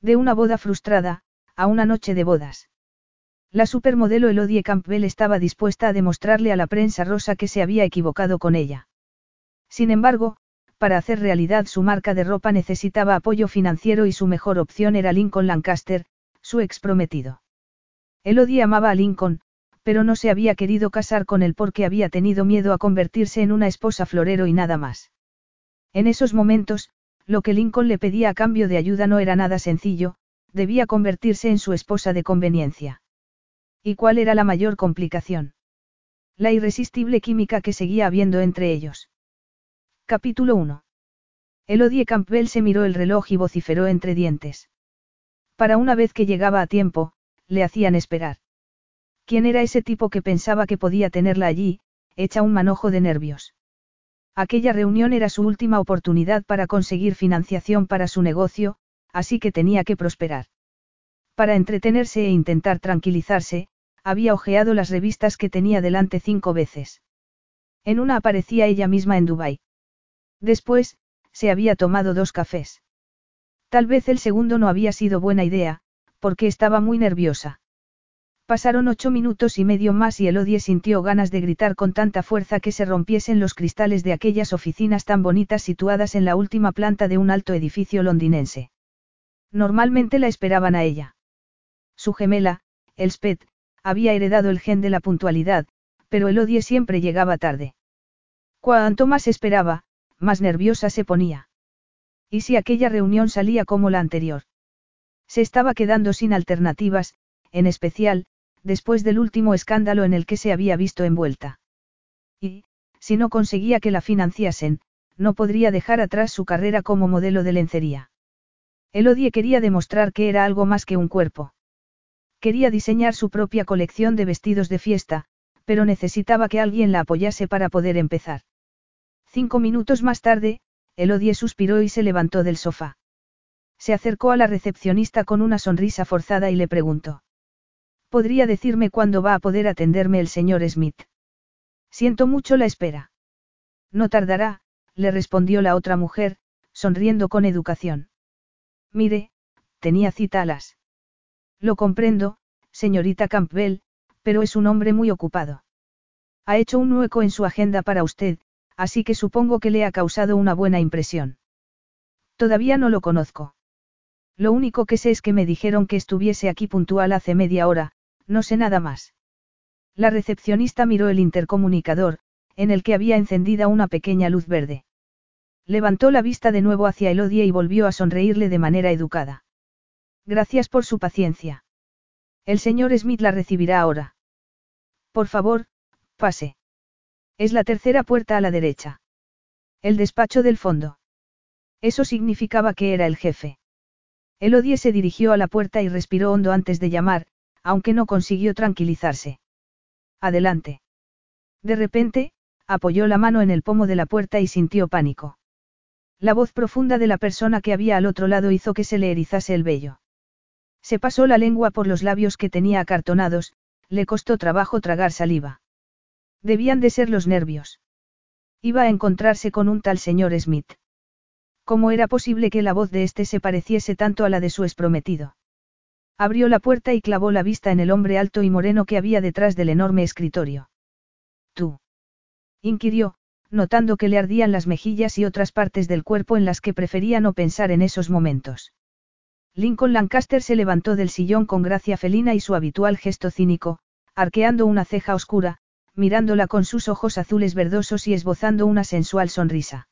De una boda frustrada, a una noche de bodas. La supermodelo Elodie Campbell estaba dispuesta a demostrarle a la prensa rosa que se había equivocado con ella. Sin embargo, para hacer realidad su marca de ropa necesitaba apoyo financiero y su mejor opción era Lincoln Lancaster, su ex prometido. Elodie amaba a Lincoln, pero no se había querido casar con él porque había tenido miedo a convertirse en una esposa florero y nada más. En esos momentos, lo que Lincoln le pedía a cambio de ayuda no era nada sencillo, debía convertirse en su esposa de conveniencia. ¿Y cuál era la mayor complicación? La irresistible química que seguía habiendo entre ellos. Capítulo 1. Elodie Campbell se miró el reloj y vociferó entre dientes. Para una vez que llegaba a tiempo, le hacían esperar. ¿Quién era ese tipo que pensaba que podía tenerla allí, hecha un manojo de nervios? Aquella reunión era su última oportunidad para conseguir financiación para su negocio, así que tenía que prosperar. Para entretenerse e intentar tranquilizarse, había hojeado las revistas que tenía delante cinco veces. En una aparecía ella misma en Dubái. Después, se había tomado dos cafés. Tal vez el segundo no había sido buena idea, porque estaba muy nerviosa. Pasaron ocho minutos y medio más y Elodie sintió ganas de gritar con tanta fuerza que se rompiesen los cristales de aquellas oficinas tan bonitas situadas en la última planta de un alto edificio londinense. Normalmente la esperaban a ella. Su gemela, Elspeth, había heredado el gen de la puntualidad, pero Elodie siempre llegaba tarde. Cuanto más esperaba, más nerviosa se ponía. ¿Y si aquella reunión salía como la anterior? Se estaba quedando sin alternativas, en especial, después del último escándalo en el que se había visto envuelta. Y, si no conseguía que la financiasen, no podría dejar atrás su carrera como modelo de lencería. Elodie quería demostrar que era algo más que un cuerpo. Quería diseñar su propia colección de vestidos de fiesta, pero necesitaba que alguien la apoyase para poder empezar. Cinco minutos más tarde, Elodie suspiró y se levantó del sofá. Se acercó a la recepcionista con una sonrisa forzada y le preguntó. ¿Podría decirme cuándo va a poder atenderme el señor Smith? Siento mucho la espera. No tardará, le respondió la otra mujer, sonriendo con educación. Mire, tenía cita. Lo comprendo, señorita Campbell, pero es un hombre muy ocupado. Ha hecho un hueco en su agenda para usted, así que supongo que le ha causado una buena impresión. Todavía no lo conozco. Lo único que sé es que me dijeron que estuviese aquí puntual hace media hora, no sé nada más. La recepcionista miró el intercomunicador, en el que había encendida una pequeña luz verde. Levantó la vista de nuevo hacia Elodie y volvió a sonreírle de manera educada. Gracias por su paciencia. El señor Smith la recibirá ahora. Por favor, pase. Es la tercera puerta a la derecha. El despacho del fondo. Eso significaba que era el jefe. Elodie se dirigió a la puerta y respiró hondo antes de llamar, aunque no consiguió tranquilizarse. Adelante. De repente, apoyó la mano en el pomo de la puerta y sintió pánico. La voz profunda de la persona que había al otro lado hizo que se le erizase el vello. Se pasó la lengua por los labios que tenía acartonados, le costó trabajo tragar saliva. Debían de ser los nervios. Iba a encontrarse con un tal señor Smith. ¿Cómo era posible que la voz de éste se pareciese tanto a la de su exprometido? Abrió la puerta y clavó la vista en el hombre alto y moreno que había detrás del enorme escritorio. ¿Tú? inquirió, notando que le ardían las mejillas y otras partes del cuerpo en las que prefería no pensar en esos momentos. Lincoln Lancaster se levantó del sillón con gracia felina y su habitual gesto cínico, arqueando una ceja oscura, mirándola con sus ojos azules verdosos y esbozando una sensual sonrisa.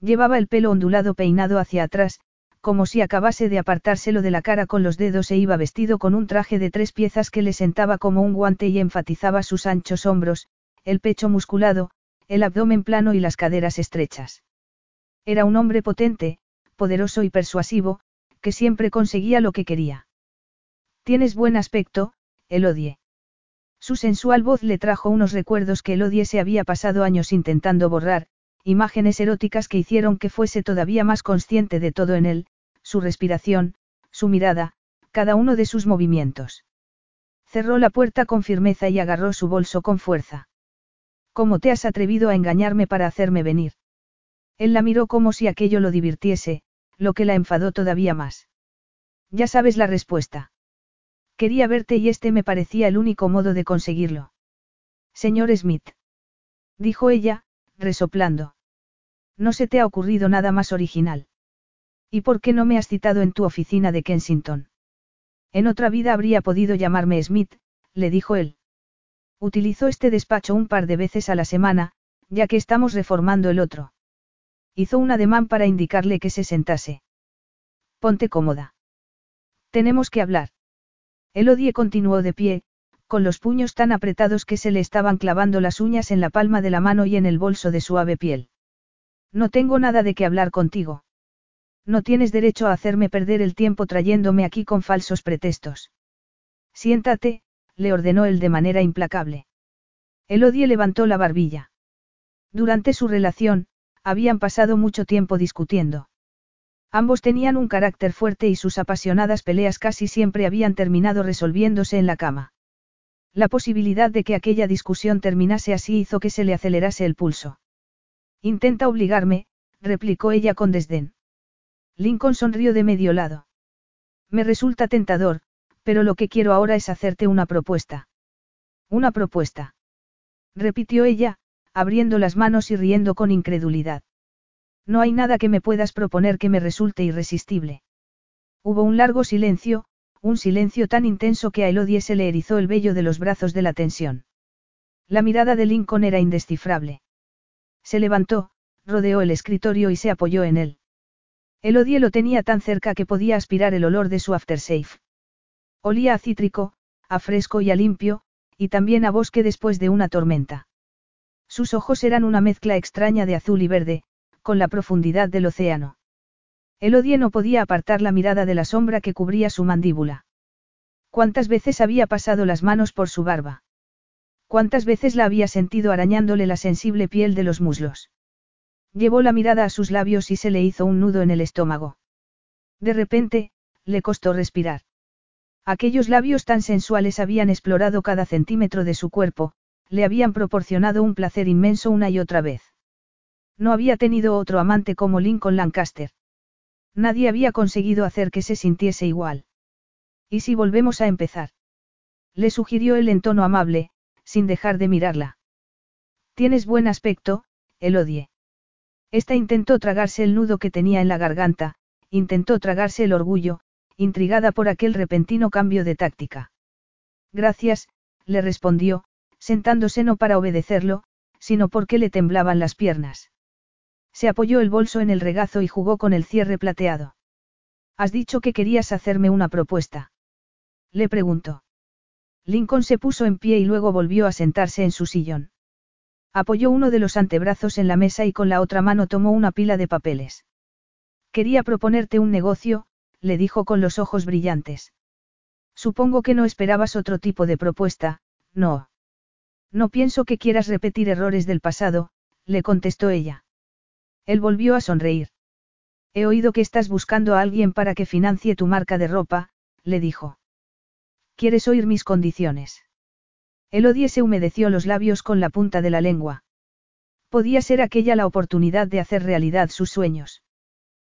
Llevaba el pelo ondulado peinado hacia atrás, como si acabase de apartárselo de la cara con los dedos e iba vestido con un traje de tres piezas que le sentaba como un guante y enfatizaba sus anchos hombros, el pecho musculado, el abdomen plano y las caderas estrechas. Era un hombre potente, poderoso y persuasivo, que siempre conseguía lo que quería. Tienes buen aspecto, Elodie. Su sensual voz le trajo unos recuerdos que Elodie se había pasado años intentando borrar, imágenes eróticas que hicieron que fuese todavía más consciente de todo en él, su respiración, su mirada, cada uno de sus movimientos. Cerró la puerta con firmeza y agarró su bolso con fuerza. ¿Cómo te has atrevido a engañarme para hacerme venir? Él la miró como si aquello lo divirtiese, lo que la enfadó todavía más. Ya sabes la respuesta. Quería verte y este me parecía el único modo de conseguirlo. Señor Smith. Dijo ella, resoplando. No se te ha ocurrido nada más original. ¿Y por qué no me has citado en tu oficina de Kensington? En otra vida habría podido llamarme Smith, le dijo él. Utilizó este despacho un par de veces a la semana, ya que estamos reformando el otro. Hizo un ademán para indicarle que se sentase. Ponte cómoda. Tenemos que hablar. Elodie continuó de pie, con los puños tan apretados que se le estaban clavando las uñas en la palma de la mano y en el bolso de suave piel. No tengo nada de qué hablar contigo. No tienes derecho a hacerme perder el tiempo trayéndome aquí con falsos pretextos. Siéntate, le ordenó él de manera implacable. Elodie levantó la barbilla. Durante su relación, habían pasado mucho tiempo discutiendo. Ambos tenían un carácter fuerte y sus apasionadas peleas casi siempre habían terminado resolviéndose en la cama. La posibilidad de que aquella discusión terminase así hizo que se le acelerase el pulso. Intenta obligarme, replicó ella con desdén. Lincoln sonrió de medio lado. Me resulta tentador, pero lo que quiero ahora es hacerte una propuesta. Una propuesta. Repitió ella, abriendo las manos y riendo con incredulidad. No hay nada que me puedas proponer que me resulte irresistible. Hubo un largo silencio, un silencio tan intenso que a Elodie se le erizó el vello de los brazos de la tensión. La mirada de Lincoln era indescifrable. Se levantó, rodeó el escritorio y se apoyó en él. Elodie lo tenía tan cerca que podía aspirar el olor de su aftershave. Olía a cítrico, a fresco y a limpio, y también a bosque después de una tormenta. Sus ojos eran una mezcla extraña de azul y verde, con la profundidad del océano. Elodie no podía apartar la mirada de la sombra que cubría su mandíbula. ¿Cuántas veces había pasado las manos por su barba? ¿Cuántas veces la había sentido arañándole la sensible piel de los muslos? Llevó la mirada a sus labios y se le hizo un nudo en el estómago. De repente, le costó respirar. Aquellos labios tan sensuales habían explorado cada centímetro de su cuerpo, le habían proporcionado un placer inmenso una y otra vez. No había tenido otro amante como Lincoln Lancaster. Nadie había conseguido hacer que se sintiese igual. ¿Y si volvemos a empezar? Le sugirió él en tono amable, sin dejar de mirarla. Tienes buen aspecto, Elodie. Esta intentó tragarse el nudo que tenía en la garganta, intentó tragarse el orgullo, intrigada por aquel repentino cambio de táctica. Gracias, le respondió, sentándose no para obedecerlo, sino porque le temblaban las piernas. Se apoyó el bolso en el regazo y jugó con el cierre plateado. Has dicho que querías hacerme una propuesta. Le preguntó. Lincoln se puso en pie y luego volvió a sentarse en su sillón. Apoyó uno de los antebrazos en la mesa y con la otra mano tomó una pila de papeles. Quería proponerte un negocio, le dijo con los ojos brillantes. Supongo que no esperabas otro tipo de propuesta, no. No pienso que quieras repetir errores del pasado, le contestó ella. Él volvió a sonreír. He oído que estás buscando a alguien para que financie tu marca de ropa, le dijo. ¿Quieres oír mis condiciones? Elodie se humedeció los labios con la punta de la lengua. Podía ser aquella la oportunidad de hacer realidad sus sueños.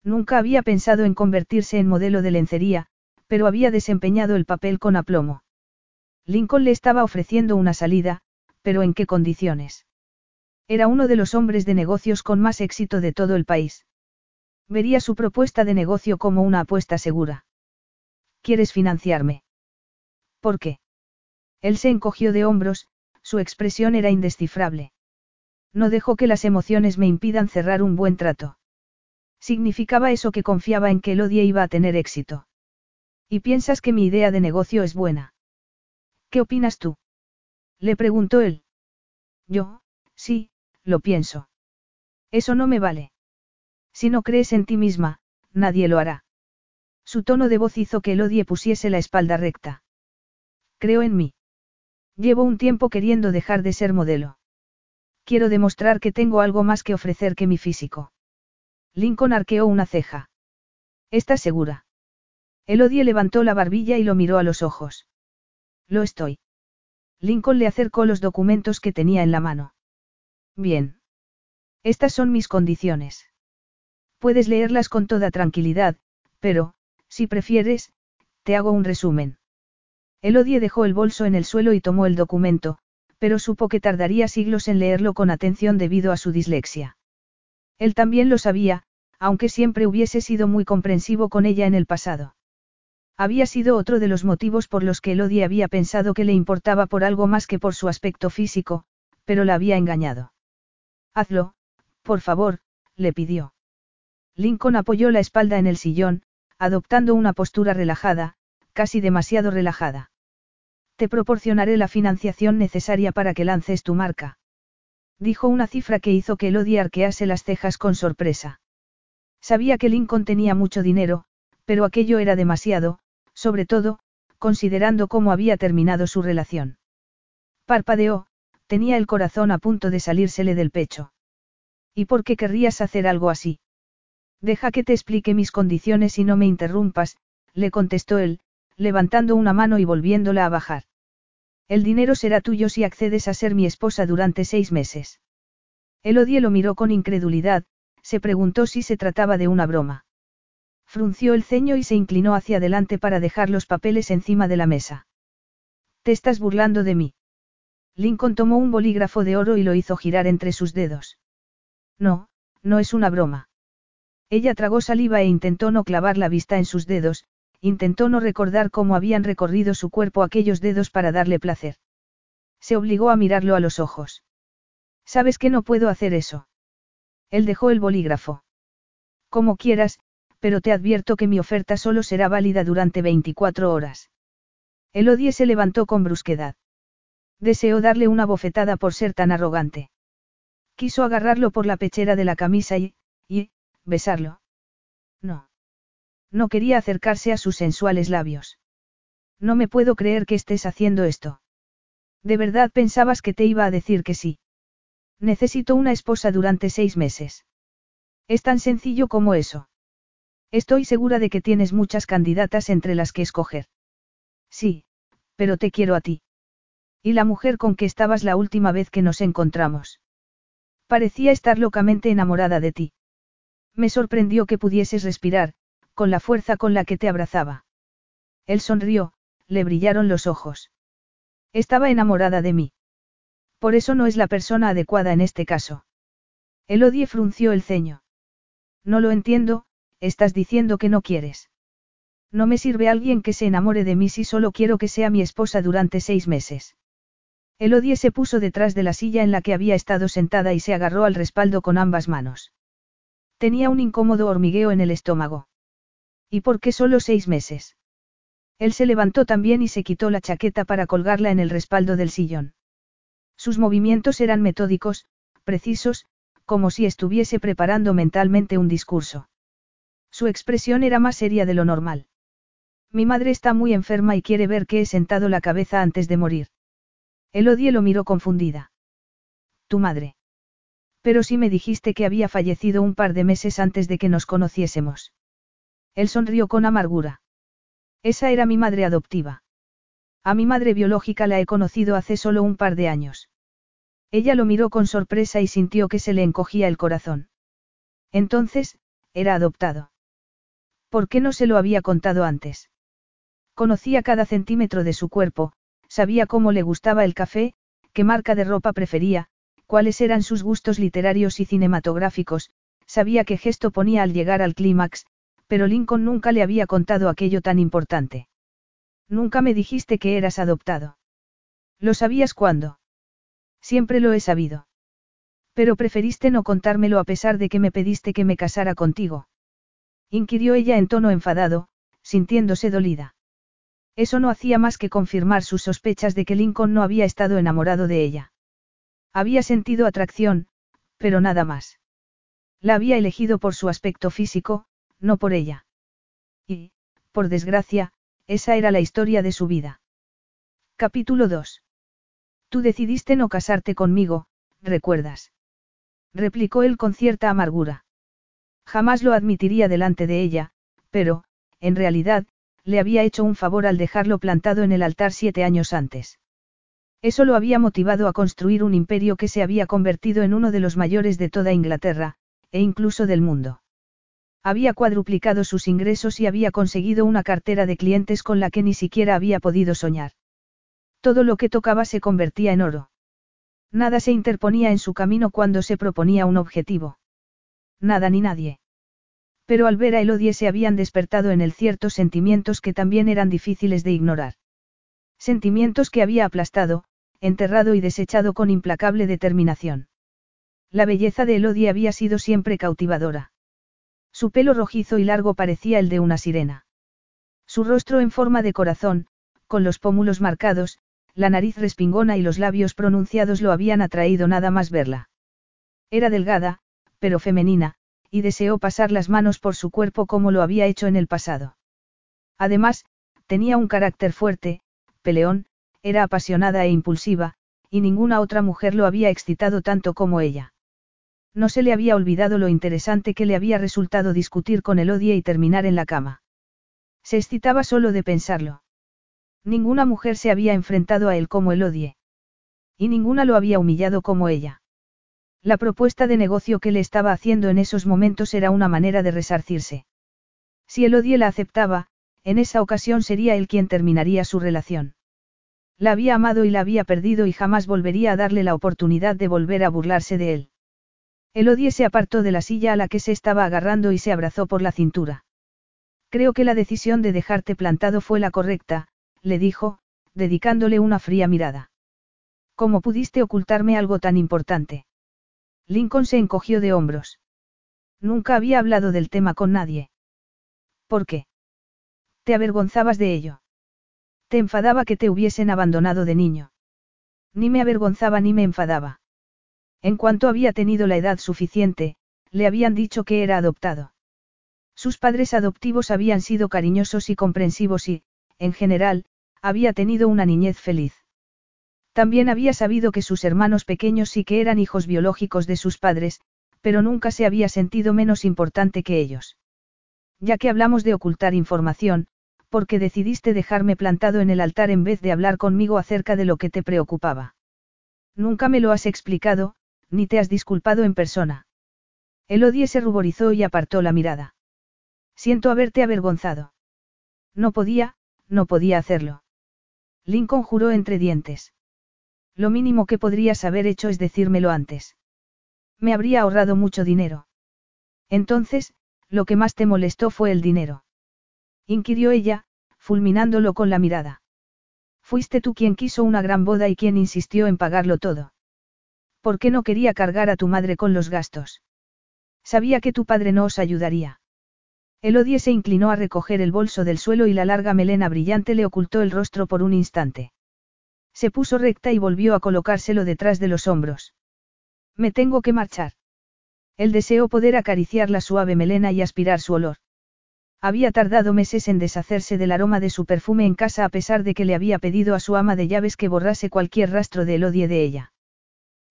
Nunca había pensado en convertirse en modelo de lencería, pero había desempeñado el papel con aplomo. Lincoln le estaba ofreciendo una salida, pero ¿en qué condiciones? Era uno de los hombres de negocios con más éxito de todo el país. Vería su propuesta de negocio como una apuesta segura. ¿Quieres financiarme? ¿Por qué? Él se encogió de hombros, su expresión era indescifrable. No dejo que las emociones me impidan cerrar un buen trato. Significaba eso que confiaba en que Elodie iba a tener éxito. ¿Y piensas que mi idea de negocio es buena? ¿Qué opinas tú? Le preguntó él. Yo, sí, lo pienso. Eso no me vale. Si no crees en ti misma, nadie lo hará. Su tono de voz hizo que Elodie pusiese la espalda recta. Creo en mí. Llevo un tiempo queriendo dejar de ser modelo. Quiero demostrar que tengo algo más que ofrecer que mi físico. Lincoln arqueó una ceja. ¿Estás segura? Elodie levantó la barbilla y lo miró a los ojos. Lo estoy. Lincoln le acercó los documentos que tenía en la mano. Bien. Estas son mis condiciones. Puedes leerlas con toda tranquilidad, pero, si prefieres, te hago un resumen. Elodie dejó el bolso en el suelo y tomó el documento, pero supo que tardaría siglos en leerlo con atención debido a su dislexia. Él también lo sabía, aunque siempre hubiese sido muy comprensivo con ella en el pasado. Había sido otro de los motivos por los que Elodie había pensado que le importaba por algo más que por su aspecto físico, pero la había engañado. Hazlo, por favor, le pidió. Lincoln apoyó la espalda en el sillón, adoptando una postura relajada, casi demasiado relajada. Te proporcionaré la financiación necesaria para que lances tu marca. Dijo una cifra que hizo que Elodie arquease las cejas con sorpresa. Sabía que Lincoln tenía mucho dinero, pero aquello era demasiado, sobre todo, considerando cómo había terminado su relación. Parpadeó, tenía el corazón a punto de salírsele del pecho. ¿Y por qué querrías hacer algo así? Deja que te explique mis condiciones y no me interrumpas, le contestó él, levantando una mano y volviéndola a bajar. El dinero será tuyo si accedes a ser mi esposa durante seis meses. Elodie lo miró con incredulidad, se preguntó si se trataba de una broma. Frunció el ceño y se inclinó hacia adelante para dejar los papeles encima de la mesa. ¿Te estás burlando de mí? Lincoln tomó un bolígrafo de oro y lo hizo girar entre sus dedos. No, no es una broma. Ella tragó saliva e intentó no clavar la vista en sus dedos, intentó no recordar cómo habían recorrido su cuerpo aquellos dedos para darle placer. Se obligó a mirarlo a los ojos. Sabes que no puedo hacer eso. Él dejó el bolígrafo. Como quieras, pero te advierto que mi oferta solo será válida durante 24 horas. Elodie se levantó con brusquedad. Deseó darle una bofetada por ser tan arrogante. Quiso agarrarlo por la pechera de la camisa y, y, besarlo. No. No quería acercarse a sus sensuales labios. No me puedo creer que estés haciendo esto. ¿De verdad pensabas que te iba a decir que sí? Necesito una esposa durante seis meses. Es tan sencillo como eso. Estoy segura de que tienes muchas candidatas entre las que escoger. Sí, pero te quiero a ti. Y la mujer con que estabas la última vez que nos encontramos. Parecía estar locamente enamorada de ti. Me sorprendió que pudieses respirar, con la fuerza con la que te abrazaba. Él sonrió, le brillaron los ojos. Estaba enamorada de mí. Por eso no es la persona adecuada en este caso. Elodie frunció el ceño. No lo entiendo, estás diciendo que no quieres. No me sirve alguien que se enamore de mí si solo quiero que sea mi esposa durante seis meses. Elodie se puso detrás de la silla en la que había estado sentada y se agarró al respaldo con ambas manos. Tenía un incómodo hormigueo en el estómago. ¿Y por qué solo seis meses? Él se levantó también y se quitó la chaqueta para colgarla en el respaldo del sillón. Sus movimientos eran metódicos, precisos, como si estuviese preparando mentalmente un discurso. Su expresión era más seria de lo normal. Mi madre está muy enferma y quiere ver que he sentado la cabeza antes de morir. Elodie lo miró confundida. ¿Tu madre? Pero si me dijiste que había fallecido un par de meses antes de que nos conociésemos. Él sonrió con amargura. Esa era mi madre adoptiva. A mi madre biológica la he conocido hace solo un par de años. Ella lo miró con sorpresa y sintió que se le encogía el corazón. Entonces, era adoptado. ¿Por qué no se lo había contado antes? Conocía cada centímetro de su cuerpo, sabía cómo le gustaba el café, qué marca de ropa prefería, cuáles eran sus gustos literarios y cinematográficos, sabía qué gesto ponía al llegar al clímax, pero Lincoln nunca le había contado aquello tan importante. Nunca me dijiste que eras adoptado. ¿Lo sabías cuándo? Siempre lo he sabido. Pero preferiste no contármelo a pesar de que me pediste que me casara contigo. Inquirió ella en tono enfadado, sintiéndose dolida. Eso no hacía más que confirmar sus sospechas de que Lincoln no había estado enamorado de ella. Había sentido atracción, pero nada más. La había elegido por su aspecto físico, no por ella. Y, por desgracia, esa era la historia de su vida. Capítulo 2. Tú decidiste no casarte conmigo, ¿recuerdas? replicó él con cierta amargura. Jamás lo admitiría delante de ella, pero, en realidad, le había hecho un favor al dejarlo plantado en el altar siete años antes. Eso lo había motivado a construir un imperio que se había convertido en uno de los mayores de toda Inglaterra, e incluso del mundo. Había cuadruplicado sus ingresos y había conseguido una cartera de clientes con la que ni siquiera había podido soñar. Todo lo que tocaba se convertía en oro. Nada se interponía en su camino cuando se proponía un objetivo. Nada ni nadie. Pero al ver a Elodie se habían despertado en él ciertos sentimientos que también eran difíciles de ignorar. Sentimientos que había aplastado, enterrado y desechado con implacable determinación. La belleza de Elodie había sido siempre cautivadora. Su pelo rojizo y largo parecía el de una sirena. Su rostro en forma de corazón, con los pómulos marcados, la nariz respingona y los labios pronunciados lo habían atraído nada más verla. Era delgada, pero femenina, y deseó pasar las manos por su cuerpo como lo había hecho en el pasado. Además, tenía un carácter fuerte, peleón, era apasionada e impulsiva, y ninguna otra mujer lo había excitado tanto como ella. No se le había olvidado lo interesante que le había resultado discutir con Elodia y terminar en la cama. Se excitaba solo de pensarlo. Ninguna mujer se había enfrentado a él como él odie. Y ninguna lo había humillado como ella. La propuesta de negocio que le estaba haciendo en esos momentos era una manera de resarcirse. Si el odie la aceptaba, en esa ocasión sería él quien terminaría su relación. La había amado y la había perdido y jamás volvería a darle la oportunidad de volver a burlarse de él. Elodie se apartó de la silla a la que se estaba agarrando y se abrazó por la cintura. Creo que la decisión de dejarte plantado fue la correcta, le dijo, dedicándole una fría mirada. ¿Cómo pudiste ocultarme algo tan importante? Lincoln se encogió de hombros. Nunca había hablado del tema con nadie. ¿Por qué? ¿Te avergonzabas de ello? ¿Te enfadaba que te hubiesen abandonado de niño? Ni me avergonzaba ni me enfadaba. En cuanto había tenido la edad suficiente, le habían dicho que era adoptado. Sus padres adoptivos habían sido cariñosos y comprensivos y, en general, había tenido una niñez feliz. También había sabido que sus hermanos pequeños sí que eran hijos biológicos de sus padres, pero nunca se había sentido menos importante que ellos. Ya que hablamos de ocultar información, ¿por qué decidiste dejarme plantado en el altar en vez de hablar conmigo acerca de lo que te preocupaba? Nunca me lo has explicado, ni te has disculpado en persona. Elodie se ruborizó y apartó la mirada. Siento haberte avergonzado. No podía, no podía hacerlo. Lincoln juró entre dientes. Lo mínimo que podrías haber hecho es decírmelo antes. Me habría ahorrado mucho dinero. Entonces, lo que más te molestó fue el dinero. Inquirió ella, fulminándolo con la mirada. Fuiste tú quien quiso una gran boda y quien insistió en pagarlo todo. ¿Por qué no quería cargar a tu madre con los gastos? Sabía que tu padre no os ayudaría. Elodie se inclinó a recoger el bolso del suelo y la larga melena brillante le ocultó el rostro por un instante. Se puso recta y volvió a colocárselo detrás de los hombros. Me tengo que marchar. Él deseó poder acariciar la suave melena y aspirar su olor. Había tardado meses en deshacerse del aroma de su perfume en casa a pesar de que le había pedido a su ama de llaves que borrase cualquier rastro de Elodie de ella.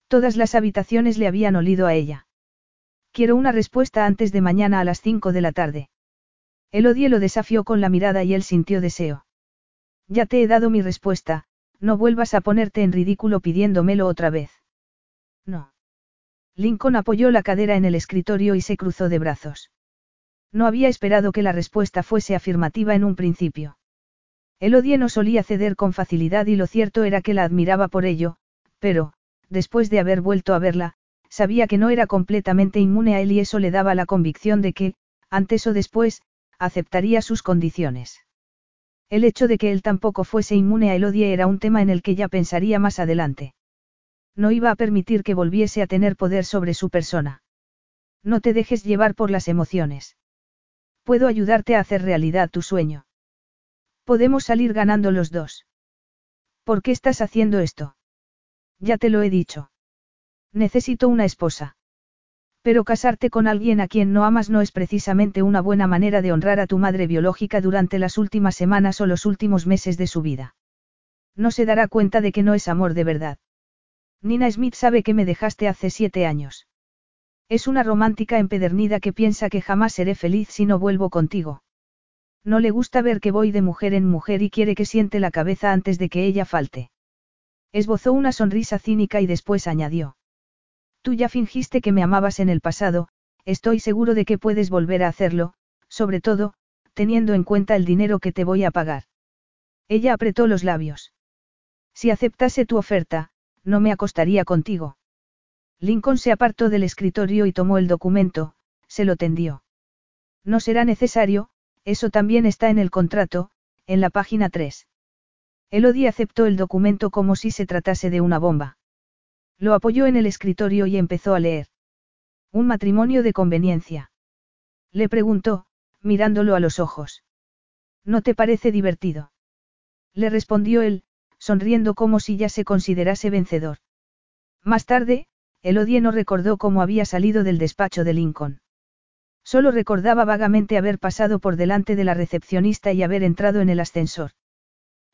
Todas las habitaciones le habían olido a ella. Quiero una respuesta antes de mañana a las cinco de la tarde. Elodie lo desafió con la mirada y él sintió deseo. Ya te he dado mi respuesta, no vuelvas a ponerte en ridículo pidiéndomelo otra vez. No. Lincoln apoyó la cadera en el escritorio y se cruzó de brazos. No había esperado que la respuesta fuese afirmativa en un principio. Elodie no solía ceder con facilidad y lo cierto era que la admiraba por ello, pero, después de haber vuelto a verla, sabía que no era completamente inmune a él y eso le daba la convicción de que, antes o después, aceptaría sus condiciones. El hecho de que él tampoco fuese inmune a Elodie era un tema en el que ya pensaría más adelante. No iba a permitir que volviese a tener poder sobre su persona. No te dejes llevar por las emociones. Puedo ayudarte a hacer realidad tu sueño. Podemos salir ganando los dos. ¿Por qué estás haciendo esto? Ya te lo he dicho. Necesito una esposa. Pero casarte con alguien a quien no amas no es precisamente una buena manera de honrar a tu madre biológica durante las últimas semanas o los últimos meses de su vida. No se dará cuenta de que no es amor de verdad. Nina Smith sabe que me dejaste hace siete años. Es una romántica empedernida que piensa que jamás seré feliz si no vuelvo contigo. No le gusta ver que voy de mujer en mujer y quiere que siente la cabeza antes de que ella falte. Esbozó una sonrisa cínica y después añadió. Tú ya fingiste que me amabas en el pasado, estoy seguro de que puedes volver a hacerlo, sobre todo, teniendo en cuenta el dinero que te voy a pagar. Ella apretó los labios. Si aceptase tu oferta, no me acostaría contigo. Lincoln se apartó del escritorio y tomó el documento, se lo tendió. No será necesario, eso también está en el contrato, en la página 3. Elodie aceptó el documento como si se tratase de una bomba. Lo apoyó en el escritorio y empezó a leer. Un matrimonio de conveniencia. Le preguntó, mirándolo a los ojos. ¿No te parece divertido? Le respondió él, sonriendo como si ya se considerase vencedor. Más tarde, Elodie no recordó cómo había salido del despacho de Lincoln. Solo recordaba vagamente haber pasado por delante de la recepcionista y haber entrado en el ascensor.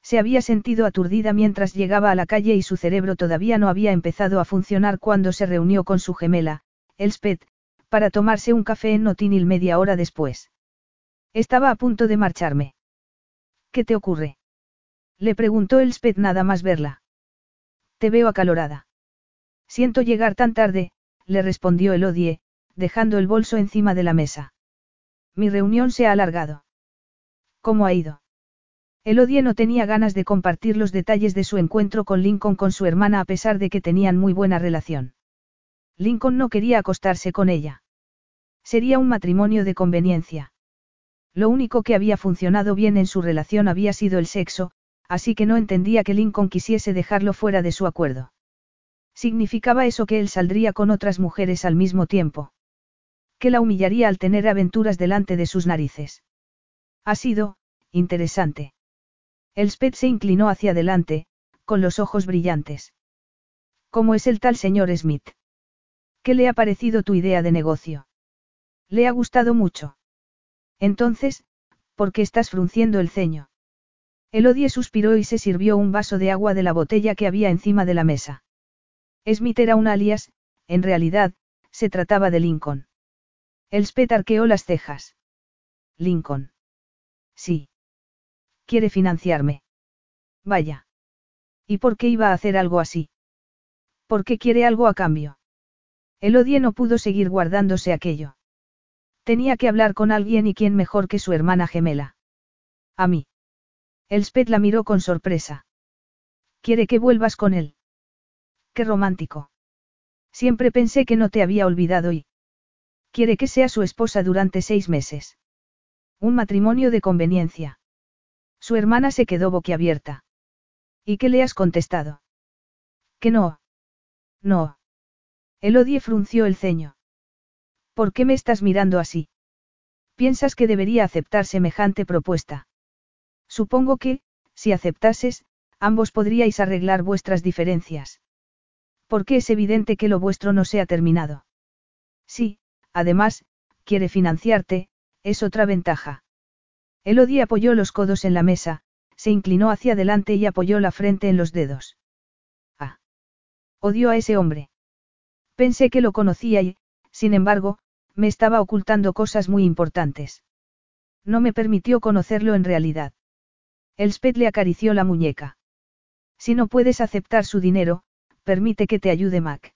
Se había sentido aturdida mientras llegaba a la calle y su cerebro todavía no había empezado a funcionar cuando se reunió con su gemela, Elspeth, para tomarse un café en Notinil media hora después. Estaba a punto de marcharme. ¿Qué te ocurre? Le preguntó Elspeth nada más verla. Te veo acalorada. Siento llegar tan tarde, le respondió Elodie, dejando el bolso encima de la mesa. Mi reunión se ha alargado. ¿Cómo ha ido? Elodie no tenía ganas de compartir los detalles de su encuentro con Lincoln con su hermana a pesar de que tenían muy buena relación. Lincoln no quería acostarse con ella. Sería un matrimonio de conveniencia. Lo único que había funcionado bien en su relación había sido el sexo, así que no entendía que Lincoln quisiese dejarlo fuera de su acuerdo. Significaba eso que él saldría con otras mujeres al mismo tiempo que la humillaría al tener aventuras delante de sus narices. Ha sido, interesante. Elspeth se inclinó hacia adelante, con los ojos brillantes. ¿Cómo es el tal señor Smith? ¿Qué le ha parecido tu idea de negocio? Le ha gustado mucho. Entonces, ¿por qué estás frunciendo el ceño? Elodie suspiró y se sirvió un vaso de agua de la botella que había encima de la mesa. Smith era un alias, en realidad, se trataba de Lincoln. Elspeth arqueó las cejas. Lincoln. Sí. Quiere financiarme. Vaya. ¿Y por qué iba a hacer algo así? Porque quiere algo a cambio. Elodie no pudo seguir guardándose aquello. Tenía que hablar con alguien y quién mejor que su hermana gemela. A mí. Elspeth la miró con sorpresa. Quiere que vuelvas con él. Qué romántico. Siempre pensé que no te había olvidado y... Quiere que sea su esposa durante seis meses. Un matrimonio de conveniencia. Su hermana se quedó boquiabierta. ¿Y qué le has contestado? Que no. No. Elodie frunció el ceño. ¿Por qué me estás mirando así? ¿Piensas que debería aceptar semejante propuesta? Supongo que, si aceptases, ambos podríais arreglar vuestras diferencias. Porque es evidente que lo vuestro no se ha terminado. Sí, Además, quiere financiarte, es otra ventaja. Elodie apoyó los codos en la mesa, se inclinó hacia adelante y apoyó la frente en los dedos. Ah. Odio a ese hombre. Pensé que lo conocía y, sin embargo, me estaba ocultando cosas muy importantes. No me permitió conocerlo en realidad. Elspeth le acarició la muñeca. Si no puedes aceptar su dinero, permite que te ayude Mac.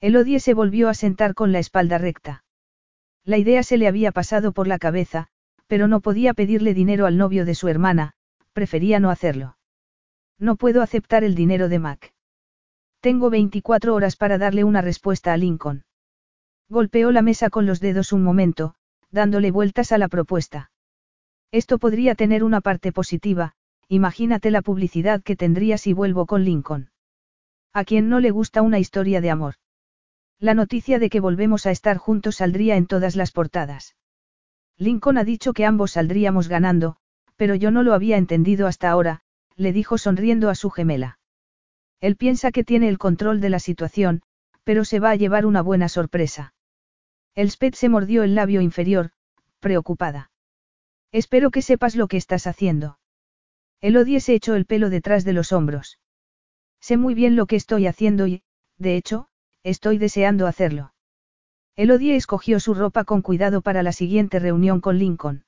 Elodie se volvió a sentar con la espalda recta. La idea se le había pasado por la cabeza, pero no podía pedirle dinero al novio de su hermana, prefería no hacerlo. No puedo aceptar el dinero de Mac. Tengo 24 horas para darle una respuesta a Lincoln. Golpeó la mesa con los dedos un momento, dándole vueltas a la propuesta. Esto podría tener una parte positiva, imagínate la publicidad que tendría si vuelvo con Lincoln. A quien no le gusta una historia de amor. La noticia de que volvemos a estar juntos saldría en todas las portadas. Lincoln ha dicho que ambos saldríamos ganando, pero yo no lo había entendido hasta ahora, le dijo sonriendo a su gemela. Él piensa que tiene el control de la situación, pero se va a llevar una buena sorpresa. Elspeth se mordió el labio inferior, preocupada. Espero que sepas lo que estás haciendo. Elodie se echó el pelo detrás de los hombros. Sé muy bien lo que estoy haciendo y, de hecho, estoy deseando hacerlo. Elodie escogió su ropa con cuidado para la siguiente reunión con Lincoln.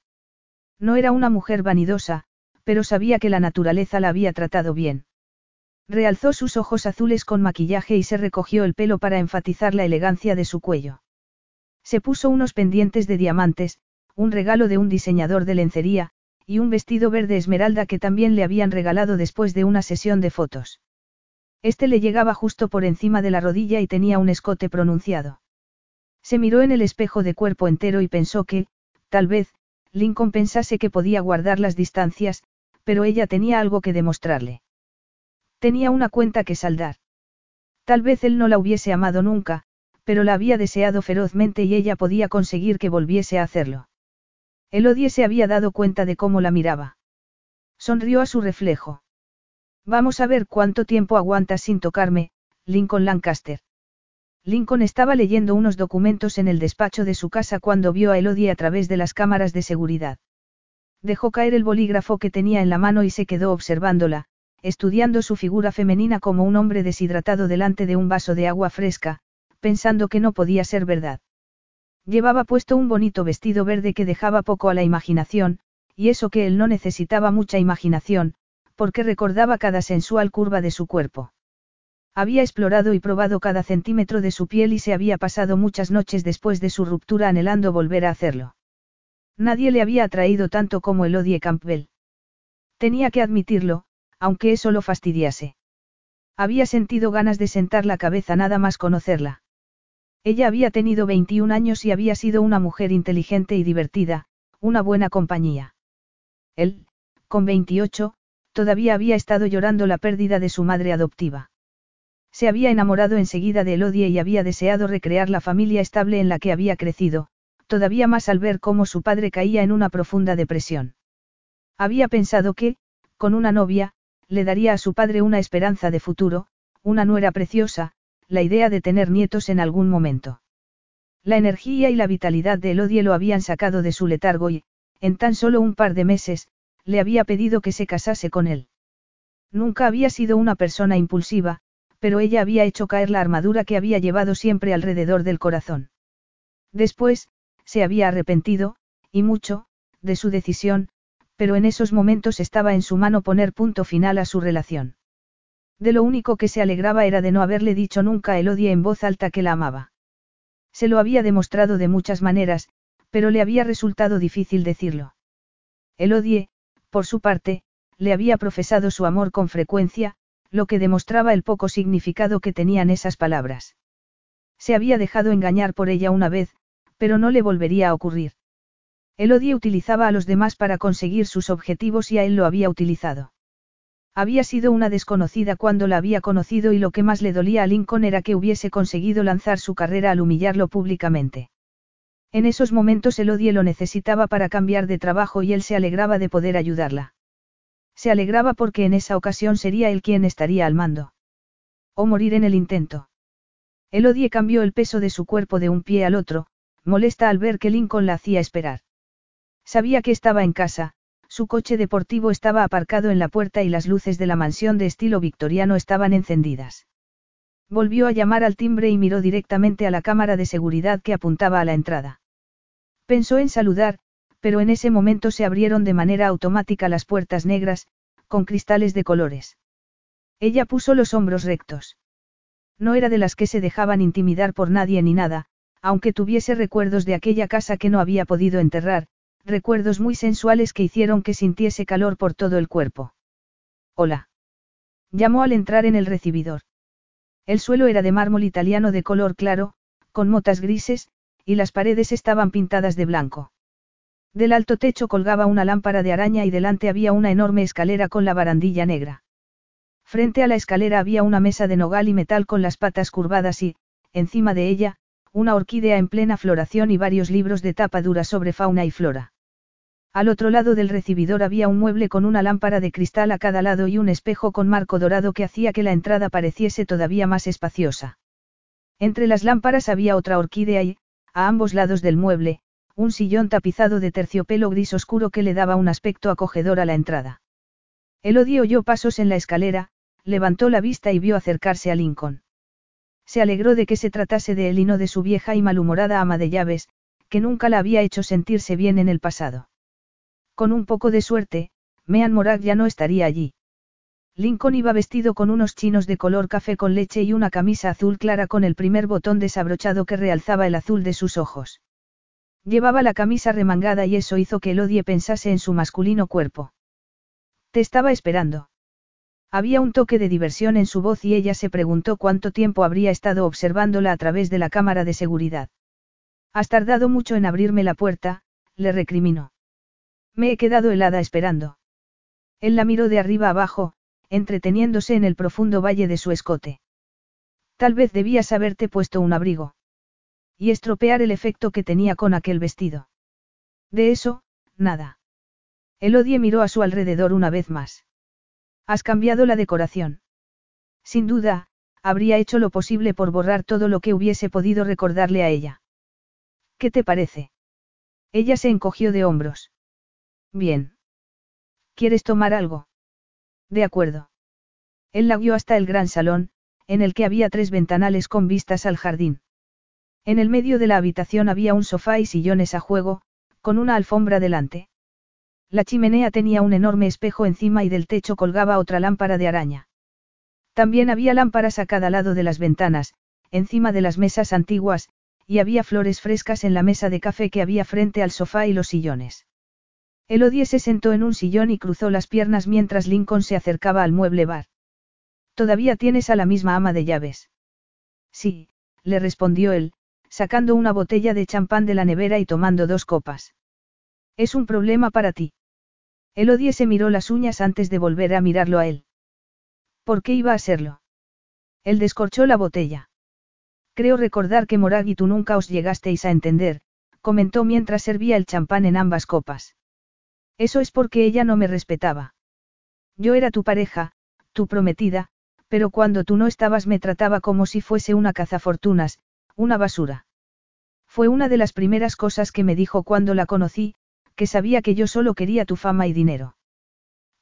No era una mujer vanidosa, pero sabía que la naturaleza la había tratado bien. Realzó sus ojos azules con maquillaje y se recogió el pelo para enfatizar la elegancia de su cuello. Se puso unos pendientes de diamantes, un regalo de un diseñador de lencería, y un vestido verde esmeralda que también le habían regalado después de una sesión de fotos. Este le llegaba justo por encima de la rodilla y tenía un escote pronunciado. Se miró en el espejo de cuerpo entero y pensó que, tal vez, Lincoln pensase que podía guardar las distancias, pero ella tenía algo que demostrarle. Tenía una cuenta que saldar. Tal vez él no la hubiese amado nunca, pero la había deseado ferozmente y ella podía conseguir que volviese a hacerlo. Elodie se había dado cuenta de cómo la miraba. Sonrió a su reflejo. Vamos a ver cuánto tiempo aguantas sin tocarme, Lincoln Lancaster. Lincoln estaba leyendo unos documentos en el despacho de su casa cuando vio a Elodie a través de las cámaras de seguridad. Dejó caer el bolígrafo que tenía en la mano y se quedó observándola, estudiando su figura femenina como un hombre deshidratado delante de un vaso de agua fresca, pensando que no podía ser verdad. Llevaba puesto un bonito vestido verde que dejaba poco a la imaginación, y eso que él no necesitaba mucha imaginación, porque recordaba cada sensual curva de su cuerpo. Había explorado y probado cada centímetro de su piel y se había pasado muchas noches después de su ruptura anhelando volver a hacerlo. Nadie le había atraído tanto como Elodie Campbell. Tenía que admitirlo, aunque eso lo fastidiase. Había sentido ganas de sentar la cabeza nada más conocerla. Ella había tenido 21 años y había sido una mujer inteligente y divertida, una buena compañía. Él, con 28, todavía había estado llorando la pérdida de su madre adoptiva. Se había enamorado enseguida de Elodie y había deseado recrear la familia estable en la que había crecido, todavía más al ver cómo su padre caía en una profunda depresión. Había pensado que, con una novia, le daría a su padre una esperanza de futuro, una nuera preciosa, la idea de tener nietos en algún momento. La energía y la vitalidad de Elodie lo habían sacado de su letargo y, en tan solo un par de meses, le había pedido que se casase con él. Nunca había sido una persona impulsiva, pero ella había hecho caer la armadura que había llevado siempre alrededor del corazón. Después, se había arrepentido, y mucho, de su decisión, pero en esos momentos estaba en su mano poner punto final a su relación. De lo único que se alegraba era de no haberle dicho nunca a Elodie en voz alta que la amaba. Se lo había demostrado de muchas maneras, pero le había resultado difícil decirlo. Elodie, por su parte, le había profesado su amor con frecuencia, lo que demostraba el poco significado que tenían esas palabras. Se había dejado engañar por ella una vez, pero no le volvería a ocurrir. Elodie utilizaba a los demás para conseguir sus objetivos y a él lo había utilizado. Había sido una desconocida cuando la había conocido y lo que más le dolía a Lincoln era que hubiese conseguido lanzar su carrera al humillarlo públicamente. En esos momentos Elodie lo necesitaba para cambiar de trabajo y él se alegraba de poder ayudarla. Se alegraba porque en esa ocasión sería él quien estaría al mando. O morir en el intento. Elodie cambió el peso de su cuerpo de un pie al otro, molesta al ver que Lincoln la hacía esperar. Sabía que estaba en casa, su coche deportivo estaba aparcado en la puerta y las luces de la mansión de estilo victoriano estaban encendidas. Volvió a llamar al timbre y miró directamente a la cámara de seguridad que apuntaba a la entrada. Pensó en saludar, pero en ese momento se abrieron de manera automática las puertas negras, con cristales de colores. Ella puso los hombros rectos. No era de las que se dejaban intimidar por nadie ni nada, aunque tuviese recuerdos de aquella casa que no había podido enterrar, recuerdos muy sensuales que hicieron que sintiese calor por todo el cuerpo. Hola. Llamó al entrar en el recibidor. El suelo era de mármol italiano de color claro, con motas grises, y las paredes estaban pintadas de blanco. Del alto techo colgaba una lámpara de araña y delante había una enorme escalera con la barandilla negra. Frente a la escalera había una mesa de nogal y metal con las patas curvadas y, encima de ella, una orquídea en plena floración y varios libros de tapa dura sobre fauna y flora. Al otro lado del recibidor había un mueble con una lámpara de cristal a cada lado y un espejo con marco dorado que hacía que la entrada pareciese todavía más espaciosa. Entre las lámparas había otra orquídea y, a ambos lados del mueble, un sillón tapizado de terciopelo gris oscuro que le daba un aspecto acogedor a la entrada. Elodie oyó pasos en la escalera, levantó la vista y vio acercarse a Lincoln. Se alegró de que se tratase de él y no de su vieja y malhumorada ama de llaves, que nunca la había hecho sentirse bien en el pasado. Con un poco de suerte, Mean Morag ya no estaría allí. Lincoln iba vestido con unos chinos de color café con leche y una camisa azul clara con el primer botón desabrochado que realzaba el azul de sus ojos. Llevaba la camisa remangada y eso hizo que Elodie pensase en su masculino cuerpo. Te estaba esperando. Había un toque de diversión en su voz y ella se preguntó cuánto tiempo habría estado observándola a través de la cámara de seguridad. Has tardado mucho en abrirme la puerta, le recriminó. Me he quedado helada esperando. Él la miró de arriba abajo, entreteniéndose en el profundo valle de su escote. Tal vez debías haberte puesto un abrigo. Y estropear el efecto que tenía con aquel vestido. De eso, nada. Elodie miró a su alrededor una vez más. Has cambiado la decoración. Sin duda, habría hecho lo posible por borrar todo lo que hubiese podido recordarle a ella. ¿Qué te parece? Ella se encogió de hombros. Bien. ¿Quieres tomar algo? De acuerdo. Él la guió hasta el gran salón, en el que había tres ventanales con vistas al jardín. En el medio de la habitación había un sofá y sillones a juego, con una alfombra delante. La chimenea tenía un enorme espejo encima y del techo colgaba otra lámpara de araña. También había lámparas a cada lado de las ventanas, encima de las mesas antiguas, y había flores frescas en la mesa de café que había frente al sofá y los sillones. Elodie se sentó en un sillón y cruzó las piernas mientras Lincoln se acercaba al mueble bar. ¿Todavía tienes a la misma ama de llaves? Sí, le respondió él, sacando una botella de champán de la nevera y tomando dos copas. Es un problema para ti. Elodie se miró las uñas antes de volver a mirarlo a él. ¿Por qué iba a serlo? Él descorchó la botella. Creo recordar que Morag y tú nunca os llegasteis a entender, comentó mientras servía el champán en ambas copas. Eso es porque ella no me respetaba. Yo era tu pareja, tu prometida, pero cuando tú no estabas me trataba como si fuese una cazafortunas, una basura. Fue una de las primeras cosas que me dijo cuando la conocí, que sabía que yo solo quería tu fama y dinero.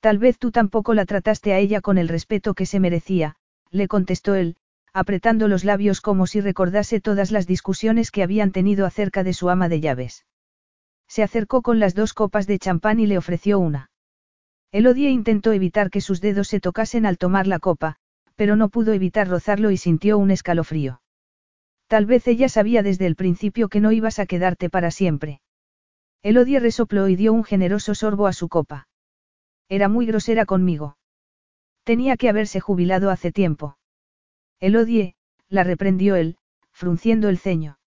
Tal vez tú tampoco la trataste a ella con el respeto que se merecía, le contestó él, apretando los labios como si recordase todas las discusiones que habían tenido acerca de su ama de llaves. Se acercó con las dos copas de champán y le ofreció una. Elodie intentó evitar que sus dedos se tocasen al tomar la copa, pero no pudo evitar rozarlo y sintió un escalofrío. Tal vez ella sabía desde el principio que no ibas a quedarte para siempre. Elodie resopló y dio un generoso sorbo a su copa. Era muy grosera conmigo. Tenía que haberse jubilado hace tiempo. Elodie, la reprendió él, frunciendo el ceño.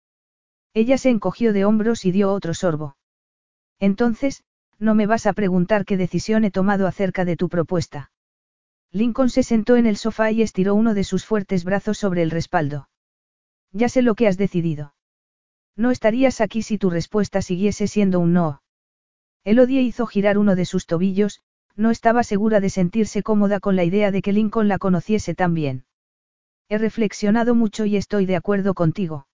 Ella se encogió de hombros y dio otro sorbo. Entonces, no me vas a preguntar qué decisión he tomado acerca de tu propuesta. Lincoln se sentó en el sofá y estiró uno de sus fuertes brazos sobre el respaldo. Ya sé lo que has decidido. No estarías aquí si tu respuesta siguiese siendo un no. Elodie hizo girar uno de sus tobillos, no estaba segura de sentirse cómoda con la idea de que Lincoln la conociese tan bien. He reflexionado mucho y estoy de acuerdo contigo.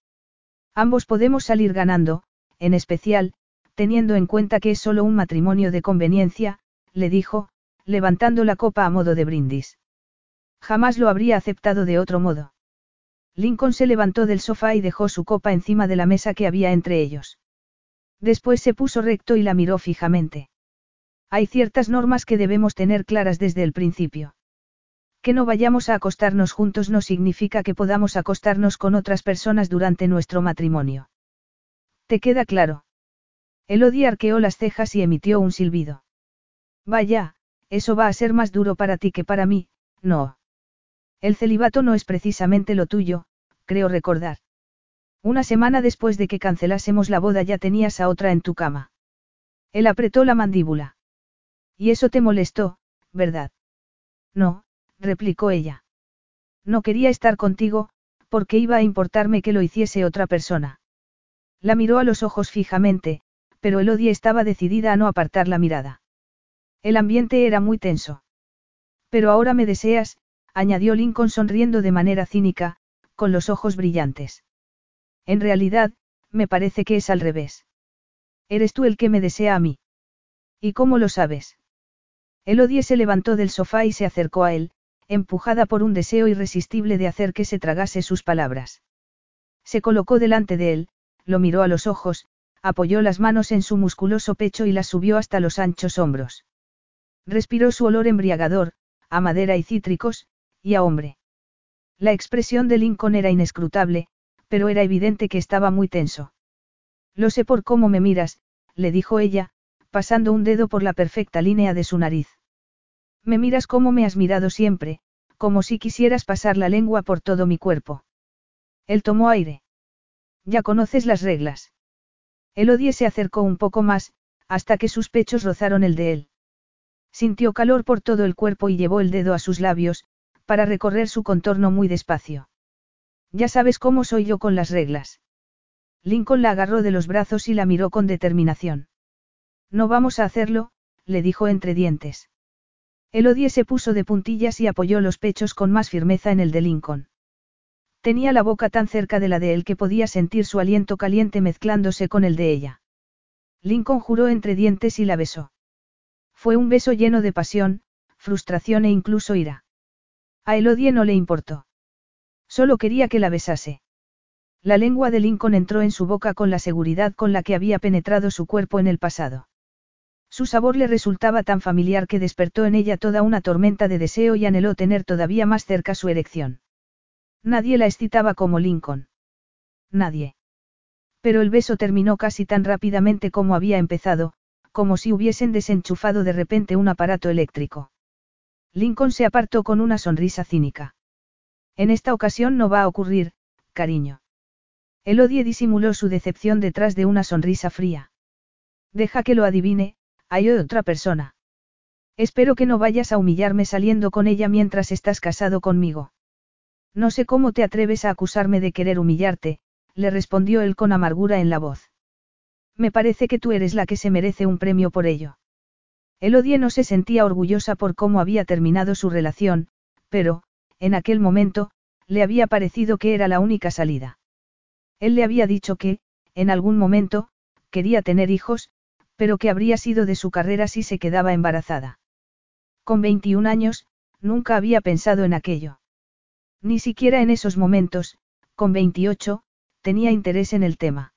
Ambos podemos salir ganando, en especial, teniendo en cuenta que es solo un matrimonio de conveniencia, le dijo, levantando la copa a modo de brindis. Jamás lo habría aceptado de otro modo. Lincoln se levantó del sofá y dejó su copa encima de la mesa que había entre ellos. Después se puso recto y la miró fijamente. Hay ciertas normas que debemos tener claras desde el principio. Que no vayamos a acostarnos juntos no significa que podamos acostarnos con otras personas durante nuestro matrimonio. ¿Te queda claro? Elodie arqueó las cejas y emitió un silbido. Vaya, eso va a ser más duro para ti que para mí, no. El celibato no es precisamente lo tuyo, creo recordar. Una semana después de que cancelásemos la boda ya tenías a otra en tu cama. Él apretó la mandíbula. Y eso te molestó, ¿verdad? No, replicó ella. No quería estar contigo, porque iba a importarme que lo hiciese otra persona. La miró a los ojos fijamente, pero Elodie estaba decidida a no apartar la mirada. El ambiente era muy tenso. Pero ahora me deseas, añadió Lincoln sonriendo de manera cínica, con los ojos brillantes. En realidad, me parece que es al revés. Eres tú el que me desea a mí. ¿Y cómo lo sabes? Elodie se levantó del sofá y se acercó a él, empujada por un deseo irresistible de hacer que se tragase sus palabras. Se colocó delante de él, lo miró a los ojos, apoyó las manos en su musculoso pecho y las subió hasta los anchos hombros. Respiró su olor embriagador, a madera y cítricos, y a hombre. La expresión de Lincoln era inescrutable, pero era evidente que estaba muy tenso. Lo sé por cómo me miras, le dijo ella, pasando un dedo por la perfecta línea de su nariz. Me miras como me has mirado siempre, como si quisieras pasar la lengua por todo mi cuerpo. Él tomó aire. Ya conoces las reglas. Elodie se acercó un poco más, hasta que sus pechos rozaron el de él. Sintió calor por todo el cuerpo y llevó el dedo a sus labios, para recorrer su contorno muy despacio. Ya sabes cómo soy yo con las reglas. Lincoln la agarró de los brazos y la miró con determinación. No vamos a hacerlo, le dijo entre dientes. Elodie se puso de puntillas y apoyó los pechos con más firmeza en el de Lincoln. Tenía la boca tan cerca de la de él que podía sentir su aliento caliente mezclándose con el de ella. Lincoln juró entre dientes y la besó. Fue un beso lleno de pasión, frustración e incluso ira. A Elodie no le importó. Solo quería que la besase. La lengua de Lincoln entró en su boca con la seguridad con la que había penetrado su cuerpo en el pasado. Su sabor le resultaba tan familiar que despertó en ella toda una tormenta de deseo y anheló tener todavía más cerca su erección. Nadie la excitaba como Lincoln. Nadie. Pero el beso terminó casi tan rápidamente como había empezado, como si hubiesen desenchufado de repente un aparato eléctrico. Lincoln se apartó con una sonrisa cínica. En esta ocasión no va a ocurrir, cariño. Elodie disimuló su decepción detrás de una sonrisa fría. Deja que lo adivine, hay otra persona. Espero que no vayas a humillarme saliendo con ella mientras estás casado conmigo. No sé cómo te atreves a acusarme de querer humillarte, le respondió él con amargura en la voz. Me parece que tú eres la que se merece un premio por ello. Elodie no se sentía orgullosa por cómo había terminado su relación, pero, en aquel momento, le había parecido que era la única salida. Él le había dicho que, en algún momento, quería tener hijos, pero que habría sido de su carrera si se quedaba embarazada. Con 21 años, nunca había pensado en aquello. Ni siquiera en esos momentos, con 28, tenía interés en el tema.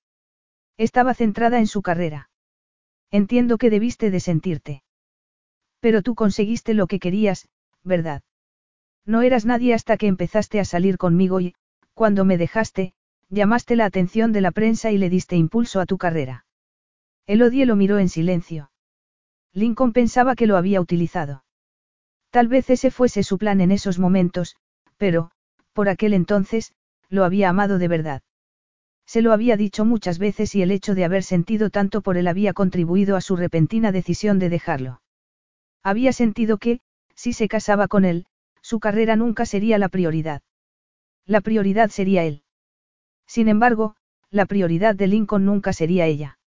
Estaba centrada en su carrera. Entiendo que debiste de sentirte. Pero tú conseguiste lo que querías, ¿verdad? No eras nadie hasta que empezaste a salir conmigo y, cuando me dejaste, llamaste la atención de la prensa y le diste impulso a tu carrera. Elodie lo miró en silencio. Lincoln pensaba que lo había utilizado. Tal vez ese fuese su plan en esos momentos, pero, por aquel entonces, lo había amado de verdad. Se lo había dicho muchas veces y el hecho de haber sentido tanto por él había contribuido a su repentina decisión de dejarlo. Había sentido que, si se casaba con él, su carrera nunca sería la prioridad. La prioridad sería él. Sin embargo, la prioridad de Lincoln nunca sería ella.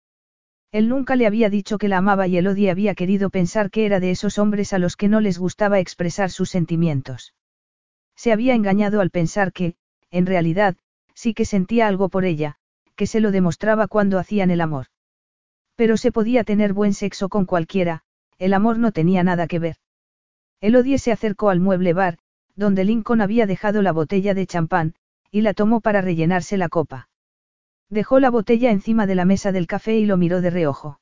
Él nunca le había dicho que la amaba y Elodie había querido pensar que era de esos hombres a los que no les gustaba expresar sus sentimientos. Se había engañado al pensar que, en realidad, sí que sentía algo por ella, que se lo demostraba cuando hacían el amor. Pero se podía tener buen sexo con cualquiera, el amor no tenía nada que ver. Elodie se acercó al mueble bar, donde Lincoln había dejado la botella de champán, y la tomó para rellenarse la copa. Dejó la botella encima de la mesa del café y lo miró de reojo.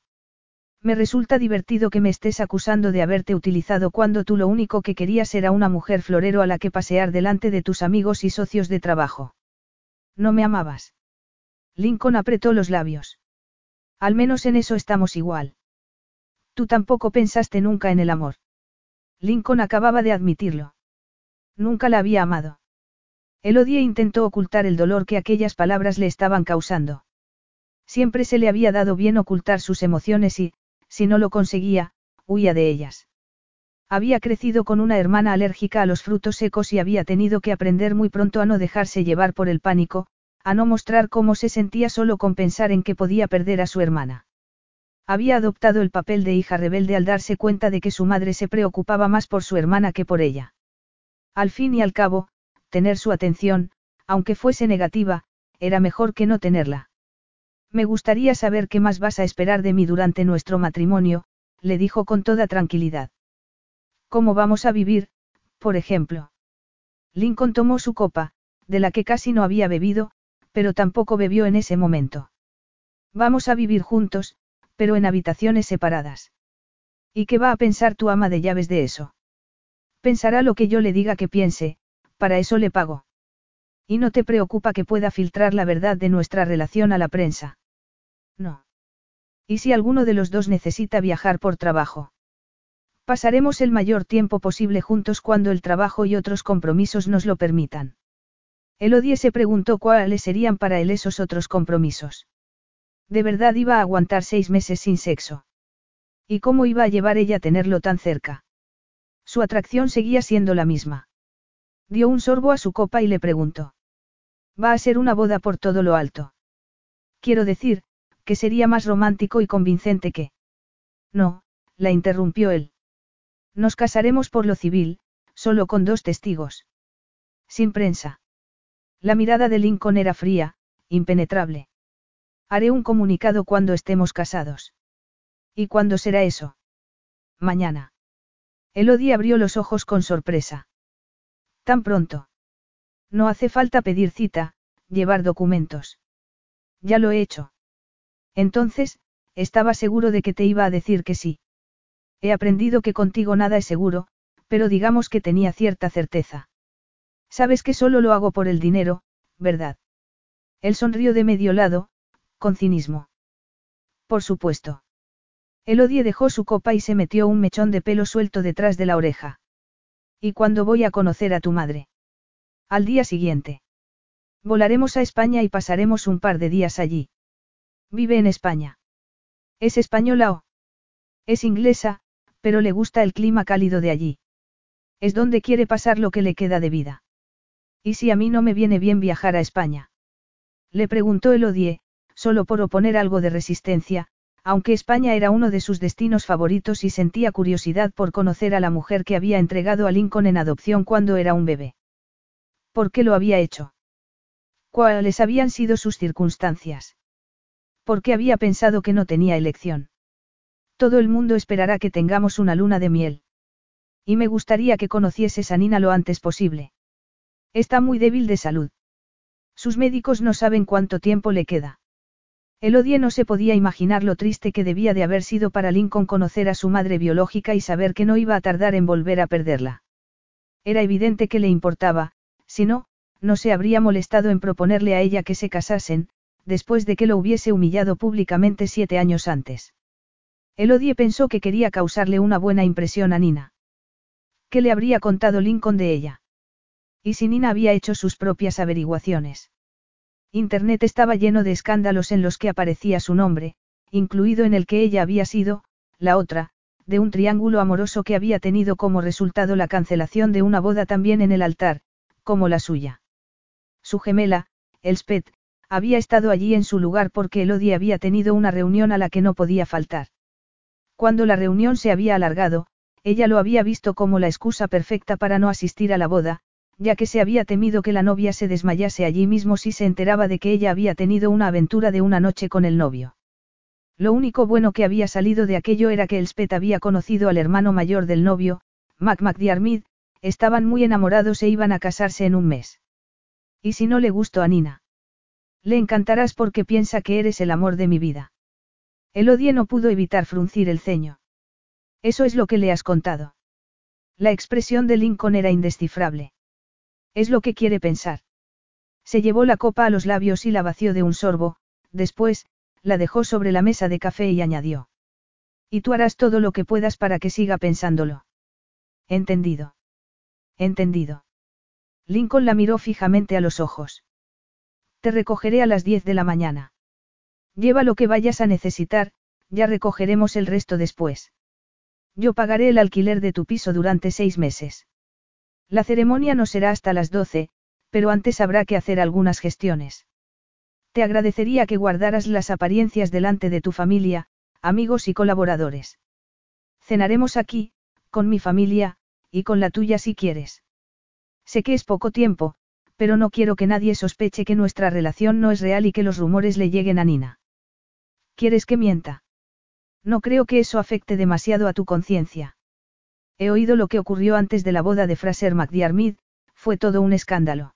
Me resulta divertido que me estés acusando de haberte utilizado cuando tú lo único que querías era una mujer florero a la que pasear delante de tus amigos y socios de trabajo. No me amabas. Lincoln apretó los labios. Al menos en eso estamos igual. Tú tampoco pensaste nunca en el amor. Lincoln acababa de admitirlo. Nunca la había amado. Elodie intentó ocultar el dolor que aquellas palabras le estaban causando. Siempre se le había dado bien ocultar sus emociones y, si no lo conseguía, huía de ellas. Había crecido con una hermana alérgica a los frutos secos y había tenido que aprender muy pronto a no dejarse llevar por el pánico, a no mostrar cómo se sentía solo con pensar en que podía perder a su hermana. Había adoptado el papel de hija rebelde al darse cuenta de que su madre se preocupaba más por su hermana que por ella. Al fin y al cabo, tener su atención, aunque fuese negativa, era mejor que no tenerla. Me gustaría saber qué más vas a esperar de mí durante nuestro matrimonio, le dijo con toda tranquilidad. ¿Cómo vamos a vivir, por ejemplo? Lincoln tomó su copa, de la que casi no había bebido, pero tampoco bebió en ese momento. Vamos a vivir juntos, pero en habitaciones separadas. ¿Y qué va a pensar tu ama de llaves de eso? Pensará lo que yo le diga que piense, para eso le pago. Y no te preocupa que pueda filtrar la verdad de nuestra relación a la prensa. No. ¿Y si alguno de los dos necesita viajar por trabajo? Pasaremos el mayor tiempo posible juntos cuando el trabajo y otros compromisos nos lo permitan. Elodie se preguntó cuáles serían para él esos otros compromisos. ¿De verdad iba a aguantar seis meses sin sexo? ¿Y cómo iba a llevar ella a tenerlo tan cerca? Su atracción seguía siendo la misma. Dio un sorbo a su copa y le preguntó. Va a ser una boda por todo lo alto. Quiero decir, que sería más romántico y convincente que... No, la interrumpió él. Nos casaremos por lo civil, solo con dos testigos. Sin prensa. La mirada de Lincoln era fría, impenetrable. Haré un comunicado cuando estemos casados. ¿Y cuándo será eso? Mañana. Elodie abrió los ojos con sorpresa. ¿Tan pronto? No hace falta pedir cita, llevar documentos. Ya lo he hecho. Entonces, estaba seguro de que te iba a decir que sí. He aprendido que contigo nada es seguro, pero digamos que tenía cierta certeza. Sabes que solo lo hago por el dinero, ¿verdad? Él sonrió de medio lado, con cinismo. Por supuesto. Elodie dejó su copa y se metió un mechón de pelo suelto detrás de la oreja. ¿Y cuándo voy a conocer a tu madre? Al día siguiente. Volaremos a España y pasaremos un par de días allí. Vive en España. ¿Es española o? Es inglesa, pero le gusta el clima cálido de allí. Es donde quiere pasar lo que le queda de vida. ¿Y si a mí no me viene bien viajar a España? Le preguntó Elodie, solo por oponer algo de resistencia, aunque España era uno de sus destinos favoritos y sentía curiosidad por conocer a la mujer que había entregado a Lincoln en adopción cuando era un bebé. ¿Por qué lo había hecho? ¿Cuáles habían sido sus circunstancias? ¿Por qué había pensado que no tenía elección? Todo el mundo esperará que tengamos una luna de miel. Y me gustaría que conocieses a Nina lo antes posible. Está muy débil de salud. Sus médicos no saben cuánto tiempo le queda. Elodie no se podía imaginar lo triste que debía de haber sido para Lincoln conocer a su madre biológica y saber que no iba a tardar en volver a perderla. Era evidente que le importaba, si no, no se habría molestado en proponerle a ella que se casasen, después de que lo hubiese humillado públicamente siete años antes. Elodie pensó que quería causarle una buena impresión a Nina. ¿Qué le habría contado Lincoln de ella? Y si Nina había hecho sus propias averiguaciones. Internet estaba lleno de escándalos en los que aparecía su nombre, incluido en el que ella había sido, la otra, de un triángulo amoroso que había tenido como resultado la cancelación de una boda también en el altar, como la suya. Su gemela, Elspeth, había estado allí en su lugar porque Elodie había tenido una reunión a la que no podía faltar. Cuando la reunión se había alargado, ella lo había visto como la excusa perfecta para no asistir a la boda, ya que se había temido que la novia se desmayase allí mismo si se enteraba de que ella había tenido una aventura de una noche con el novio. Lo único bueno que había salido de aquello era que Elspeth había conocido al hermano mayor del novio, Mac McDiarmid, estaban muy enamorados e iban a casarse en un mes. ¿Y si no le gustó a Nina? Le encantarás porque piensa que eres el amor de mi vida. Elodie no pudo evitar fruncir el ceño. Eso es lo que le has contado. La expresión de Lincoln era indescifrable. Es lo que quiere pensar. Se llevó la copa a los labios y la vació de un sorbo, después, la dejó sobre la mesa de café y añadió. Y tú harás todo lo que puedas para que siga pensándolo. Entendido. Entendido. Lincoln la miró fijamente a los ojos. Te recogeré a las diez de la mañana. Lleva lo que vayas a necesitar, ya recogeremos el resto después. Yo pagaré el alquiler de tu piso durante seis meses. La ceremonia no será hasta las doce, pero antes habrá que hacer algunas gestiones. Te agradecería que guardaras las apariencias delante de tu familia, amigos y colaboradores. Cenaremos aquí, con mi familia, y con la tuya si quieres. Sé que es poco tiempo, pero no quiero que nadie sospeche que nuestra relación no es real y que los rumores le lleguen a Nina. ¿Quieres que mienta? No creo que eso afecte demasiado a tu conciencia. He oído lo que ocurrió antes de la boda de Fraser McDiarmid, fue todo un escándalo.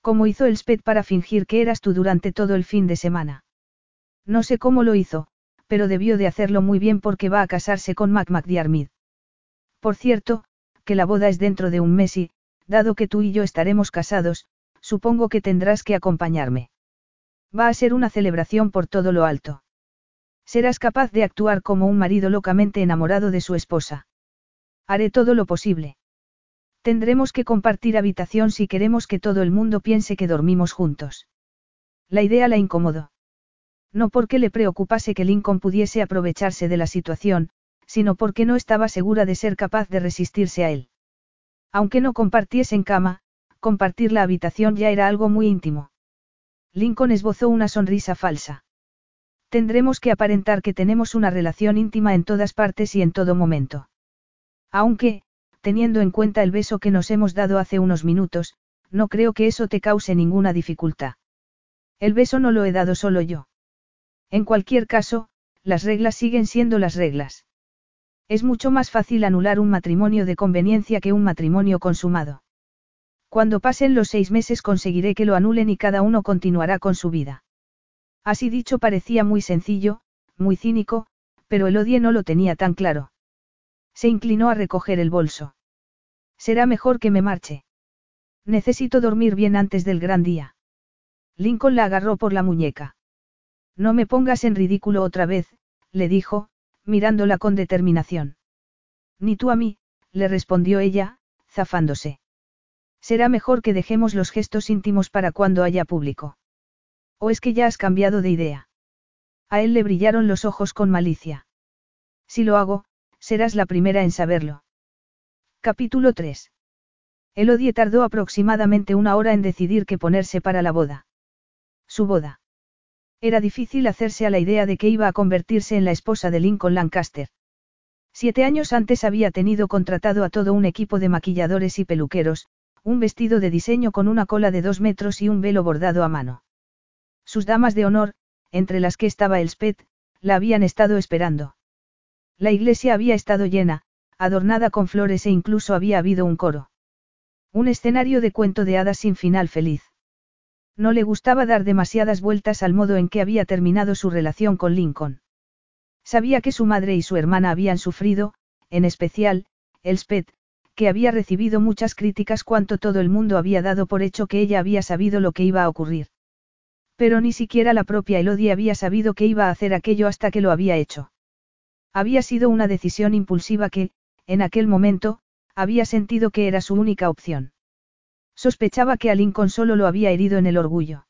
¿Cómo hizo el para fingir que eras tú durante todo el fin de semana? No sé cómo lo hizo, pero debió de hacerlo muy bien porque va a casarse con Mac McDiarmid. Por cierto, que la boda es dentro de un mes y, dado que tú y yo estaremos casados, supongo que tendrás que acompañarme. Va a ser una celebración por todo lo alto. Serás capaz de actuar como un marido locamente enamorado de su esposa. Haré todo lo posible. Tendremos que compartir habitación si queremos que todo el mundo piense que dormimos juntos. La idea la incomodó. No porque le preocupase que Lincoln pudiese aprovecharse de la situación, sino porque no estaba segura de ser capaz de resistirse a él. Aunque no compartiesen cama, compartir la habitación ya era algo muy íntimo. Lincoln esbozó una sonrisa falsa. Tendremos que aparentar que tenemos una relación íntima en todas partes y en todo momento. Aunque, teniendo en cuenta el beso que nos hemos dado hace unos minutos, no creo que eso te cause ninguna dificultad. El beso no lo he dado solo yo. En cualquier caso, las reglas siguen siendo las reglas. Es mucho más fácil anular un matrimonio de conveniencia que un matrimonio consumado. Cuando pasen los seis meses conseguiré que lo anulen y cada uno continuará con su vida. Así dicho parecía muy sencillo, muy cínico, pero el odie no lo tenía tan claro. Se inclinó a recoger el bolso. Será mejor que me marche. Necesito dormir bien antes del gran día. Lincoln la agarró por la muñeca. No me pongas en ridículo otra vez, le dijo, mirándola con determinación. Ni tú a mí, le respondió ella, zafándose. Será mejor que dejemos los gestos íntimos para cuando haya público. ¿O es que ya has cambiado de idea? A él le brillaron los ojos con malicia. Si lo hago, serás la primera en saberlo. Capítulo 3. Elodie tardó aproximadamente una hora en decidir qué ponerse para la boda. Su boda. Era difícil hacerse a la idea de que iba a convertirse en la esposa de Lincoln Lancaster. Siete años antes había tenido contratado a todo un equipo de maquilladores y peluqueros, un vestido de diseño con una cola de dos metros y un velo bordado a mano. Sus damas de honor, entre las que estaba Elspeth, la habían estado esperando. La iglesia había estado llena, adornada con flores e incluso había habido un coro. Un escenario de cuento de hadas sin final feliz. No le gustaba dar demasiadas vueltas al modo en que había terminado su relación con Lincoln. Sabía que su madre y su hermana habían sufrido, en especial, Elspeth, que había recibido muchas críticas cuanto todo el mundo había dado por hecho que ella había sabido lo que iba a ocurrir. Pero ni siquiera la propia Elodie había sabido que iba a hacer aquello hasta que lo había hecho. Había sido una decisión impulsiva que, en aquel momento, había sentido que era su única opción. Sospechaba que Lincoln solo lo había herido en el orgullo.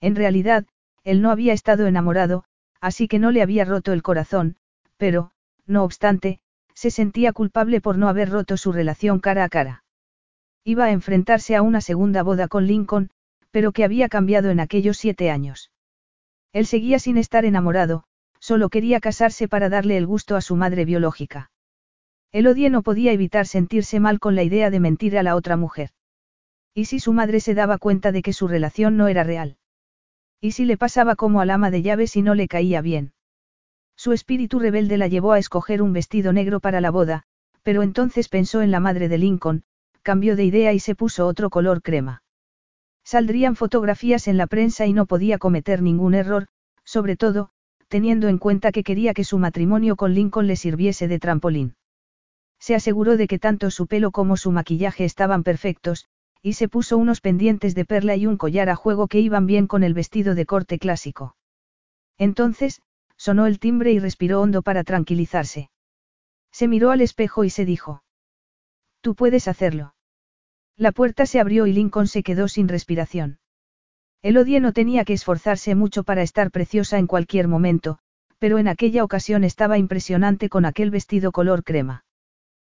En realidad, él no había estado enamorado, así que no le había roto el corazón, pero, no obstante, se sentía culpable por no haber roto su relación cara a cara. Iba a enfrentarse a una segunda boda con Lincoln, pero que había cambiado en aquellos siete años. Él seguía sin estar enamorado, solo quería casarse para darle el gusto a su madre biológica. Elodie no podía evitar sentirse mal con la idea de mentir a la otra mujer. ¿Y si su madre se daba cuenta de que su relación no era real? ¿Y si le pasaba como al ama de llaves y no le caía bien? Su espíritu rebelde la llevó a escoger un vestido negro para la boda, pero entonces pensó en la madre de Lincoln, cambió de idea y se puso otro color crema. Saldrían fotografías en la prensa y no podía cometer ningún error, sobre todo, teniendo en cuenta que quería que su matrimonio con Lincoln le sirviese de trampolín. Se aseguró de que tanto su pelo como su maquillaje estaban perfectos, y se puso unos pendientes de perla y un collar a juego que iban bien con el vestido de corte clásico. Entonces, sonó el timbre y respiró hondo para tranquilizarse. Se miró al espejo y se dijo. Tú puedes hacerlo. La puerta se abrió y Lincoln se quedó sin respiración. Elodie no tenía que esforzarse mucho para estar preciosa en cualquier momento, pero en aquella ocasión estaba impresionante con aquel vestido color crema.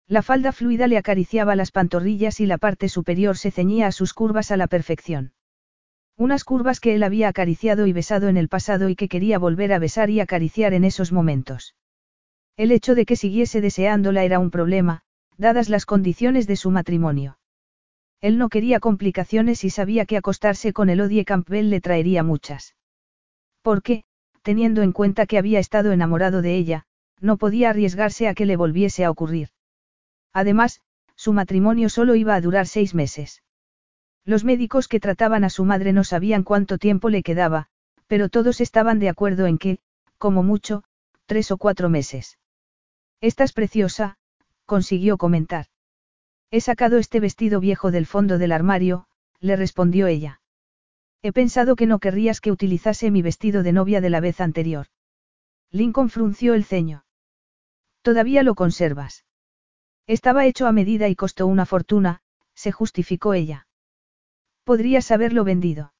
La falda fluida le acariciaba las pantorrillas y la parte superior se ceñía a sus curvas a la perfección. Unas curvas que él había acariciado y besado en el pasado y que quería volver a besar y acariciar en esos momentos. El hecho de que siguiese deseándola era un problema, dadas las condiciones de su matrimonio. Él no quería complicaciones y sabía que acostarse con Elodie Campbell le traería muchas. Porque, teniendo en cuenta que había estado enamorado de ella, no podía arriesgarse a que le volviese a ocurrir. Además, su matrimonio solo iba a durar seis meses. Los médicos que trataban a su madre no sabían cuánto tiempo le quedaba, pero todos estaban de acuerdo en que, como mucho, tres o cuatro meses. Estás preciosa, consiguió comentar. He sacado este vestido viejo del fondo del armario, le respondió ella. He pensado que no querrías que utilizase mi vestido de novia de la vez anterior. Lincoln frunció el ceño. Todavía lo conservas. Estaba hecho a medida y costó una fortuna, se justificó ella. Podrías haberlo vendido.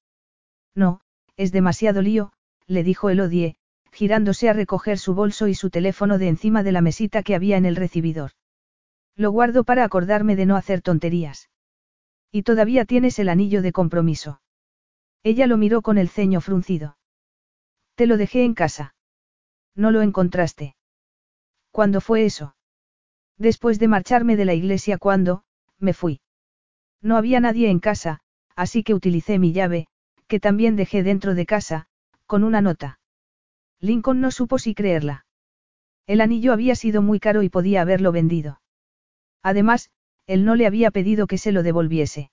No, es demasiado lío, le dijo Elodie, girándose a recoger su bolso y su teléfono de encima de la mesita que había en el recibidor. Lo guardo para acordarme de no hacer tonterías. Y todavía tienes el anillo de compromiso. Ella lo miró con el ceño fruncido. Te lo dejé en casa. No lo encontraste. ¿Cuándo fue eso? Después de marcharme de la iglesia cuando, me fui. No había nadie en casa, así que utilicé mi llave, que también dejé dentro de casa, con una nota. Lincoln no supo si creerla. El anillo había sido muy caro y podía haberlo vendido. Además, él no le había pedido que se lo devolviese.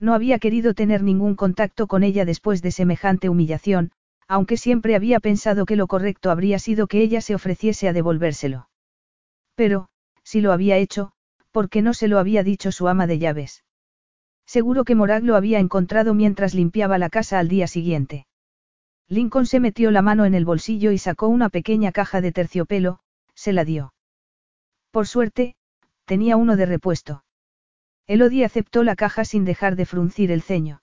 No había querido tener ningún contacto con ella después de semejante humillación, aunque siempre había pensado que lo correcto habría sido que ella se ofreciese a devolvérselo. Pero, si lo había hecho, ¿por qué no se lo había dicho su ama de llaves? Seguro que Morag lo había encontrado mientras limpiaba la casa al día siguiente. Lincoln se metió la mano en el bolsillo y sacó una pequeña caja de terciopelo, se la dio. Por suerte, tenía uno de repuesto. Elodie aceptó la caja sin dejar de fruncir el ceño.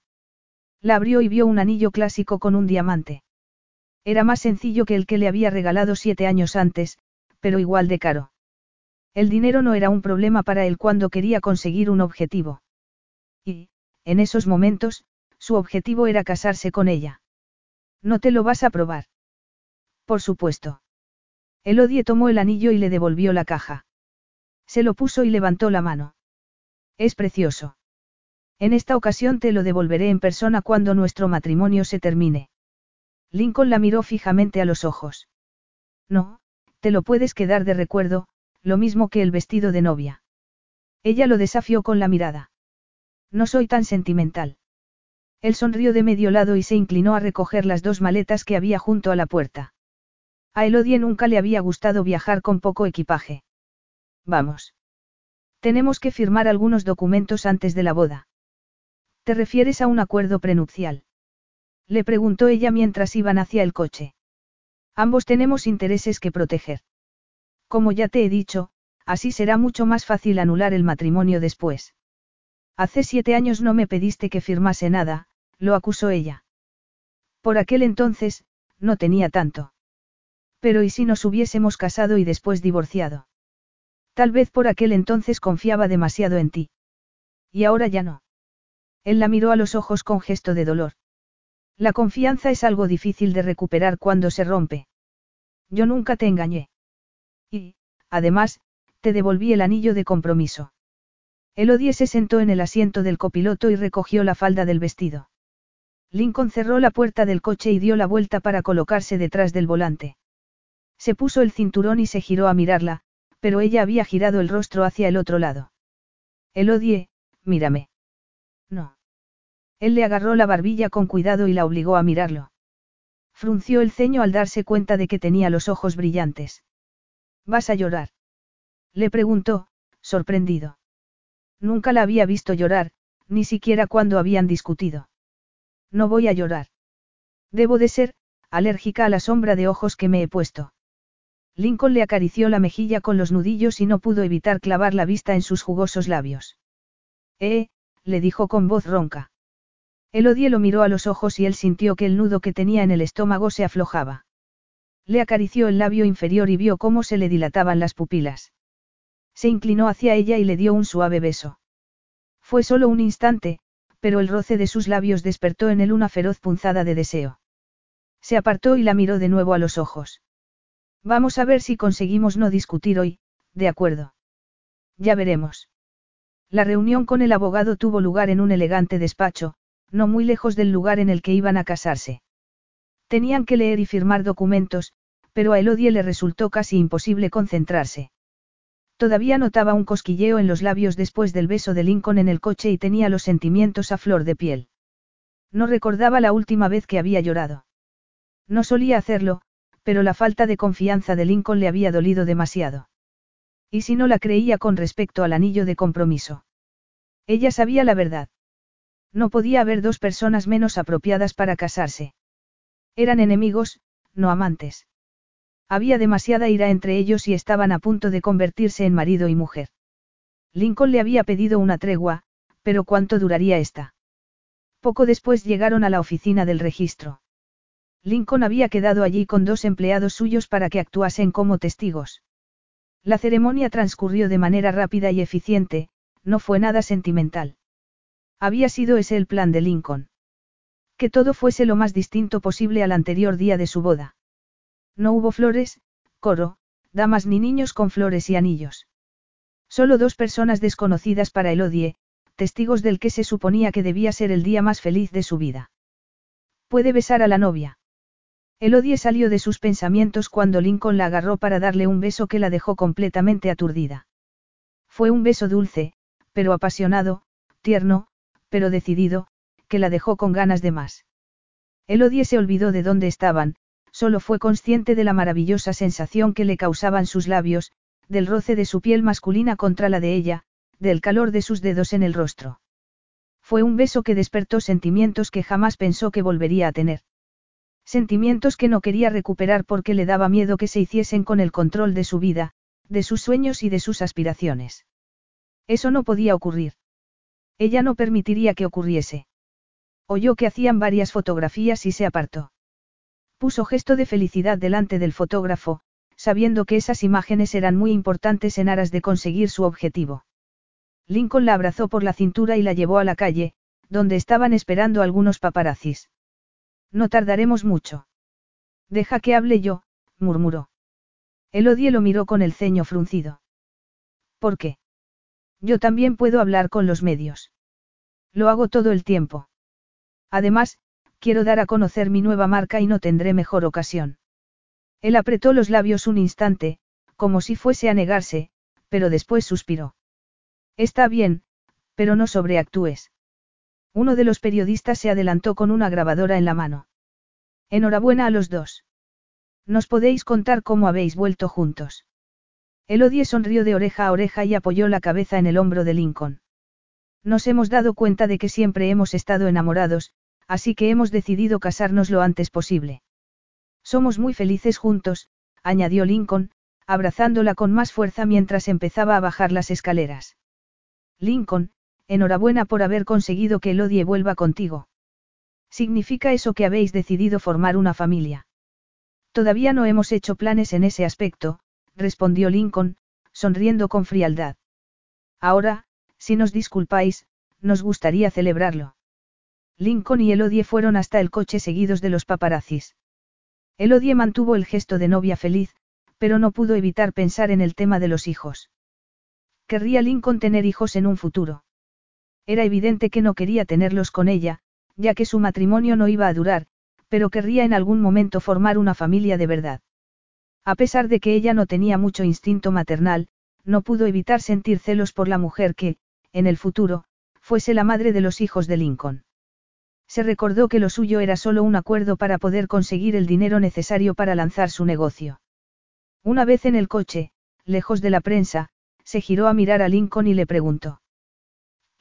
La abrió y vio un anillo clásico con un diamante. Era más sencillo que el que le había regalado siete años antes, pero igual de caro. El dinero no era un problema para él cuando quería conseguir un objetivo. Y, en esos momentos, su objetivo era casarse con ella. ¿No te lo vas a probar? Por supuesto. Elodie tomó el anillo y le devolvió la caja. Se lo puso y levantó la mano. Es precioso. En esta ocasión te lo devolveré en persona cuando nuestro matrimonio se termine. Lincoln la miró fijamente a los ojos. No, te lo puedes quedar de recuerdo, lo mismo que el vestido de novia. Ella lo desafió con la mirada. No soy tan sentimental. Él sonrió de medio lado y se inclinó a recoger las dos maletas que había junto a la puerta. A Elodie nunca le había gustado viajar con poco equipaje. Vamos. Tenemos que firmar algunos documentos antes de la boda. ¿Te refieres a un acuerdo prenupcial? Le preguntó ella mientras iban hacia el coche. Ambos tenemos intereses que proteger. Como ya te he dicho, así será mucho más fácil anular el matrimonio después. Hace siete años no me pediste que firmase nada, lo acusó ella. Por aquel entonces, no tenía tanto. Pero ¿y si nos hubiésemos casado y después divorciado? Tal vez por aquel entonces confiaba demasiado en ti. Y ahora ya no. Él la miró a los ojos con gesto de dolor. La confianza es algo difícil de recuperar cuando se rompe. Yo nunca te engañé. Y, además, te devolví el anillo de compromiso. Elodie se sentó en el asiento del copiloto y recogió la falda del vestido. Lincoln cerró la puerta del coche y dio la vuelta para colocarse detrás del volante. Se puso el cinturón y se giró a mirarla, pero ella había girado el rostro hacia el otro lado. Elodie, mírame. No. Él le agarró la barbilla con cuidado y la obligó a mirarlo. Frunció el ceño al darse cuenta de que tenía los ojos brillantes. ¿Vas a llorar? Le preguntó, sorprendido. Nunca la había visto llorar, ni siquiera cuando habían discutido. No voy a llorar. Debo de ser, alérgica a la sombra de ojos que me he puesto. Lincoln le acarició la mejilla con los nudillos y no pudo evitar clavar la vista en sus jugosos labios. Eh, le dijo con voz ronca. Elodie lo miró a los ojos y él sintió que el nudo que tenía en el estómago se aflojaba. Le acarició el labio inferior y vio cómo se le dilataban las pupilas. Se inclinó hacia ella y le dio un suave beso. Fue solo un instante, pero el roce de sus labios despertó en él una feroz punzada de deseo. Se apartó y la miró de nuevo a los ojos. Vamos a ver si conseguimos no discutir hoy, de acuerdo. Ya veremos. La reunión con el abogado tuvo lugar en un elegante despacho, no muy lejos del lugar en el que iban a casarse. Tenían que leer y firmar documentos, pero a Elodie le resultó casi imposible concentrarse. Todavía notaba un cosquilleo en los labios después del beso de Lincoln en el coche y tenía los sentimientos a flor de piel. No recordaba la última vez que había llorado. No solía hacerlo, pero la falta de confianza de Lincoln le había dolido demasiado. ¿Y si no la creía con respecto al anillo de compromiso? Ella sabía la verdad. No podía haber dos personas menos apropiadas para casarse. Eran enemigos, no amantes. Había demasiada ira entre ellos y estaban a punto de convertirse en marido y mujer. Lincoln le había pedido una tregua, pero ¿cuánto duraría esta? Poco después llegaron a la oficina del registro. Lincoln había quedado allí con dos empleados suyos para que actuasen como testigos. La ceremonia transcurrió de manera rápida y eficiente, no fue nada sentimental. Había sido ese el plan de Lincoln. Que todo fuese lo más distinto posible al anterior día de su boda. No hubo flores, coro, damas ni niños con flores y anillos. Solo dos personas desconocidas para Elodie, testigos del que se suponía que debía ser el día más feliz de su vida. Puede besar a la novia. Elodie salió de sus pensamientos cuando Lincoln la agarró para darle un beso que la dejó completamente aturdida. Fue un beso dulce, pero apasionado, tierno, pero decidido, que la dejó con ganas de más. Elodie se olvidó de dónde estaban, solo fue consciente de la maravillosa sensación que le causaban sus labios, del roce de su piel masculina contra la de ella, del calor de sus dedos en el rostro. Fue un beso que despertó sentimientos que jamás pensó que volvería a tener. Sentimientos que no quería recuperar porque le daba miedo que se hiciesen con el control de su vida, de sus sueños y de sus aspiraciones. Eso no podía ocurrir. Ella no permitiría que ocurriese. Oyó que hacían varias fotografías y se apartó. Puso gesto de felicidad delante del fotógrafo, sabiendo que esas imágenes eran muy importantes en aras de conseguir su objetivo. Lincoln la abrazó por la cintura y la llevó a la calle, donde estaban esperando algunos paparazzis. No tardaremos mucho. Deja que hable yo, murmuró. Elodie lo miró con el ceño fruncido. ¿Por qué? Yo también puedo hablar con los medios. Lo hago todo el tiempo. Además, quiero dar a conocer mi nueva marca y no tendré mejor ocasión. Él apretó los labios un instante, como si fuese a negarse, pero después suspiró. Está bien, pero no sobreactúes. Uno de los periodistas se adelantó con una grabadora en la mano. Enhorabuena a los dos. Nos podéis contar cómo habéis vuelto juntos. Elodie sonrió de oreja a oreja y apoyó la cabeza en el hombro de Lincoln. Nos hemos dado cuenta de que siempre hemos estado enamorados, así que hemos decidido casarnos lo antes posible. Somos muy felices juntos, añadió Lincoln, abrazándola con más fuerza mientras empezaba a bajar las escaleras. Lincoln, enhorabuena por haber conseguido que Elodie vuelva contigo. ¿Significa eso que habéis decidido formar una familia? Todavía no hemos hecho planes en ese aspecto, respondió Lincoln, sonriendo con frialdad. Ahora, si nos disculpáis, nos gustaría celebrarlo. Lincoln y Elodie fueron hasta el coche seguidos de los paparazzis. Elodie mantuvo el gesto de novia feliz, pero no pudo evitar pensar en el tema de los hijos. Querría Lincoln tener hijos en un futuro. Era evidente que no quería tenerlos con ella, ya que su matrimonio no iba a durar, pero querría en algún momento formar una familia de verdad. A pesar de que ella no tenía mucho instinto maternal, no pudo evitar sentir celos por la mujer que, en el futuro, fuese la madre de los hijos de Lincoln. Se recordó que lo suyo era solo un acuerdo para poder conseguir el dinero necesario para lanzar su negocio. Una vez en el coche, lejos de la prensa, se giró a mirar a Lincoln y le preguntó.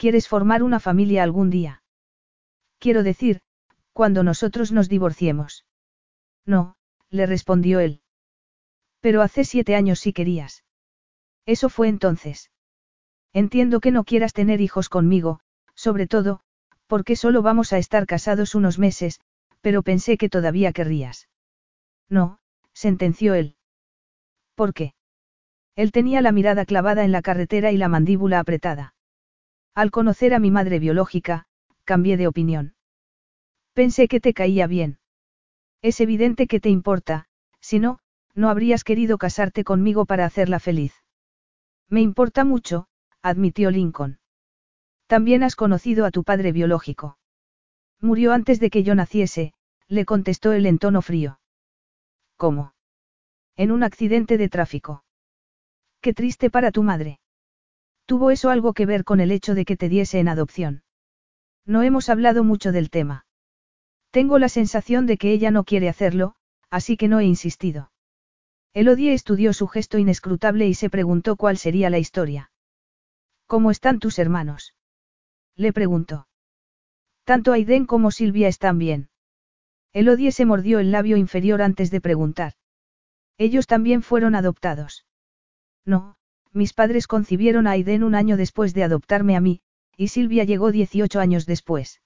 ¿Quieres formar una familia algún día? Quiero decir, cuando nosotros nos divorciemos. No, le respondió él. Pero hace siete años sí querías. Eso fue entonces. Entiendo que no quieras tener hijos conmigo, sobre todo, porque solo vamos a estar casados unos meses, pero pensé que todavía querrías. No, sentenció él. ¿Por qué? Él tenía la mirada clavada en la carretera y la mandíbula apretada. Al conocer a mi madre biológica, cambié de opinión. Pensé que te caía bien. Es evidente que te importa, si no, no habrías querido casarte conmigo para hacerla feliz. Me importa mucho, admitió Lincoln. También has conocido a tu padre biológico. Murió antes de que yo naciese, le contestó él en tono frío. ¿Cómo? En un accidente de tráfico. Qué triste para tu madre. ¿Tuvo eso algo que ver con el hecho de que te diese en adopción? No hemos hablado mucho del tema. Tengo la sensación de que ella no quiere hacerlo, así que no he insistido. Elodie estudió su gesto inescrutable y se preguntó cuál sería la historia. ¿Cómo están tus hermanos? Le preguntó. Tanto Aiden como Silvia están bien. Elodie se mordió el labio inferior antes de preguntar. Ellos también fueron adoptados. No, mis padres concibieron a Aiden un año después de adoptarme a mí, y Silvia llegó 18 años después.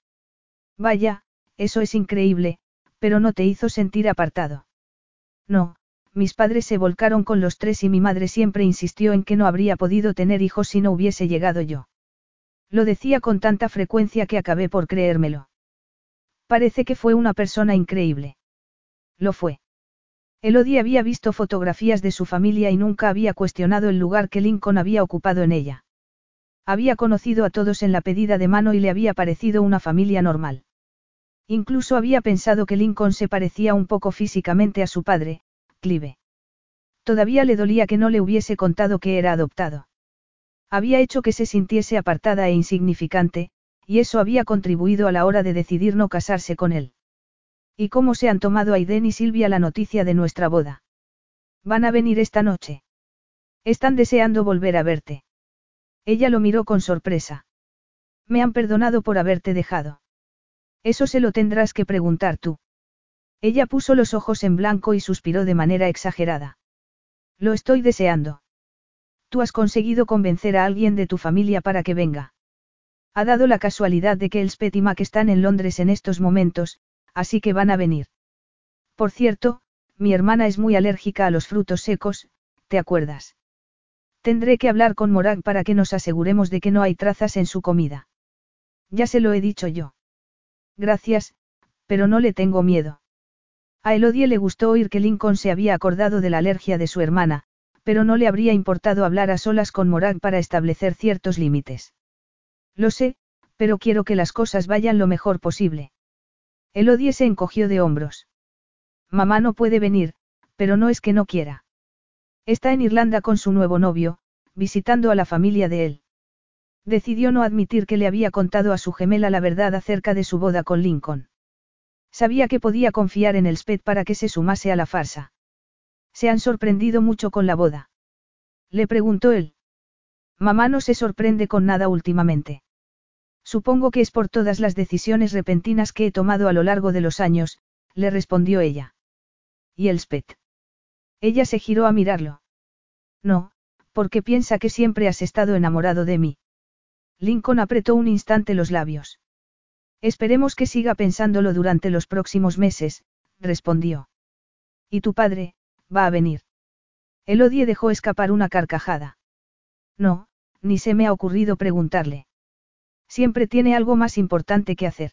Vaya, eso es increíble, pero no te hizo sentir apartado. No, mis padres se volcaron con los tres y mi madre siempre insistió en que no habría podido tener hijos si no hubiese llegado yo. Lo decía con tanta frecuencia que acabé por creérmelo. Parece que fue una persona increíble. Lo fue. Elodie había visto fotografías de su familia y nunca había cuestionado el lugar que Lincoln había ocupado en ella. Había conocido a todos en la pedida de mano y le había parecido una familia normal. Incluso había pensado que Lincoln se parecía un poco físicamente a su padre, Clive. Todavía le dolía que no le hubiese contado que era adoptado. Había hecho que se sintiese apartada e insignificante, y eso había contribuido a la hora de decidir no casarse con él. ¿Y cómo se han tomado Aiden y Silvia la noticia de nuestra boda? Van a venir esta noche. Están deseando volver a verte. Ella lo miró con sorpresa. Me han perdonado por haberte dejado. Eso se lo tendrás que preguntar tú. Ella puso los ojos en blanco y suspiró de manera exagerada. Lo estoy deseando. Tú has conseguido convencer a alguien de tu familia para que venga. Ha dado la casualidad de que Elspeth y Mac están en Londres en estos momentos, así que van a venir. Por cierto, mi hermana es muy alérgica a los frutos secos, ¿te acuerdas? Tendré que hablar con Morag para que nos aseguremos de que no hay trazas en su comida. Ya se lo he dicho yo. Gracias, pero no le tengo miedo. A Elodie le gustó oír que Lincoln se había acordado de la alergia de su hermana, pero no le habría importado hablar a solas con Morag para establecer ciertos límites. Lo sé, pero quiero que las cosas vayan lo mejor posible. Elodie se encogió de hombros. Mamá no puede venir, pero no es que no quiera. Está en Irlanda con su nuevo novio, visitando a la familia de él. Decidió no admitir que le había contado a su gemela la verdad acerca de su boda con Lincoln. Sabía que podía confiar en el Sped para que se sumase a la farsa. Se han sorprendido mucho con la boda. Le preguntó él. Mamá no se sorprende con nada últimamente. Supongo que es por todas las decisiones repentinas que he tomado a lo largo de los años, le respondió ella. ¿Y el Spet? Ella se giró a mirarlo. No, porque piensa que siempre has estado enamorado de mí. Lincoln apretó un instante los labios. Esperemos que siga pensándolo durante los próximos meses, respondió. ¿Y tu padre, va a venir? Elodie dejó escapar una carcajada. No, ni se me ha ocurrido preguntarle. Siempre tiene algo más importante que hacer.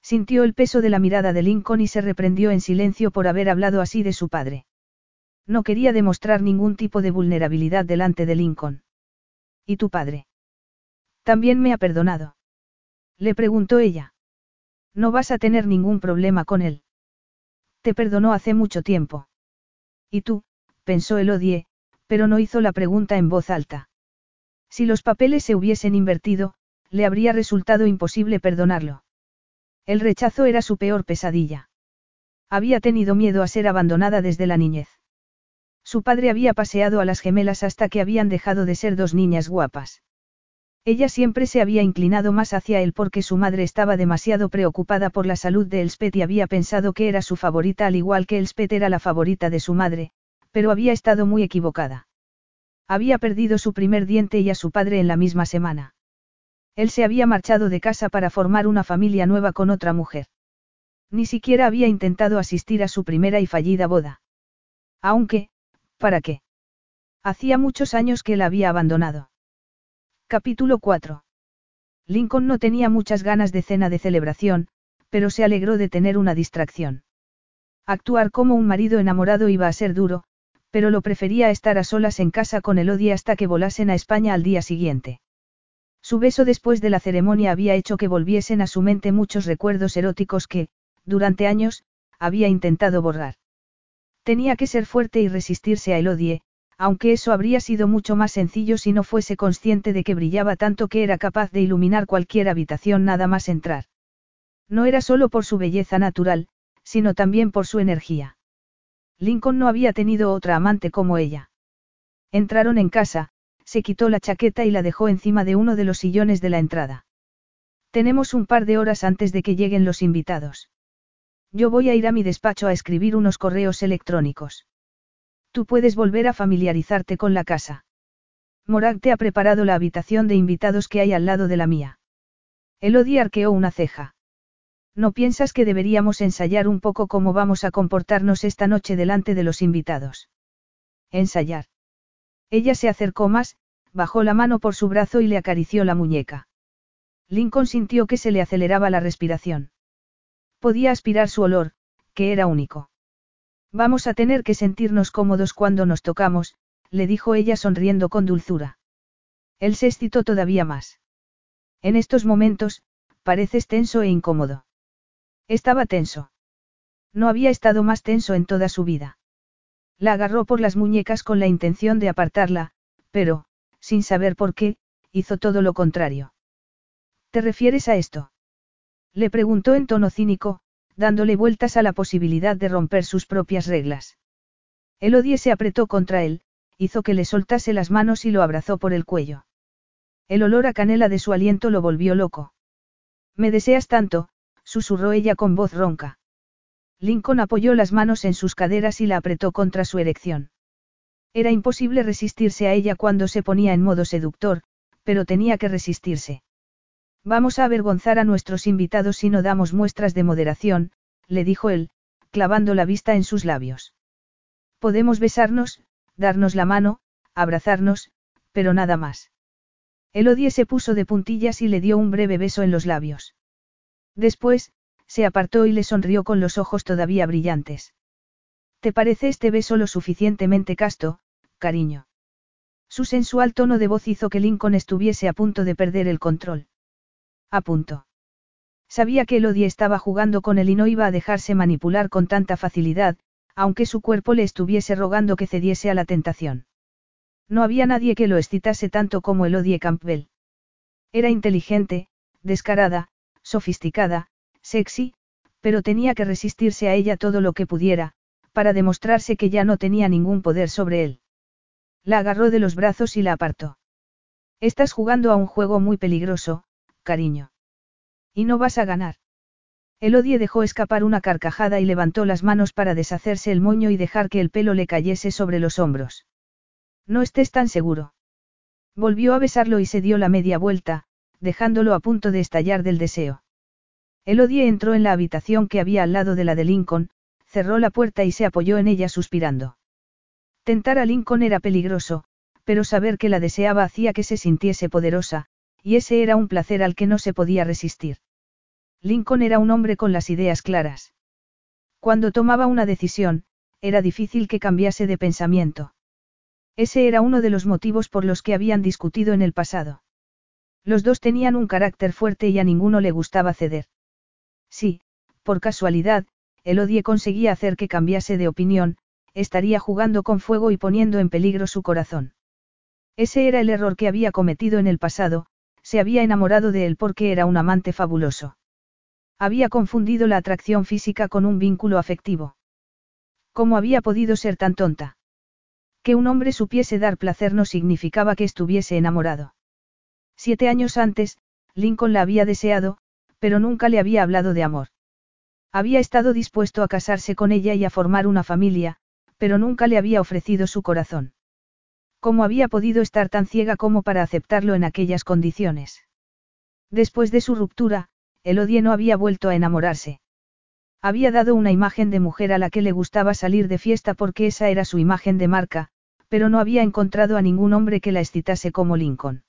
Sintió el peso de la mirada de Lincoln y se reprendió en silencio por haber hablado así de su padre. No quería demostrar ningún tipo de vulnerabilidad delante de Lincoln. ¿Y tu padre? También me ha perdonado. Le preguntó ella. No vas a tener ningún problema con él. Te perdonó hace mucho tiempo. ¿Y tú? pensó Elodie, pero no hizo la pregunta en voz alta. Si los papeles se hubiesen invertido, le habría resultado imposible perdonarlo. El rechazo era su peor pesadilla. Había tenido miedo a ser abandonada desde la niñez. Su padre había paseado a las gemelas hasta que habían dejado de ser dos niñas guapas. Ella siempre se había inclinado más hacia él porque su madre estaba demasiado preocupada por la salud de Elspeth y había pensado que era su favorita al igual que Elspeth era la favorita de su madre, pero había estado muy equivocada. Había perdido su primer diente y a su padre en la misma semana. Él se había marchado de casa para formar una familia nueva con otra mujer. Ni siquiera había intentado asistir a su primera y fallida boda. Aunque, ¿para qué? Hacía muchos años que la había abandonado. Capítulo 4. Lincoln no tenía muchas ganas de cena de celebración, pero se alegró de tener una distracción. Actuar como un marido enamorado iba a ser duro, pero lo prefería estar a solas en casa con Elodie hasta que volasen a España al día siguiente. Su beso después de la ceremonia había hecho que volviesen a su mente muchos recuerdos eróticos que, durante años, había intentado borrar. Tenía que ser fuerte y resistirse a Elodie, aunque eso habría sido mucho más sencillo si no fuese consciente de que brillaba tanto que era capaz de iluminar cualquier habitación nada más entrar. No era solo por su belleza natural, sino también por su energía. Lincoln no había tenido otra amante como ella. Entraron en casa, se quitó la chaqueta y la dejó encima de uno de los sillones de la entrada. Tenemos un par de horas antes de que lleguen los invitados. Yo voy a ir a mi despacho a escribir unos correos electrónicos. Tú puedes volver a familiarizarte con la casa. Morag te ha preparado la habitación de invitados que hay al lado de la mía. Elodie arqueó una ceja. ¿No piensas que deberíamos ensayar un poco cómo vamos a comportarnos esta noche delante de los invitados? Ensayar. Ella se acercó más, bajó la mano por su brazo y le acarició la muñeca. Lincoln sintió que se le aceleraba la respiración. Podía aspirar su olor, que era único. Vamos a tener que sentirnos cómodos cuando nos tocamos, le dijo ella sonriendo con dulzura. Él se excitó todavía más. En estos momentos, pareces tenso e incómodo. Estaba tenso. No había estado más tenso en toda su vida. La agarró por las muñecas con la intención de apartarla, pero, sin saber por qué, hizo todo lo contrario. ¿Te refieres a esto? Le preguntó en tono cínico, dándole vueltas a la posibilidad de romper sus propias reglas. Elodie se apretó contra él, hizo que le soltase las manos y lo abrazó por el cuello. El olor a canela de su aliento lo volvió loco. Me deseas tanto, susurró ella con voz ronca. Lincoln apoyó las manos en sus caderas y la apretó contra su erección. Era imposible resistirse a ella cuando se ponía en modo seductor, pero tenía que resistirse. Vamos a avergonzar a nuestros invitados si no damos muestras de moderación, le dijo él, clavando la vista en sus labios. Podemos besarnos, darnos la mano, abrazarnos, pero nada más. Elodie se puso de puntillas y le dio un breve beso en los labios. Después, se apartó y le sonrió con los ojos todavía brillantes. ¿Te parece este beso lo suficientemente casto, cariño? Su sensual tono de voz hizo que Lincoln estuviese a punto de perder el control. A punto. Sabía que Elodie estaba jugando con él y no iba a dejarse manipular con tanta facilidad, aunque su cuerpo le estuviese rogando que cediese a la tentación. No había nadie que lo excitase tanto como Elodie Campbell. Era inteligente, descarada, sofisticada, sexy, pero tenía que resistirse a ella todo lo que pudiera, para demostrarse que ya no tenía ningún poder sobre él. La agarró de los brazos y la apartó. Estás jugando a un juego muy peligroso, cariño. Y no vas a ganar. Elodie dejó escapar una carcajada y levantó las manos para deshacerse el moño y dejar que el pelo le cayese sobre los hombros. No estés tan seguro. Volvió a besarlo y se dio la media vuelta, dejándolo a punto de estallar del deseo. Elodie entró en la habitación que había al lado de la de Lincoln, cerró la puerta y se apoyó en ella suspirando. Tentar a Lincoln era peligroso, pero saber que la deseaba hacía que se sintiese poderosa, y ese era un placer al que no se podía resistir. Lincoln era un hombre con las ideas claras. Cuando tomaba una decisión, era difícil que cambiase de pensamiento. Ese era uno de los motivos por los que habían discutido en el pasado. Los dos tenían un carácter fuerte y a ninguno le gustaba ceder. Sí, por casualidad, Elodie conseguía hacer que cambiase de opinión, estaría jugando con fuego y poniendo en peligro su corazón. Ese era el error que había cometido en el pasado, se había enamorado de él porque era un amante fabuloso. Había confundido la atracción física con un vínculo afectivo. ¿Cómo había podido ser tan tonta? Que un hombre supiese dar placer no significaba que estuviese enamorado. Siete años antes, Lincoln la había deseado, pero nunca le había hablado de amor. Había estado dispuesto a casarse con ella y a formar una familia, pero nunca le había ofrecido su corazón. ¿Cómo había podido estar tan ciega como para aceptarlo en aquellas condiciones? Después de su ruptura, Elodie no había vuelto a enamorarse. Había dado una imagen de mujer a la que le gustaba salir de fiesta porque esa era su imagen de marca, pero no había encontrado a ningún hombre que la excitase como Lincoln.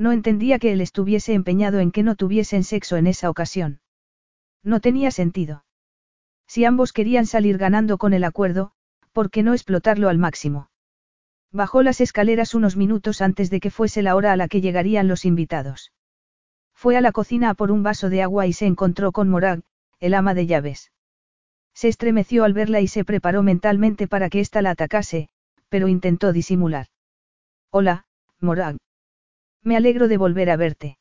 No entendía que él estuviese empeñado en que no tuviesen sexo en esa ocasión. No tenía sentido. Si ambos querían salir ganando con el acuerdo, ¿por qué no explotarlo al máximo? Bajó las escaleras unos minutos antes de que fuese la hora a la que llegarían los invitados. Fue a la cocina a por un vaso de agua y se encontró con Morag, el ama de llaves. Se estremeció al verla y se preparó mentalmente para que ésta la atacase, pero intentó disimular. Hola, Morag. Me alegro de volver a verte.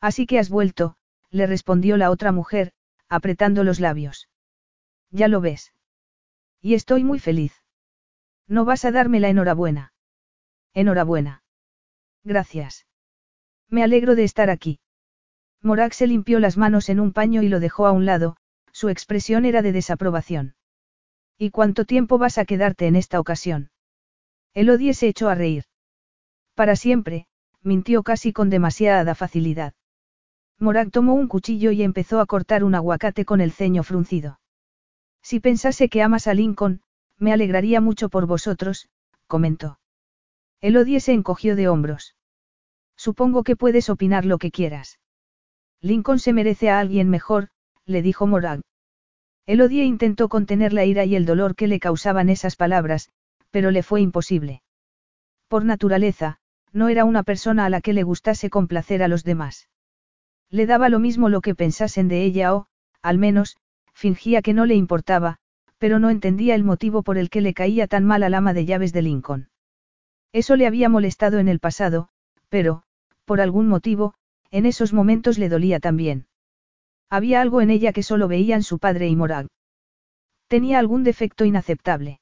Así que has vuelto, le respondió la otra mujer, apretando los labios. Ya lo ves. Y estoy muy feliz. ¿No vas a darme la enhorabuena? Enhorabuena. Gracias. Me alegro de estar aquí. Morag se limpió las manos en un paño y lo dejó a un lado, su expresión era de desaprobación. ¿Y cuánto tiempo vas a quedarte en esta ocasión? Elodie se echó a reír. Para siempre, mintió casi con demasiada facilidad. Morag tomó un cuchillo y empezó a cortar un aguacate con el ceño fruncido. Si pensase que amas a Lincoln, me alegraría mucho por vosotros, comentó. Elodie se encogió de hombros. Supongo que puedes opinar lo que quieras. Lincoln se merece a alguien mejor, le dijo Morag. Elodie intentó contener la ira y el dolor que le causaban esas palabras, pero le fue imposible. Por naturaleza, no era una persona a la que le gustase complacer a los demás. Le daba lo mismo lo que pensasen de ella o, al menos, fingía que no le importaba, pero no entendía el motivo por el que le caía tan mal al ama de llaves de Lincoln. Eso le había molestado en el pasado, pero, por algún motivo, en esos momentos le dolía también. Había algo en ella que solo veían su padre y Morag. Tenía algún defecto inaceptable.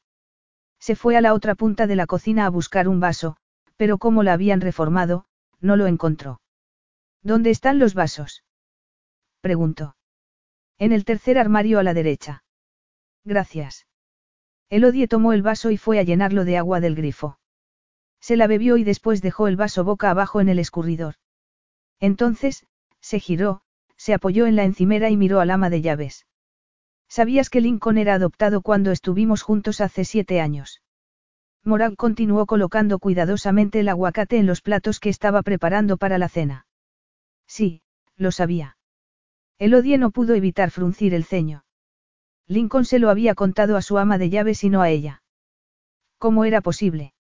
Se fue a la otra punta de la cocina a buscar un vaso, pero como la habían reformado, no lo encontró. ¿Dónde están los vasos? preguntó. En el tercer armario a la derecha. Gracias. Elodie tomó el vaso y fue a llenarlo de agua del grifo. Se la bebió y después dejó el vaso boca abajo en el escurridor. Entonces, se giró, se apoyó en la encimera y miró al ama de llaves. ¿Sabías que Lincoln era adoptado cuando estuvimos juntos hace siete años? Morag continuó colocando cuidadosamente el aguacate en los platos que estaba preparando para la cena. Sí, lo sabía. Elodie no pudo evitar fruncir el ceño. Lincoln se lo había contado a su ama de llaves y no a ella. ¿Cómo era posible?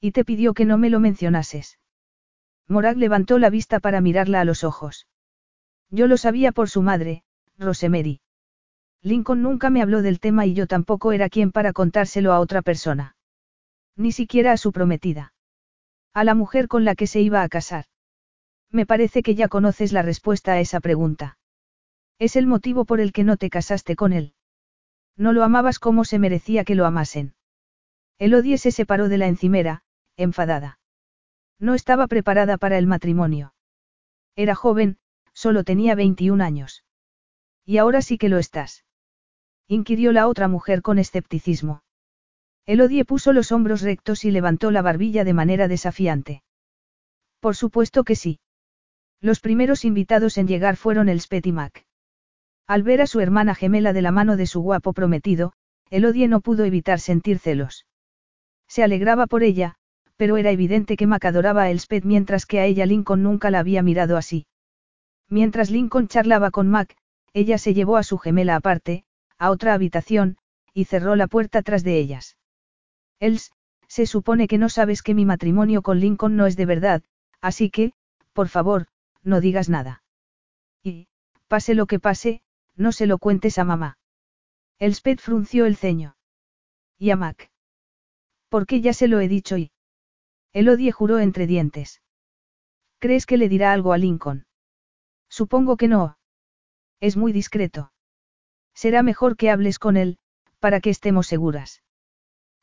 Y te pidió que no me lo mencionases. Morag levantó la vista para mirarla a los ojos. Yo lo sabía por su madre, Rosemary. Lincoln nunca me habló del tema y yo tampoco era quien para contárselo a otra persona. Ni siquiera a su prometida. A la mujer con la que se iba a casar. Me parece que ya conoces la respuesta a esa pregunta. Es el motivo por el que no te casaste con él. No lo amabas como se merecía que lo amasen. Elodie se separó de la encimera, enfadada. No estaba preparada para el matrimonio. Era joven, solo tenía 21 años. Y ahora sí que lo estás. Inquirió la otra mujer con escepticismo. Elodie puso los hombros rectos y levantó la barbilla de manera desafiante. Por supuesto que sí. Los primeros invitados en llegar fueron el y Mac. Al ver a su hermana gemela de la mano de su guapo prometido, Elodie no pudo evitar sentir celos. Se alegraba por ella, pero era evidente que Mac adoraba a Elspeth mientras que a ella Lincoln nunca la había mirado así. Mientras Lincoln charlaba con Mac, ella se llevó a su gemela aparte, a otra habitación, y cerró la puerta tras de ellas. Els, se supone que no sabes que mi matrimonio con Lincoln no es de verdad, así que, por favor, no digas nada. Y, pase lo que pase, no se lo cuentes a mamá. Elspeth frunció el ceño. ¿Y a Mac? Porque ya se lo he dicho y... Elodie juró entre dientes. ¿Crees que le dirá algo a Lincoln? Supongo que no. Es muy discreto. Será mejor que hables con él, para que estemos seguras.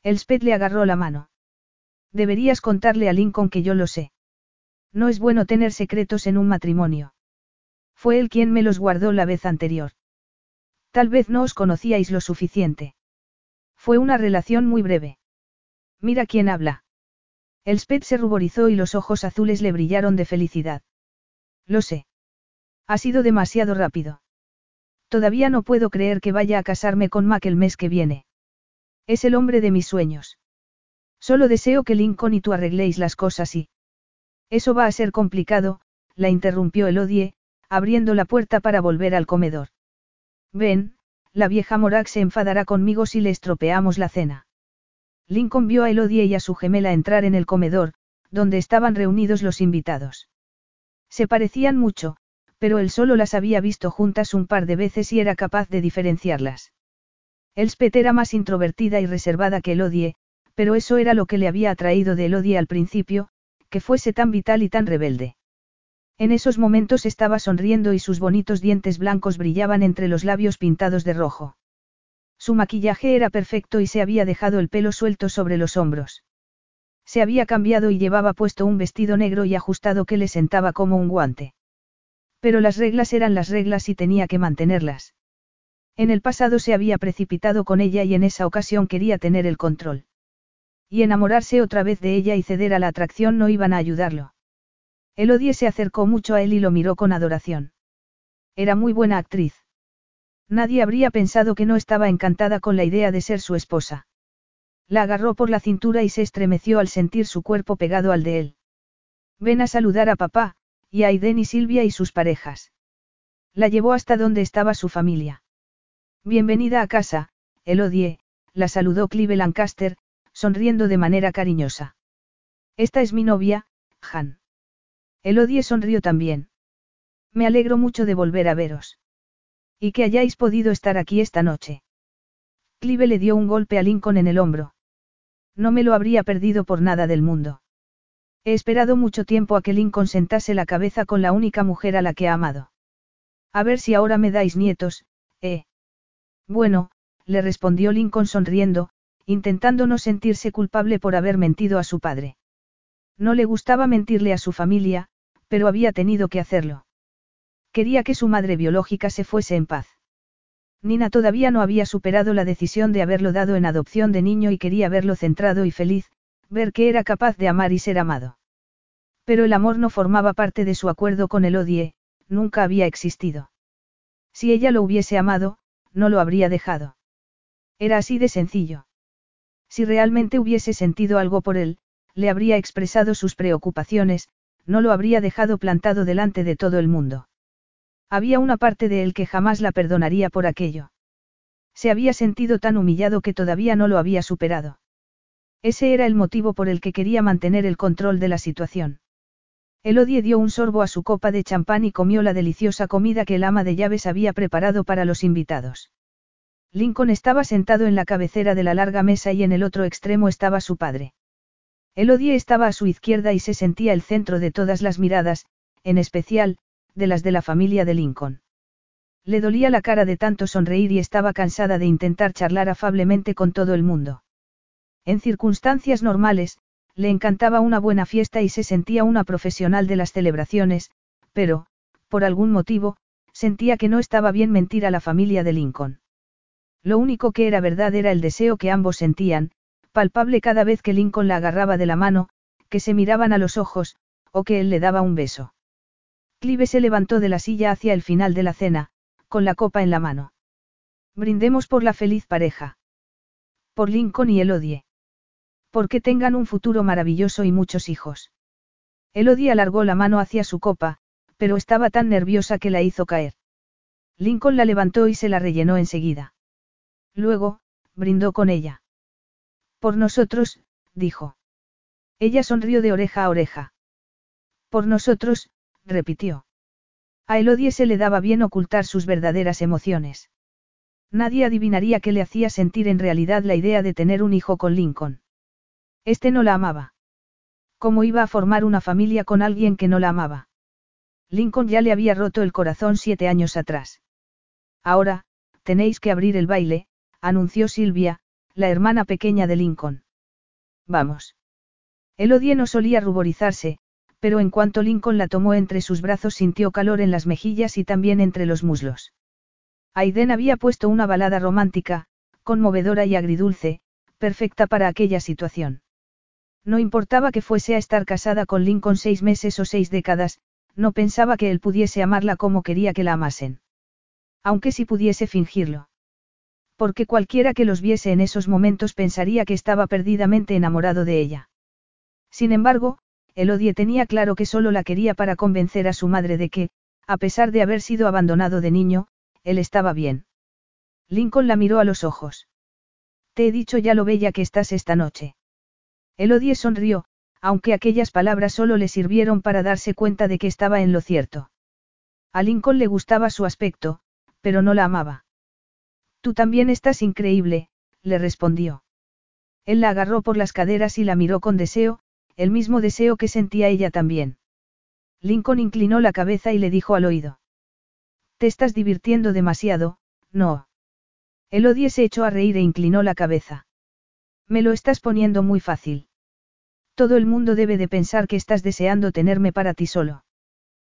Elspeth le agarró la mano. Deberías contarle a Lincoln que yo lo sé. No es bueno tener secretos en un matrimonio. Fue él quien me los guardó la vez anterior. Tal vez no os conocíais lo suficiente. Fue una relación muy breve. Mira quién habla. Elspeth se ruborizó y los ojos azules le brillaron de felicidad. Lo sé. Ha sido demasiado rápido. Todavía no puedo creer que vaya a casarme con Mac el mes que viene. Es el hombre de mis sueños. Solo deseo que Lincoln y tú arregléis las cosas y... Eso va a ser complicado, la interrumpió Elodie, abriendo la puerta para volver al comedor. Ven, la vieja Morax se enfadará conmigo si le estropeamos la cena. Lincoln vio a Elodie y a su gemela entrar en el comedor, donde estaban reunidos los invitados. Se parecían mucho, pero él solo las había visto juntas un par de veces y era capaz de diferenciarlas. Elspeth era más introvertida y reservada que Elodie, pero eso era lo que le había atraído de Elodie al principio, que fuese tan vital y tan rebelde. En esos momentos estaba sonriendo y sus bonitos dientes blancos brillaban entre los labios pintados de rojo. Su maquillaje era perfecto y se había dejado el pelo suelto sobre los hombros. Se había cambiado y llevaba puesto un vestido negro y ajustado que le sentaba como un guante. Pero las reglas eran las reglas y tenía que mantenerlas. En el pasado se había precipitado con ella y en esa ocasión quería tener el control. Y enamorarse otra vez de ella y ceder a la atracción no iban a ayudarlo. Elodie se acercó mucho a él y lo miró con adoración. Era muy buena actriz. Nadie habría pensado que no estaba encantada con la idea de ser su esposa. La agarró por la cintura y se estremeció al sentir su cuerpo pegado al de él. Ven a saludar a papá, y a Aiden y Silvia y sus parejas. La llevó hasta donde estaba su familia. Bienvenida a casa, Elodie, la saludó Clive Lancaster, sonriendo de manera cariñosa. Esta es mi novia, Han. Elodie sonrió también. Me alegro mucho de volver a veros. Y que hayáis podido estar aquí esta noche. Clive le dio un golpe a Lincoln en el hombro. No me lo habría perdido por nada del mundo. He esperado mucho tiempo a que Lincoln sentase la cabeza con la única mujer a la que ha amado. A ver si ahora me dais nietos, eh. Bueno, le respondió Lincoln sonriendo, intentando no sentirse culpable por haber mentido a su padre. No le gustaba mentirle a su familia, pero había tenido que hacerlo. Quería que su madre biológica se fuese en paz. Nina todavía no había superado la decisión de haberlo dado en adopción de niño y quería verlo centrado y feliz, ver que era capaz de amar y ser amado. Pero el amor no formaba parte de su acuerdo con el odie, nunca había existido. Si ella lo hubiese amado, no lo habría dejado. Era así de sencillo. Si realmente hubiese sentido algo por él, le habría expresado sus preocupaciones, no lo habría dejado plantado delante de todo el mundo. Había una parte de él que jamás la perdonaría por aquello. Se había sentido tan humillado que todavía no lo había superado. Ese era el motivo por el que quería mantener el control de la situación. Elodie dio un sorbo a su copa de champán y comió la deliciosa comida que el ama de llaves había preparado para los invitados. Lincoln estaba sentado en la cabecera de la larga mesa y en el otro extremo estaba su padre. Elodie estaba a su izquierda y se sentía el centro de todas las miradas, en especial, de las de la familia de Lincoln. Le dolía la cara de tanto sonreír y estaba cansada de intentar charlar afablemente con todo el mundo. En circunstancias normales, le encantaba una buena fiesta y se sentía una profesional de las celebraciones, pero, por algún motivo, sentía que no estaba bien mentir a la familia de Lincoln. Lo único que era verdad era el deseo que ambos sentían, palpable cada vez que Lincoln la agarraba de la mano, que se miraban a los ojos, o que él le daba un beso. Clive se levantó de la silla hacia el final de la cena, con la copa en la mano. Brindemos por la feliz pareja. Por Lincoln y Elodie. Porque tengan un futuro maravilloso y muchos hijos. Elodie alargó la mano hacia su copa, pero estaba tan nerviosa que la hizo caer. Lincoln la levantó y se la rellenó enseguida. Luego, brindó con ella. Por nosotros, dijo. Ella sonrió de oreja a oreja. Por nosotros, repitió. A Elodie se le daba bien ocultar sus verdaderas emociones. Nadie adivinaría qué le hacía sentir en realidad la idea de tener un hijo con Lincoln. Este no la amaba. ¿Cómo iba a formar una familia con alguien que no la amaba? Lincoln ya le había roto el corazón siete años atrás. Ahora, tenéis que abrir el baile, anunció Silvia, la hermana pequeña de Lincoln. Vamos. Elodie no solía ruborizarse, pero en cuanto Lincoln la tomó entre sus brazos sintió calor en las mejillas y también entre los muslos. Aiden había puesto una balada romántica, conmovedora y agridulce, perfecta para aquella situación. No importaba que fuese a estar casada con Lincoln seis meses o seis décadas, no pensaba que él pudiese amarla como quería que la amasen. Aunque si pudiese fingirlo porque cualquiera que los viese en esos momentos pensaría que estaba perdidamente enamorado de ella. Sin embargo, Elodie tenía claro que solo la quería para convencer a su madre de que, a pesar de haber sido abandonado de niño, él estaba bien. Lincoln la miró a los ojos. Te he dicho ya lo bella que estás esta noche. Elodie sonrió, aunque aquellas palabras solo le sirvieron para darse cuenta de que estaba en lo cierto. A Lincoln le gustaba su aspecto, pero no la amaba. Tú también estás increíble, le respondió. Él la agarró por las caderas y la miró con deseo, el mismo deseo que sentía ella también. Lincoln inclinó la cabeza y le dijo al oído. Te estás divirtiendo demasiado, no. Elodie se echó a reír e inclinó la cabeza. Me lo estás poniendo muy fácil. Todo el mundo debe de pensar que estás deseando tenerme para ti solo.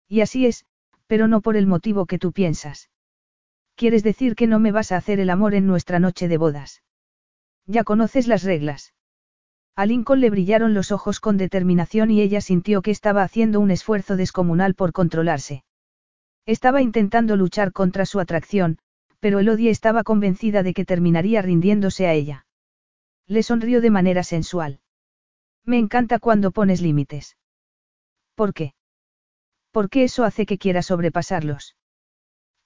Y así es, pero no por el motivo que tú piensas. ¿Quieres decir que no me vas a hacer el amor en nuestra noche de bodas? Ya conoces las reglas. A Lincoln le brillaron los ojos con determinación y ella sintió que estaba haciendo un esfuerzo descomunal por controlarse. Estaba intentando luchar contra su atracción, pero Elodie estaba convencida de que terminaría rindiéndose a ella. Le sonrió de manera sensual. Me encanta cuando pones límites. ¿Por qué? Porque eso hace que quiera sobrepasarlos.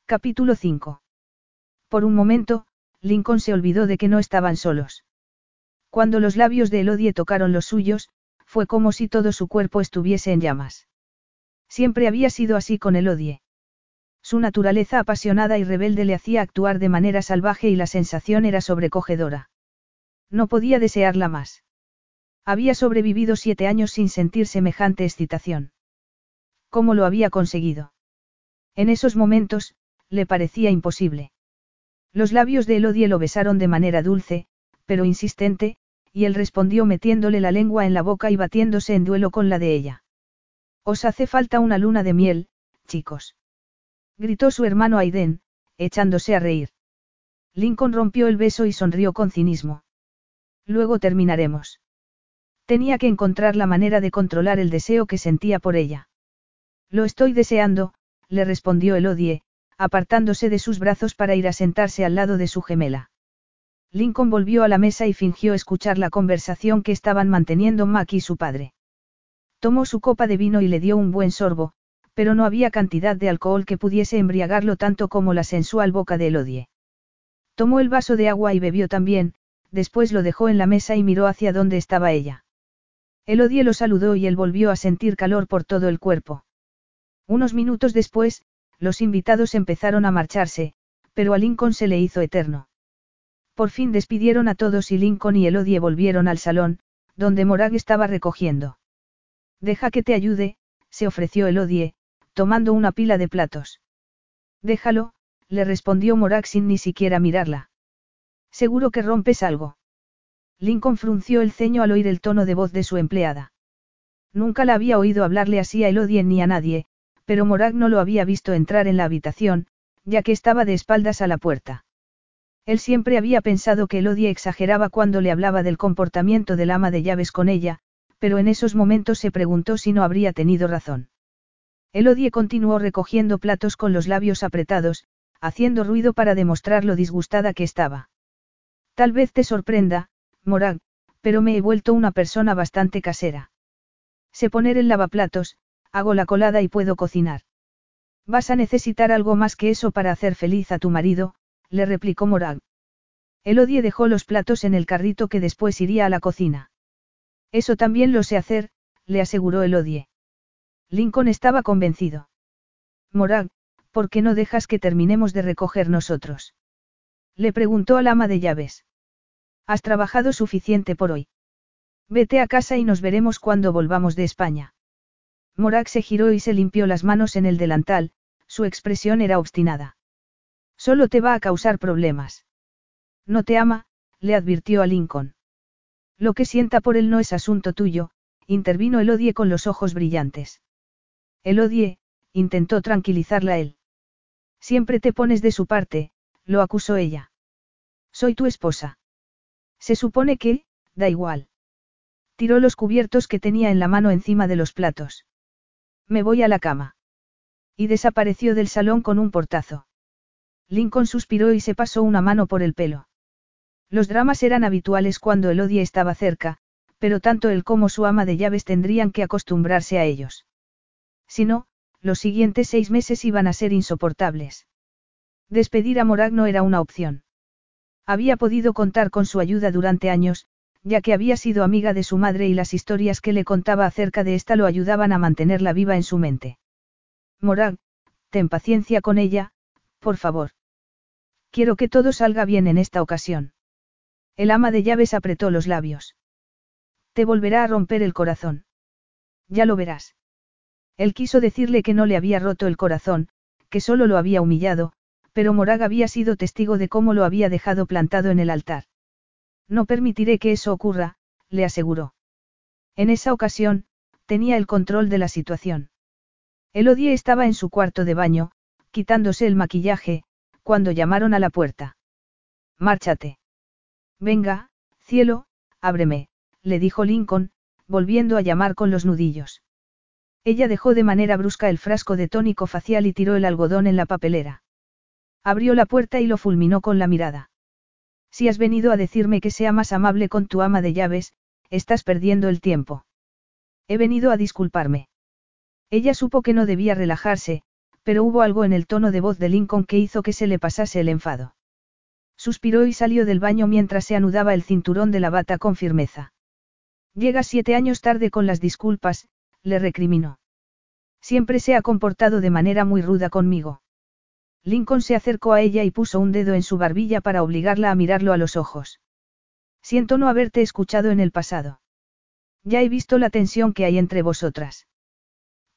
Capítulo 5. Por un momento, Lincoln se olvidó de que no estaban solos. Cuando los labios de Elodie tocaron los suyos, fue como si todo su cuerpo estuviese en llamas. Siempre había sido así con Elodie. Su naturaleza apasionada y rebelde le hacía actuar de manera salvaje y la sensación era sobrecogedora. No podía desearla más. Había sobrevivido siete años sin sentir semejante excitación. ¿Cómo lo había conseguido? En esos momentos, le parecía imposible. Los labios de Elodie lo besaron de manera dulce, pero insistente, y él respondió metiéndole la lengua en la boca y batiéndose en duelo con la de ella. Os hace falta una luna de miel, chicos. Gritó su hermano Aiden, echándose a reír. Lincoln rompió el beso y sonrió con cinismo. Luego terminaremos. Tenía que encontrar la manera de controlar el deseo que sentía por ella. Lo estoy deseando, le respondió Elodie, apartándose de sus brazos para ir a sentarse al lado de su gemela. Lincoln volvió a la mesa y fingió escuchar la conversación que estaban manteniendo Mac y su padre. Tomó su copa de vino y le dio un buen sorbo, pero no había cantidad de alcohol que pudiese embriagarlo tanto como la sensual boca de Elodie. Tomó el vaso de agua y bebió también, después lo dejó en la mesa y miró hacia donde estaba ella. Elodie lo saludó y él volvió a sentir calor por todo el cuerpo. Unos minutos después, los invitados empezaron a marcharse, pero a Lincoln se le hizo eterno. Por fin despidieron a todos y Lincoln y Elodie volvieron al salón, donde Morag estaba recogiendo. Deja que te ayude, se ofreció Elodie, tomando una pila de platos. Déjalo, le respondió Morag sin ni siquiera mirarla. Seguro que rompes algo. Lincoln frunció el ceño al oír el tono de voz de su empleada. Nunca la había oído hablarle así a Elodie ni a nadie, pero Morag no lo había visto entrar en la habitación, ya que estaba de espaldas a la puerta. Él siempre había pensado que Elodie exageraba cuando le hablaba del comportamiento del ama de llaves con ella, pero en esos momentos se preguntó si no habría tenido razón. Elodie continuó recogiendo platos con los labios apretados, haciendo ruido para demostrar lo disgustada que estaba. Tal vez te sorprenda, Morag, pero me he vuelto una persona bastante casera. Sé poner el lavaplatos, hago la colada y puedo cocinar. Vas a necesitar algo más que eso para hacer feliz a tu marido, le replicó Morag. Elodie dejó los platos en el carrito que después iría a la cocina. Eso también lo sé hacer, le aseguró Elodie. Lincoln estaba convencido. Morag, ¿por qué no dejas que terminemos de recoger nosotros? Le preguntó al ama de llaves. Has trabajado suficiente por hoy. Vete a casa y nos veremos cuando volvamos de España. Morag se giró y se limpió las manos en el delantal, su expresión era obstinada. Solo te va a causar problemas. No te ama, le advirtió a Lincoln. Lo que sienta por él no es asunto tuyo, intervino Elodie con los ojos brillantes. Elodie, intentó tranquilizarla él. Siempre te pones de su parte, lo acusó ella. Soy tu esposa. Se supone que, da igual. Tiró los cubiertos que tenía en la mano encima de los platos. Me voy a la cama. Y desapareció del salón con un portazo. Lincoln suspiró y se pasó una mano por el pelo. Los dramas eran habituales cuando Elodie estaba cerca, pero tanto él como su ama de llaves tendrían que acostumbrarse a ellos. Si no, los siguientes seis meses iban a ser insoportables. Despedir a Morag no era una opción. Había podido contar con su ayuda durante años, ya que había sido amiga de su madre y las historias que le contaba acerca de ésta lo ayudaban a mantenerla viva en su mente. Morag, ten paciencia con ella, por favor. Quiero que todo salga bien en esta ocasión. El ama de llaves apretó los labios. Te volverá a romper el corazón. Ya lo verás. Él quiso decirle que no le había roto el corazón, que solo lo había humillado, pero Morag había sido testigo de cómo lo había dejado plantado en el altar. No permitiré que eso ocurra, le aseguró. En esa ocasión, tenía el control de la situación. Elodie estaba en su cuarto de baño, quitándose el maquillaje, cuando llamaron a la puerta. Márchate. Venga, cielo, ábreme, le dijo Lincoln, volviendo a llamar con los nudillos. Ella dejó de manera brusca el frasco de tónico facial y tiró el algodón en la papelera. Abrió la puerta y lo fulminó con la mirada. Si has venido a decirme que sea más amable con tu ama de llaves, estás perdiendo el tiempo. He venido a disculparme. Ella supo que no debía relajarse, pero hubo algo en el tono de voz de Lincoln que hizo que se le pasase el enfado. Suspiró y salió del baño mientras se anudaba el cinturón de la bata con firmeza. Llega siete años tarde con las disculpas, le recriminó. Siempre se ha comportado de manera muy ruda conmigo. Lincoln se acercó a ella y puso un dedo en su barbilla para obligarla a mirarlo a los ojos. Siento no haberte escuchado en el pasado. Ya he visto la tensión que hay entre vosotras.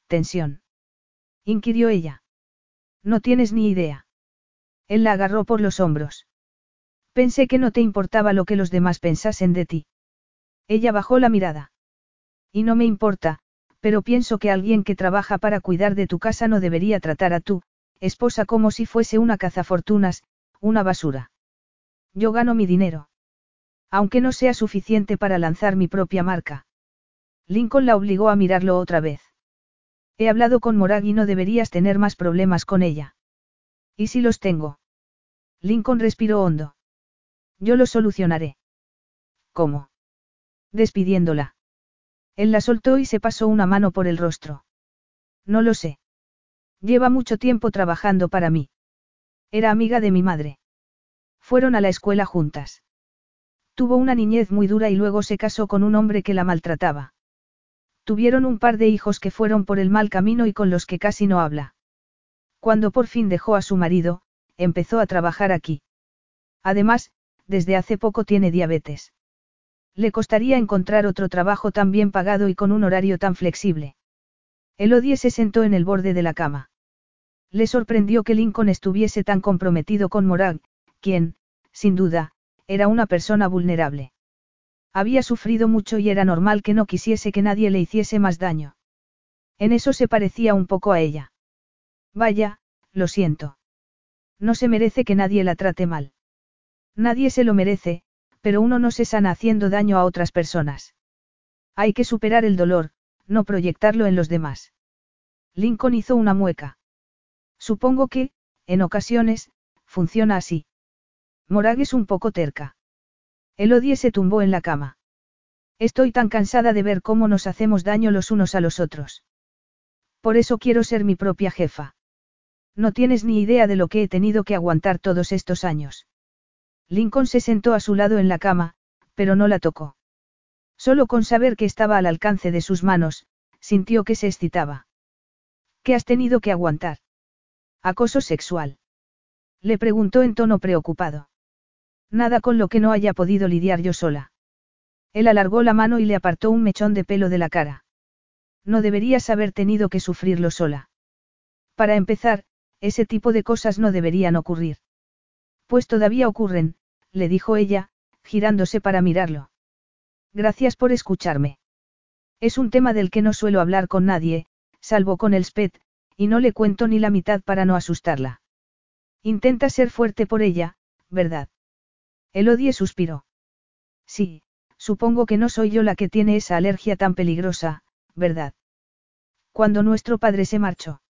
¿Tensión? inquirió ella. No tienes ni idea. Él la agarró por los hombros. Pensé que no te importaba lo que los demás pensasen de ti. Ella bajó la mirada. Y no me importa, pero pienso que alguien que trabaja para cuidar de tu casa no debería tratar a tu esposa como si fuese una cazafortunas, una basura. Yo gano mi dinero. Aunque no sea suficiente para lanzar mi propia marca. Lincoln la obligó a mirarlo otra vez. He hablado con Morag y no deberías tener más problemas con ella. ¿Y si los tengo? Lincoln respiró hondo. Yo lo solucionaré. ¿Cómo? Despidiéndola. Él la soltó y se pasó una mano por el rostro. No lo sé. Lleva mucho tiempo trabajando para mí. Era amiga de mi madre. Fueron a la escuela juntas. Tuvo una niñez muy dura y luego se casó con un hombre que la maltrataba. Tuvieron un par de hijos que fueron por el mal camino y con los que casi no habla. Cuando por fin dejó a su marido, empezó a trabajar aquí. Además, desde hace poco tiene diabetes. Le costaría encontrar otro trabajo tan bien pagado y con un horario tan flexible. Elodie se sentó en el borde de la cama. Le sorprendió que Lincoln estuviese tan comprometido con Morag, quien, sin duda, era una persona vulnerable. Había sufrido mucho y era normal que no quisiese que nadie le hiciese más daño. En eso se parecía un poco a ella. Vaya, lo siento. No se merece que nadie la trate mal. Nadie se lo merece, pero uno no se sana haciendo daño a otras personas. Hay que superar el dolor, no proyectarlo en los demás. Lincoln hizo una mueca. Supongo que, en ocasiones, funciona así. Morag es un poco terca. Elodie se tumbó en la cama. Estoy tan cansada de ver cómo nos hacemos daño los unos a los otros. Por eso quiero ser mi propia jefa. No tienes ni idea de lo que he tenido que aguantar todos estos años. Lincoln se sentó a su lado en la cama, pero no la tocó. Solo con saber que estaba al alcance de sus manos, sintió que se excitaba. ¿Qué has tenido que aguantar? Acoso sexual. Le preguntó en tono preocupado. Nada con lo que no haya podido lidiar yo sola. Él alargó la mano y le apartó un mechón de pelo de la cara. No deberías haber tenido que sufrirlo sola. Para empezar, ese tipo de cosas no deberían ocurrir. Pues todavía ocurren, le dijo ella, girándose para mirarlo. Gracias por escucharme. Es un tema del que no suelo hablar con nadie, salvo con el Spet, y no le cuento ni la mitad para no asustarla. Intenta ser fuerte por ella, ¿verdad? Elodie suspiró. Sí, supongo que no soy yo la que tiene esa alergia tan peligrosa, ¿verdad? Cuando nuestro padre se marchó.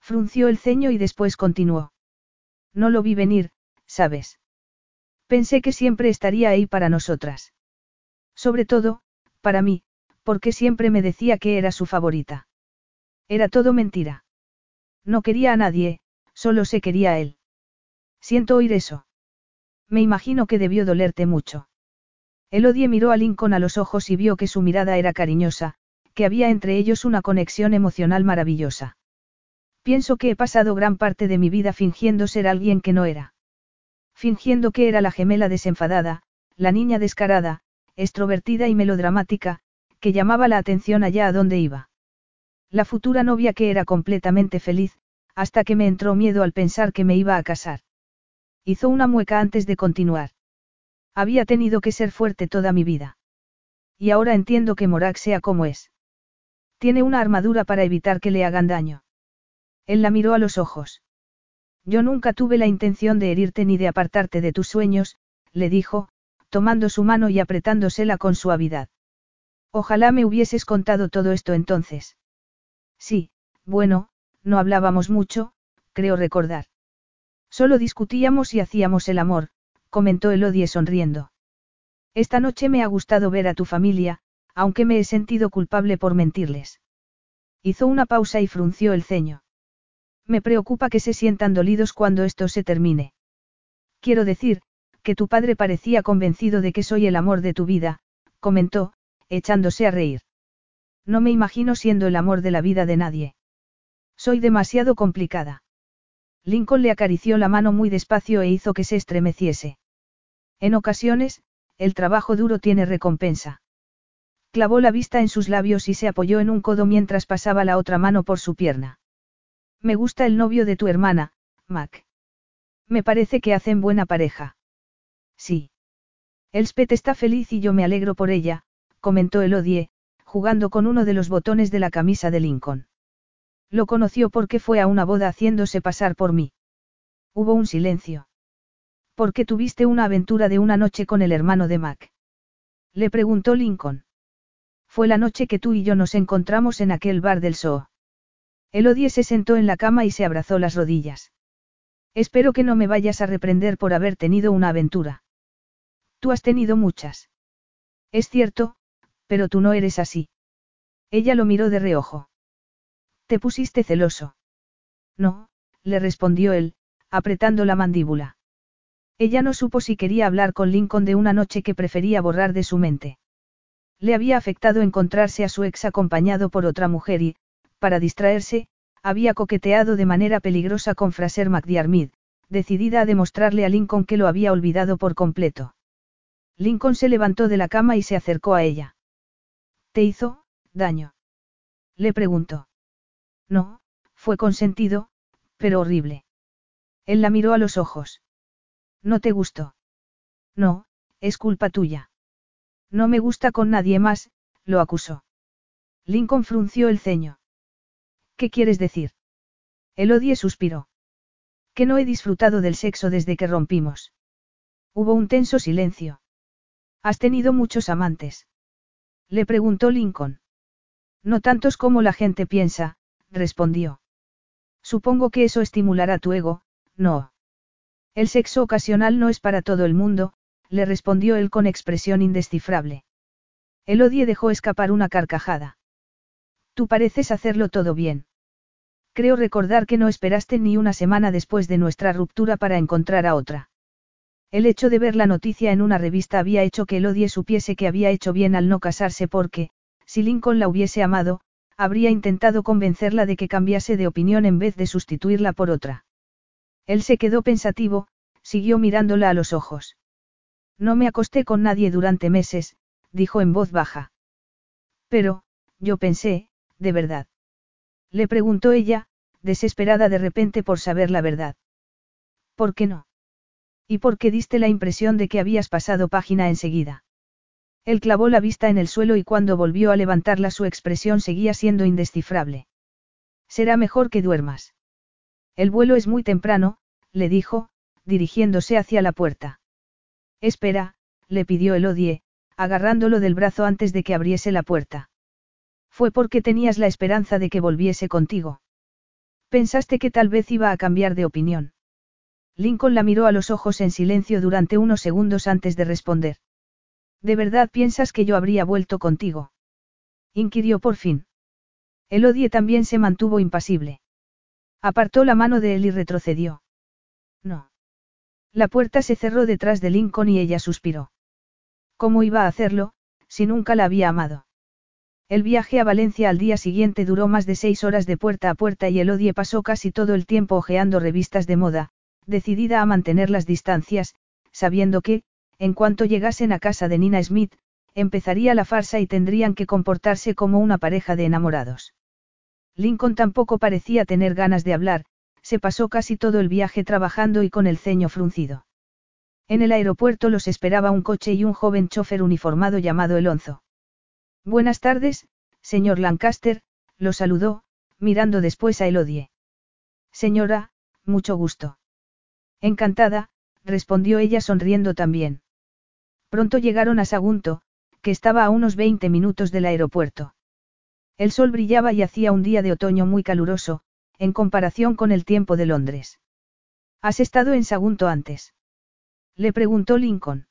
Frunció el ceño y después continuó. No lo vi venir, ¿sabes? Pensé que siempre estaría ahí para nosotras. Sobre todo, para mí, porque siempre me decía que era su favorita. Era todo mentira. No quería a nadie, solo se quería a él. Siento oír eso. Me imagino que debió dolerte mucho. Elodie miró a Lincoln a los ojos y vio que su mirada era cariñosa, que había entre ellos una conexión emocional maravillosa. Pienso que he pasado gran parte de mi vida fingiendo ser alguien que no era. Fingiendo que era la gemela desenfadada, la niña descarada, extrovertida y melodramática, que llamaba la atención allá a donde iba. La futura novia que era completamente feliz, hasta que me entró miedo al pensar que me iba a casar. Hizo una mueca antes de continuar. Había tenido que ser fuerte toda mi vida. Y ahora entiendo que Morak sea como es. Tiene una armadura para evitar que le hagan daño. Él la miró a los ojos. Yo nunca tuve la intención de herirte ni de apartarte de tus sueños, le dijo, tomando su mano y apretándosela con suavidad. Ojalá me hubieses contado todo esto entonces. Sí, bueno, no hablábamos mucho, creo recordar. Solo discutíamos y hacíamos el amor, comentó Elodie sonriendo. Esta noche me ha gustado ver a tu familia, aunque me he sentido culpable por mentirles. Hizo una pausa y frunció el ceño. Me preocupa que se sientan dolidos cuando esto se termine. Quiero decir, que tu padre parecía convencido de que soy el amor de tu vida, comentó, echándose a reír. No me imagino siendo el amor de la vida de nadie. Soy demasiado complicada. Lincoln le acarició la mano muy despacio e hizo que se estremeciese. En ocasiones, el trabajo duro tiene recompensa. Clavó la vista en sus labios y se apoyó en un codo mientras pasaba la otra mano por su pierna. Me gusta el novio de tu hermana, Mac. Me parece que hacen buena pareja. Sí. Elspeth está feliz y yo me alegro por ella, comentó Elodie, jugando con uno de los botones de la camisa de Lincoln. Lo conoció porque fue a una boda haciéndose pasar por mí. Hubo un silencio. ¿Por qué tuviste una aventura de una noche con el hermano de Mac? Le preguntó Lincoln. Fue la noche que tú y yo nos encontramos en aquel bar del Soo. Elodie se sentó en la cama y se abrazó las rodillas. Espero que no me vayas a reprender por haber tenido una aventura. Tú has tenido muchas. Es cierto, pero tú no eres así. Ella lo miró de reojo. ¿Te pusiste celoso? No, le respondió él, apretando la mandíbula. Ella no supo si quería hablar con Lincoln de una noche que prefería borrar de su mente. Le había afectado encontrarse a su ex acompañado por otra mujer y, para distraerse, había coqueteado de manera peligrosa con Fraser McDiarmid, decidida a demostrarle a Lincoln que lo había olvidado por completo. Lincoln se levantó de la cama y se acercó a ella. ¿Te hizo daño? Le preguntó. No, fue consentido, pero horrible. Él la miró a los ojos. ¿No te gustó? No, es culpa tuya. No me gusta con nadie más, lo acusó. Lincoln frunció el ceño. ¿Qué quieres decir? Elodie suspiró. Que no he disfrutado del sexo desde que rompimos. Hubo un tenso silencio. ¿Has tenido muchos amantes? Le preguntó Lincoln. No tantos como la gente piensa, respondió. Supongo que eso estimulará tu ego, no. El sexo ocasional no es para todo el mundo, le respondió él con expresión indescifrable. Elodie dejó escapar una carcajada. Tú pareces hacerlo todo bien. Creo recordar que no esperaste ni una semana después de nuestra ruptura para encontrar a otra. El hecho de ver la noticia en una revista había hecho que Elodie supiese que había hecho bien al no casarse porque, si Lincoln la hubiese amado, habría intentado convencerla de que cambiase de opinión en vez de sustituirla por otra. Él se quedó pensativo, siguió mirándola a los ojos. No me acosté con nadie durante meses, dijo en voz baja. Pero, yo pensé, de verdad. Le preguntó ella, desesperada de repente por saber la verdad. ¿Por qué no? ¿Y por qué diste la impresión de que habías pasado página enseguida? Él clavó la vista en el suelo y cuando volvió a levantarla su expresión seguía siendo indescifrable. Será mejor que duermas. El vuelo es muy temprano, le dijo, dirigiéndose hacia la puerta. Espera, le pidió Elodie, agarrándolo del brazo antes de que abriese la puerta. Fue porque tenías la esperanza de que volviese contigo. Pensaste que tal vez iba a cambiar de opinión. Lincoln la miró a los ojos en silencio durante unos segundos antes de responder. ¿De verdad piensas que yo habría vuelto contigo? inquirió por fin. Elodie también se mantuvo impasible. Apartó la mano de él y retrocedió. No. La puerta se cerró detrás de Lincoln y ella suspiró. ¿Cómo iba a hacerlo, si nunca la había amado? El viaje a Valencia al día siguiente duró más de seis horas de puerta a puerta y Elodie pasó casi todo el tiempo hojeando revistas de moda, decidida a mantener las distancias, sabiendo que, en cuanto llegasen a casa de Nina Smith, empezaría la farsa y tendrían que comportarse como una pareja de enamorados. Lincoln tampoco parecía tener ganas de hablar, se pasó casi todo el viaje trabajando y con el ceño fruncido. En el aeropuerto los esperaba un coche y un joven chofer uniformado llamado Elonzo. Buenas tardes, señor Lancaster, lo saludó, mirando después a Elodie. Señora, mucho gusto. Encantada, respondió ella sonriendo también. Pronto llegaron a Sagunto, que estaba a unos 20 minutos del aeropuerto. El sol brillaba y hacía un día de otoño muy caluroso, en comparación con el tiempo de Londres. ¿Has estado en Sagunto antes? Le preguntó Lincoln.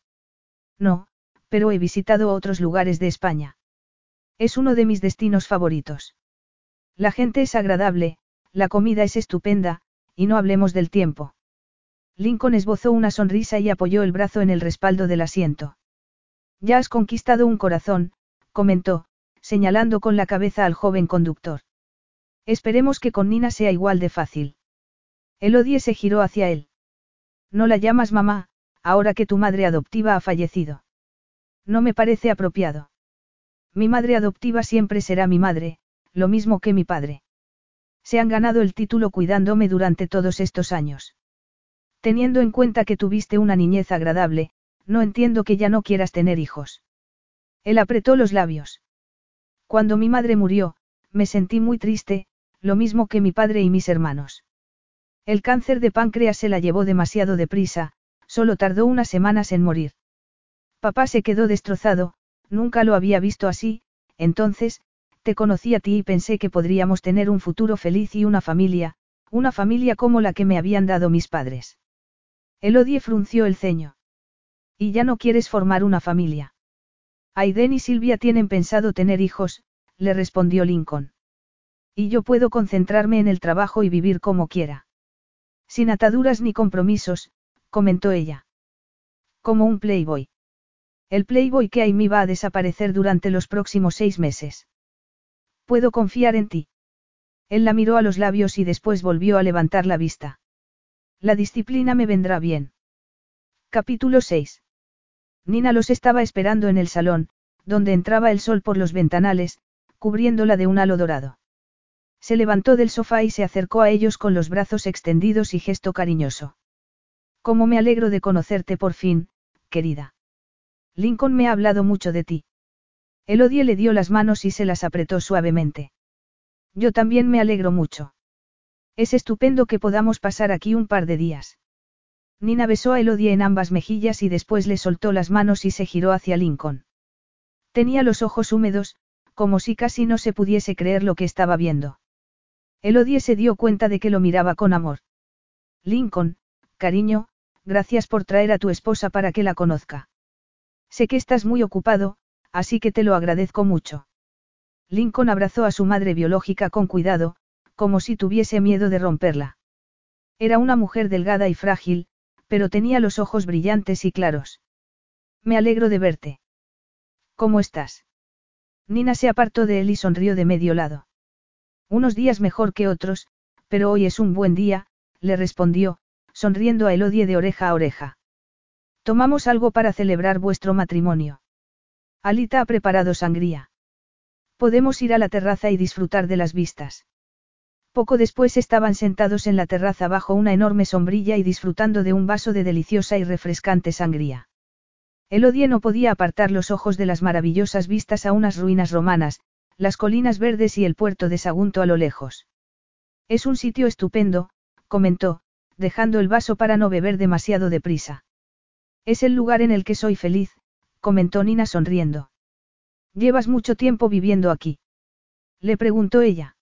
No, pero he visitado otros lugares de España. Es uno de mis destinos favoritos. La gente es agradable, la comida es estupenda, y no hablemos del tiempo. Lincoln esbozó una sonrisa y apoyó el brazo en el respaldo del asiento. Ya has conquistado un corazón, comentó, señalando con la cabeza al joven conductor. Esperemos que con Nina sea igual de fácil. Elodie se giró hacia él. No la llamas mamá, ahora que tu madre adoptiva ha fallecido. No me parece apropiado. Mi madre adoptiva siempre será mi madre, lo mismo que mi padre. Se han ganado el título cuidándome durante todos estos años. Teniendo en cuenta que tuviste una niñez agradable, no entiendo que ya no quieras tener hijos. Él apretó los labios. Cuando mi madre murió, me sentí muy triste, lo mismo que mi padre y mis hermanos. El cáncer de páncreas se la llevó demasiado deprisa, solo tardó unas semanas en morir. Papá se quedó destrozado, Nunca lo había visto así, entonces, te conocí a ti y pensé que podríamos tener un futuro feliz y una familia, una familia como la que me habían dado mis padres. Elodie frunció el ceño. Y ya no quieres formar una familia. Aiden y Silvia tienen pensado tener hijos, le respondió Lincoln. Y yo puedo concentrarme en el trabajo y vivir como quiera. Sin ataduras ni compromisos, comentó ella. Como un playboy. El Playboy que Amy va a desaparecer durante los próximos seis meses. ¿Puedo confiar en ti? Él la miró a los labios y después volvió a levantar la vista. La disciplina me vendrá bien. Capítulo 6. Nina los estaba esperando en el salón, donde entraba el sol por los ventanales, cubriéndola de un halo dorado. Se levantó del sofá y se acercó a ellos con los brazos extendidos y gesto cariñoso. Cómo me alegro de conocerte por fin, querida. Lincoln me ha hablado mucho de ti. Elodie le dio las manos y se las apretó suavemente. Yo también me alegro mucho. Es estupendo que podamos pasar aquí un par de días. Nina besó a Elodie en ambas mejillas y después le soltó las manos y se giró hacia Lincoln. Tenía los ojos húmedos, como si casi no se pudiese creer lo que estaba viendo. Elodie se dio cuenta de que lo miraba con amor. Lincoln, cariño, gracias por traer a tu esposa para que la conozca. Sé que estás muy ocupado, así que te lo agradezco mucho. Lincoln abrazó a su madre biológica con cuidado, como si tuviese miedo de romperla. Era una mujer delgada y frágil, pero tenía los ojos brillantes y claros. Me alegro de verte. ¿Cómo estás? Nina se apartó de él y sonrió de medio lado. Unos días mejor que otros, pero hoy es un buen día, le respondió, sonriendo a Elodie de oreja a oreja. Tomamos algo para celebrar vuestro matrimonio. Alita ha preparado sangría. Podemos ir a la terraza y disfrutar de las vistas. Poco después estaban sentados en la terraza bajo una enorme sombrilla y disfrutando de un vaso de deliciosa y refrescante sangría. Elodie no podía apartar los ojos de las maravillosas vistas a unas ruinas romanas, las colinas verdes y el puerto de Sagunto a lo lejos. Es un sitio estupendo, comentó, dejando el vaso para no beber demasiado deprisa. Es el lugar en el que soy feliz, comentó Nina sonriendo. ¿Llevas mucho tiempo viviendo aquí? Le preguntó ella.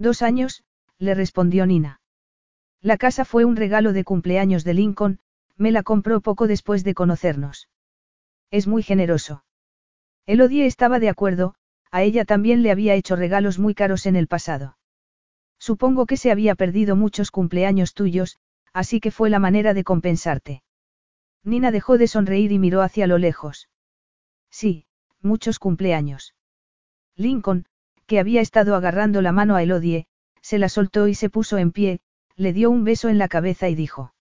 Dos años, le respondió Nina. La casa fue un regalo de cumpleaños de Lincoln, me la compró poco después de conocernos. Es muy generoso. Elodie estaba de acuerdo, a ella también le había hecho regalos muy caros en el pasado. Supongo que se había perdido muchos cumpleaños tuyos, así que fue la manera de compensarte. Nina dejó de sonreír y miró hacia lo lejos. Sí, muchos cumpleaños. Lincoln, que había estado agarrando la mano a Elodie, se la soltó y se puso en pie, le dio un beso en la cabeza y dijo.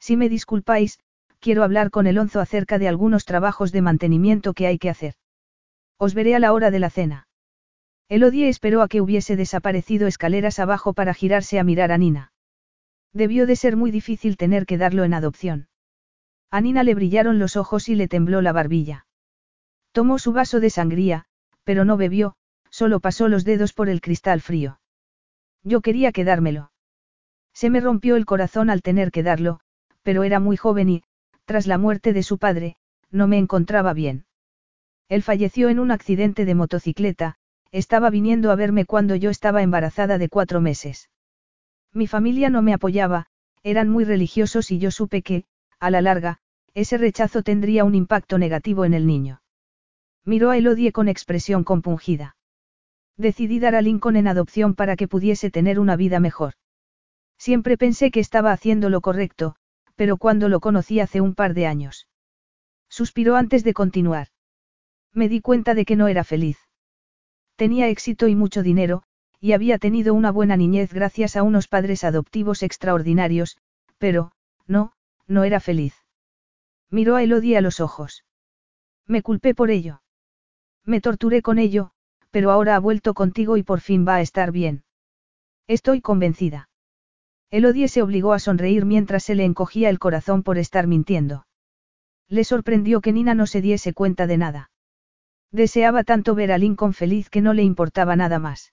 Si me disculpáis, quiero hablar con Elonzo acerca de algunos trabajos de mantenimiento que hay que hacer. Os veré a la hora de la cena. Elodie esperó a que hubiese desaparecido escaleras abajo para girarse a mirar a Nina. Debió de ser muy difícil tener que darlo en adopción. A Nina le brillaron los ojos y le tembló la barbilla. Tomó su vaso de sangría, pero no bebió, solo pasó los dedos por el cristal frío. Yo quería quedármelo. Se me rompió el corazón al tener que darlo, pero era muy joven y, tras la muerte de su padre, no me encontraba bien. Él falleció en un accidente de motocicleta, estaba viniendo a verme cuando yo estaba embarazada de cuatro meses. Mi familia no me apoyaba, eran muy religiosos y yo supe que, a la larga, ese rechazo tendría un impacto negativo en el niño. Miró a Elodie con expresión compungida. Decidí dar a Lincoln en adopción para que pudiese tener una vida mejor. Siempre pensé que estaba haciendo lo correcto, pero cuando lo conocí hace un par de años. Suspiró antes de continuar. Me di cuenta de que no era feliz. Tenía éxito y mucho dinero, y había tenido una buena niñez gracias a unos padres adoptivos extraordinarios, pero, no, no era feliz. Miró a Elodie a los ojos. Me culpé por ello. Me torturé con ello, pero ahora ha vuelto contigo y por fin va a estar bien. Estoy convencida. Elodie se obligó a sonreír mientras se le encogía el corazón por estar mintiendo. Le sorprendió que Nina no se diese cuenta de nada. Deseaba tanto ver a Lincoln feliz que no le importaba nada más.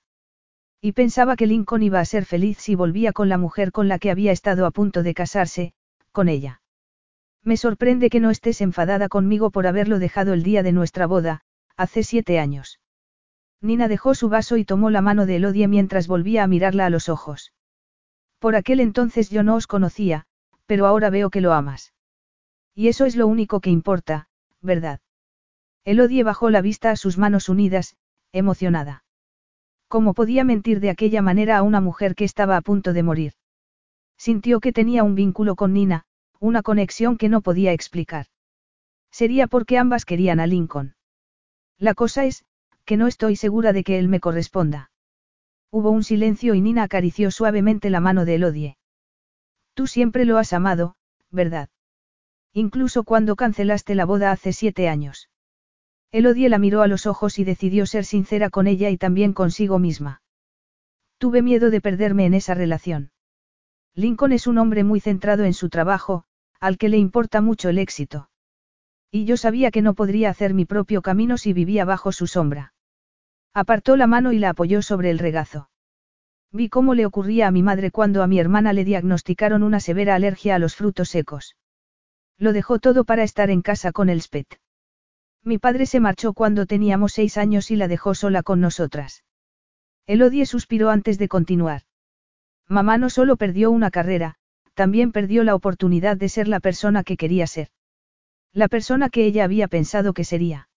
Y pensaba que Lincoln iba a ser feliz si volvía con la mujer con la que había estado a punto de casarse, con ella. Me sorprende que no estés enfadada conmigo por haberlo dejado el día de nuestra boda, hace siete años. Nina dejó su vaso y tomó la mano de Elodie mientras volvía a mirarla a los ojos. Por aquel entonces yo no os conocía, pero ahora veo que lo amas. Y eso es lo único que importa, ¿verdad? Elodie bajó la vista a sus manos unidas, emocionada. ¿Cómo podía mentir de aquella manera a una mujer que estaba a punto de morir? Sintió que tenía un vínculo con Nina, una conexión que no podía explicar. Sería porque ambas querían a Lincoln. La cosa es, que no estoy segura de que él me corresponda. Hubo un silencio y Nina acarició suavemente la mano de Elodie. Tú siempre lo has amado, ¿verdad? Incluso cuando cancelaste la boda hace siete años. Elodie la miró a los ojos y decidió ser sincera con ella y también consigo misma. Tuve miedo de perderme en esa relación. Lincoln es un hombre muy centrado en su trabajo, al que le importa mucho el éxito. Y yo sabía que no podría hacer mi propio camino si vivía bajo su sombra. Apartó la mano y la apoyó sobre el regazo. Vi cómo le ocurría a mi madre cuando a mi hermana le diagnosticaron una severa alergia a los frutos secos. Lo dejó todo para estar en casa con el SPET. Mi padre se marchó cuando teníamos seis años y la dejó sola con nosotras. Elodie suspiró antes de continuar. Mamá no solo perdió una carrera, también perdió la oportunidad de ser la persona que quería ser. La persona que ella había pensado que sería.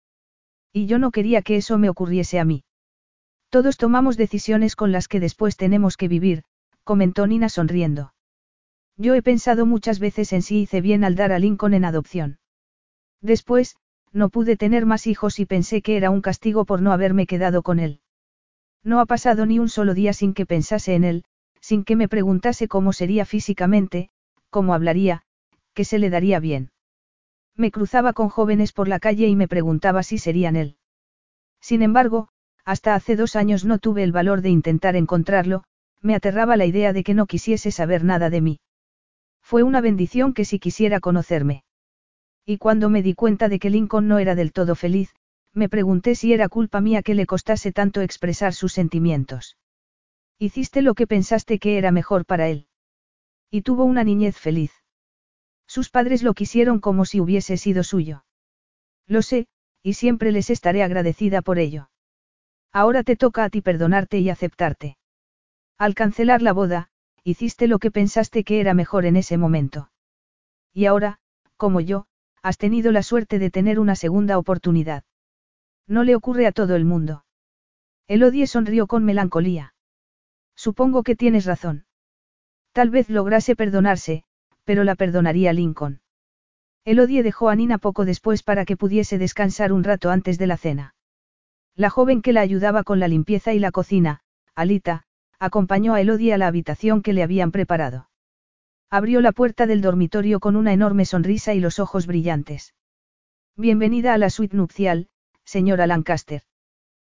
Y yo no quería que eso me ocurriese a mí. Todos tomamos decisiones con las que después tenemos que vivir, comentó Nina sonriendo. Yo he pensado muchas veces en si hice bien al dar a Lincoln en adopción. Después, no pude tener más hijos y pensé que era un castigo por no haberme quedado con él. No ha pasado ni un solo día sin que pensase en él, sin que me preguntase cómo sería físicamente, cómo hablaría, qué se le daría bien. Me cruzaba con jóvenes por la calle y me preguntaba si serían él. Sin embargo, hasta hace dos años no tuve el valor de intentar encontrarlo, me aterraba la idea de que no quisiese saber nada de mí. Fue una bendición que si quisiera conocerme. Y cuando me di cuenta de que Lincoln no era del todo feliz, me pregunté si era culpa mía que le costase tanto expresar sus sentimientos. Hiciste lo que pensaste que era mejor para él. Y tuvo una niñez feliz. Sus padres lo quisieron como si hubiese sido suyo. Lo sé, y siempre les estaré agradecida por ello. Ahora te toca a ti perdonarte y aceptarte. Al cancelar la boda, hiciste lo que pensaste que era mejor en ese momento. Y ahora, como yo, has tenido la suerte de tener una segunda oportunidad. No le ocurre a todo el mundo. Elodie sonrió con melancolía. Supongo que tienes razón. Tal vez lograse perdonarse, pero la perdonaría Lincoln. Elodie dejó a Nina poco después para que pudiese descansar un rato antes de la cena. La joven que la ayudaba con la limpieza y la cocina, Alita, acompañó a Elodie a la habitación que le habían preparado. Abrió la puerta del dormitorio con una enorme sonrisa y los ojos brillantes. Bienvenida a la suite nupcial, señora Lancaster.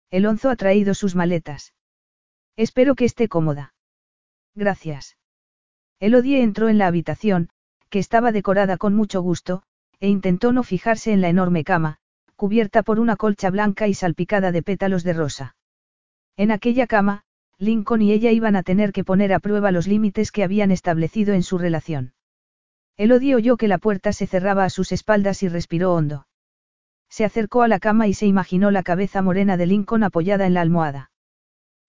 Elonzo ha traído sus maletas. Espero que esté cómoda. Gracias. Elodie entró en la habitación, que estaba decorada con mucho gusto, e intentó no fijarse en la enorme cama, cubierta por una colcha blanca y salpicada de pétalos de rosa. En aquella cama, Lincoln y ella iban a tener que poner a prueba los límites que habían establecido en su relación. Elodie oyó que la puerta se cerraba a sus espaldas y respiró hondo. Se acercó a la cama y se imaginó la cabeza morena de Lincoln apoyada en la almohada.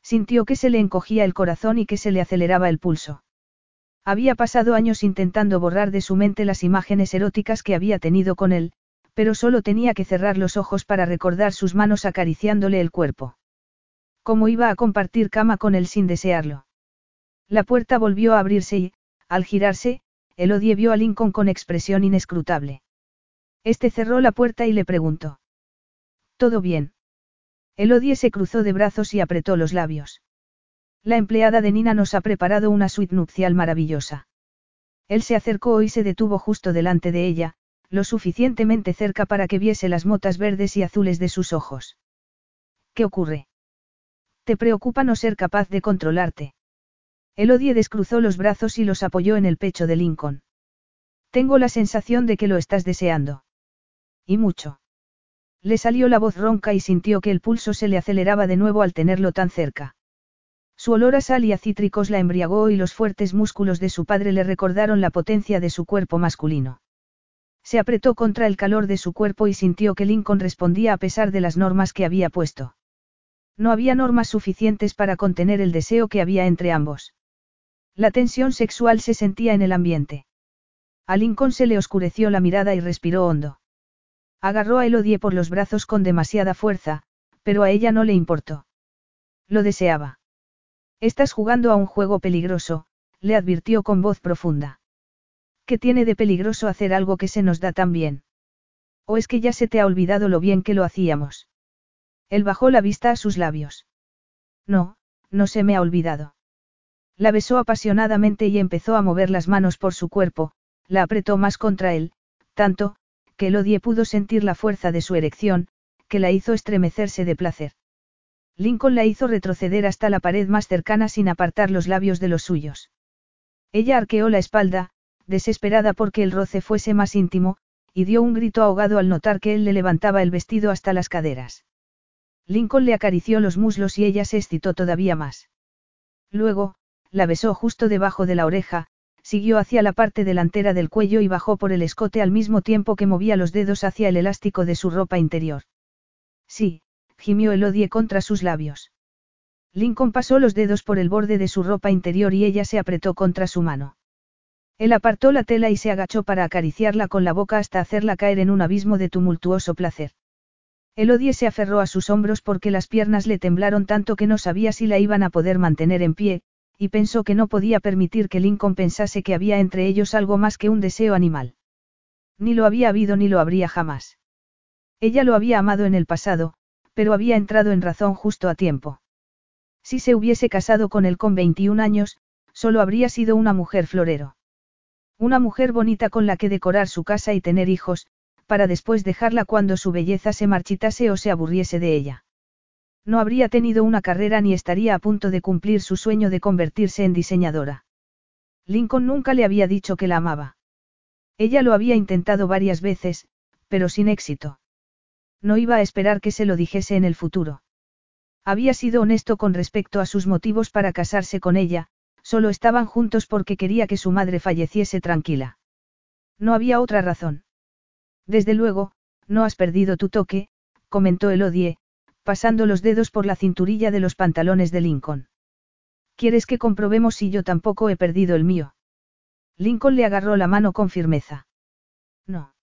Sintió que se le encogía el corazón y que se le aceleraba el pulso. Había pasado años intentando borrar de su mente las imágenes eróticas que había tenido con él, pero solo tenía que cerrar los ojos para recordar sus manos acariciándole el cuerpo. ¿Cómo iba a compartir cama con él sin desearlo? La puerta volvió a abrirse y, al girarse, Elodie vio a Lincoln con expresión inescrutable. Este cerró la puerta y le preguntó. ¿Todo bien? Elodie se cruzó de brazos y apretó los labios. La empleada de Nina nos ha preparado una suite nupcial maravillosa. Él se acercó y se detuvo justo delante de ella, lo suficientemente cerca para que viese las motas verdes y azules de sus ojos. ¿Qué ocurre? ¿Te preocupa no ser capaz de controlarte? Elodie descruzó los brazos y los apoyó en el pecho de Lincoln. Tengo la sensación de que lo estás deseando. Y mucho. Le salió la voz ronca y sintió que el pulso se le aceleraba de nuevo al tenerlo tan cerca. Su olor a sal y a cítricos la embriagó y los fuertes músculos de su padre le recordaron la potencia de su cuerpo masculino. Se apretó contra el calor de su cuerpo y sintió que Lincoln respondía a pesar de las normas que había puesto. No había normas suficientes para contener el deseo que había entre ambos. La tensión sexual se sentía en el ambiente. A Lincoln se le oscureció la mirada y respiró hondo. Agarró a Elodie por los brazos con demasiada fuerza, pero a ella no le importó. Lo deseaba. Estás jugando a un juego peligroso, le advirtió con voz profunda. ¿Qué tiene de peligroso hacer algo que se nos da tan bien? ¿O es que ya se te ha olvidado lo bien que lo hacíamos? Él bajó la vista a sus labios. No, no se me ha olvidado. La besó apasionadamente y empezó a mover las manos por su cuerpo, la apretó más contra él, tanto, que Elodie pudo sentir la fuerza de su erección, que la hizo estremecerse de placer. Lincoln la hizo retroceder hasta la pared más cercana sin apartar los labios de los suyos. Ella arqueó la espalda, desesperada porque el roce fuese más íntimo, y dio un grito ahogado al notar que él le levantaba el vestido hasta las caderas. Lincoln le acarició los muslos y ella se excitó todavía más. Luego, la besó justo debajo de la oreja, siguió hacia la parte delantera del cuello y bajó por el escote al mismo tiempo que movía los dedos hacia el elástico de su ropa interior. Sí, gimió Elodie contra sus labios. Lincoln pasó los dedos por el borde de su ropa interior y ella se apretó contra su mano. Él apartó la tela y se agachó para acariciarla con la boca hasta hacerla caer en un abismo de tumultuoso placer. Elodie se aferró a sus hombros porque las piernas le temblaron tanto que no sabía si la iban a poder mantener en pie, y pensó que no podía permitir que Lincoln pensase que había entre ellos algo más que un deseo animal. Ni lo había habido ni lo habría jamás. Ella lo había amado en el pasado, pero había entrado en razón justo a tiempo. Si se hubiese casado con él con 21 años, solo habría sido una mujer florero. Una mujer bonita con la que decorar su casa y tener hijos, para después dejarla cuando su belleza se marchitase o se aburriese de ella. No habría tenido una carrera ni estaría a punto de cumplir su sueño de convertirse en diseñadora. Lincoln nunca le había dicho que la amaba. Ella lo había intentado varias veces, pero sin éxito. No iba a esperar que se lo dijese en el futuro. Había sido honesto con respecto a sus motivos para casarse con ella, solo estaban juntos porque quería que su madre falleciese tranquila. No había otra razón. Desde luego, no has perdido tu toque, comentó Elodie, pasando los dedos por la cinturilla de los pantalones de Lincoln. ¿Quieres que comprobemos si yo tampoco he perdido el mío? Lincoln le agarró la mano con firmeza. No.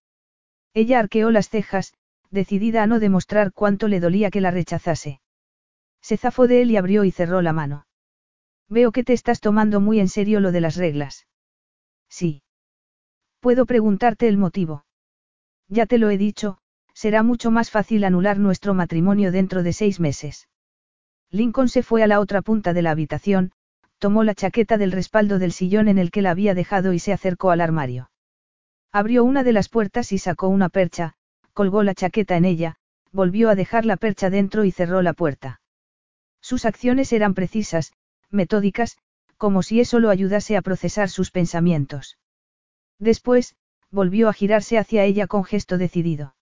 Ella arqueó las cejas, decidida a no demostrar cuánto le dolía que la rechazase. Se zafó de él y abrió y cerró la mano. Veo que te estás tomando muy en serio lo de las reglas. Sí. Puedo preguntarte el motivo. Ya te lo he dicho, será mucho más fácil anular nuestro matrimonio dentro de seis meses. Lincoln se fue a la otra punta de la habitación, tomó la chaqueta del respaldo del sillón en el que la había dejado y se acercó al armario. Abrió una de las puertas y sacó una percha, colgó la chaqueta en ella, volvió a dejar la percha dentro y cerró la puerta. Sus acciones eran precisas, metódicas, como si eso lo ayudase a procesar sus pensamientos. Después, volvió a girarse hacia ella con gesto decidido.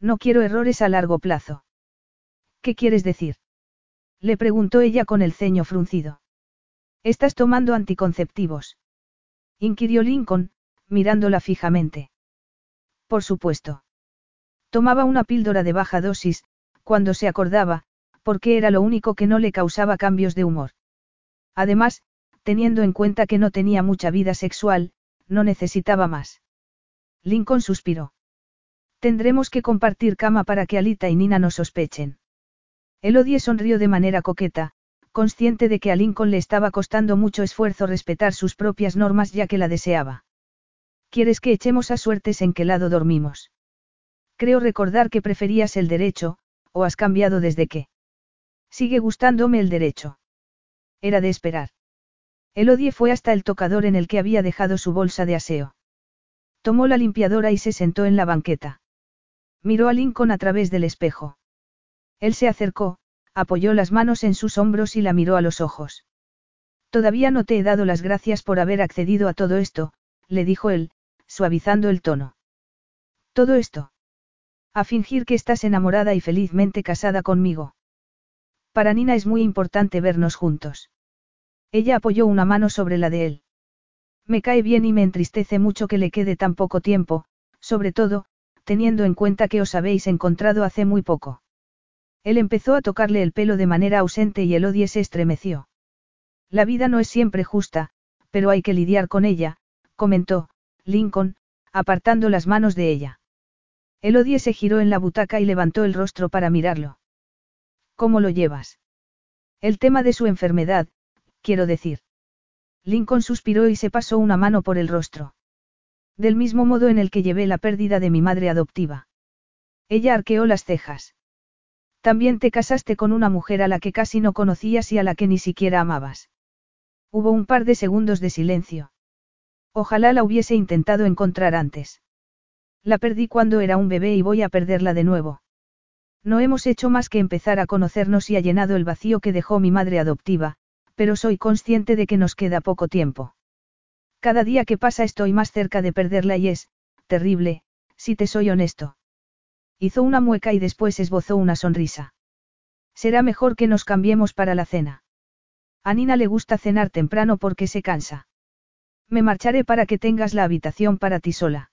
No quiero errores a largo plazo. ¿Qué quieres decir? Le preguntó ella con el ceño fruncido. ¿Estás tomando anticonceptivos? inquirió Lincoln, mirándola fijamente. Por supuesto. Tomaba una píldora de baja dosis, cuando se acordaba, porque era lo único que no le causaba cambios de humor. Además, teniendo en cuenta que no tenía mucha vida sexual, no necesitaba más. Lincoln suspiró. Tendremos que compartir cama para que Alita y Nina no sospechen. Elodie sonrió de manera coqueta, consciente de que a Lincoln le estaba costando mucho esfuerzo respetar sus propias normas ya que la deseaba. ¿Quieres que echemos a suertes en qué lado dormimos? Creo recordar que preferías el derecho, o has cambiado desde que. Sigue gustándome el derecho. Era de esperar. Elodie fue hasta el tocador en el que había dejado su bolsa de aseo. Tomó la limpiadora y se sentó en la banqueta. Miró a Lincoln a través del espejo. Él se acercó, apoyó las manos en sus hombros y la miró a los ojos. Todavía no te he dado las gracias por haber accedido a todo esto, le dijo él, suavizando el tono. Todo esto. A fingir que estás enamorada y felizmente casada conmigo. Para Nina es muy importante vernos juntos. Ella apoyó una mano sobre la de él. Me cae bien y me entristece mucho que le quede tan poco tiempo, sobre todo, teniendo en cuenta que os habéis encontrado hace muy poco. Él empezó a tocarle el pelo de manera ausente y Elodie se estremeció. La vida no es siempre justa, pero hay que lidiar con ella, comentó, Lincoln, apartando las manos de ella. Elodie se giró en la butaca y levantó el rostro para mirarlo. ¿Cómo lo llevas? El tema de su enfermedad, quiero decir. Lincoln suspiró y se pasó una mano por el rostro. Del mismo modo en el que llevé la pérdida de mi madre adoptiva. Ella arqueó las cejas. También te casaste con una mujer a la que casi no conocías y a la que ni siquiera amabas. Hubo un par de segundos de silencio. Ojalá la hubiese intentado encontrar antes. La perdí cuando era un bebé y voy a perderla de nuevo. No hemos hecho más que empezar a conocernos y ha llenado el vacío que dejó mi madre adoptiva, pero soy consciente de que nos queda poco tiempo. Cada día que pasa estoy más cerca de perderla y es, terrible, si te soy honesto. Hizo una mueca y después esbozó una sonrisa. Será mejor que nos cambiemos para la cena. A Nina le gusta cenar temprano porque se cansa. Me marcharé para que tengas la habitación para ti sola.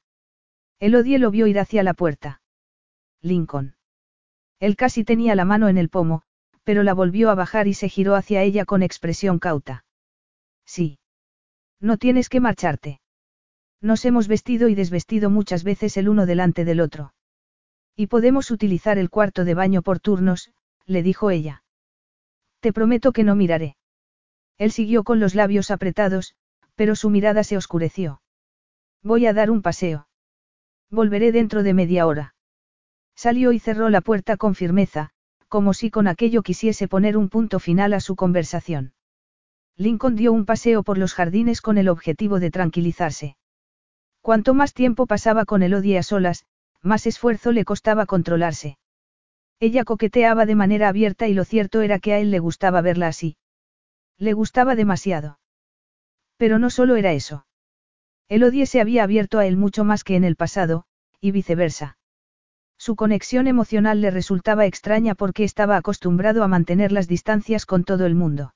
Elodie lo vio ir hacia la puerta. Lincoln. Él casi tenía la mano en el pomo, pero la volvió a bajar y se giró hacia ella con expresión cauta. Sí. No tienes que marcharte. Nos hemos vestido y desvestido muchas veces el uno delante del otro. Y podemos utilizar el cuarto de baño por turnos, le dijo ella. Te prometo que no miraré. Él siguió con los labios apretados, pero su mirada se oscureció. Voy a dar un paseo. Volveré dentro de media hora. Salió y cerró la puerta con firmeza, como si con aquello quisiese poner un punto final a su conversación. Lincoln dio un paseo por los jardines con el objetivo de tranquilizarse. Cuanto más tiempo pasaba con Elodie a solas, más esfuerzo le costaba controlarse. Ella coqueteaba de manera abierta y lo cierto era que a él le gustaba verla así. Le gustaba demasiado. Pero no solo era eso. El odie se había abierto a él mucho más que en el pasado, y viceversa. Su conexión emocional le resultaba extraña porque estaba acostumbrado a mantener las distancias con todo el mundo.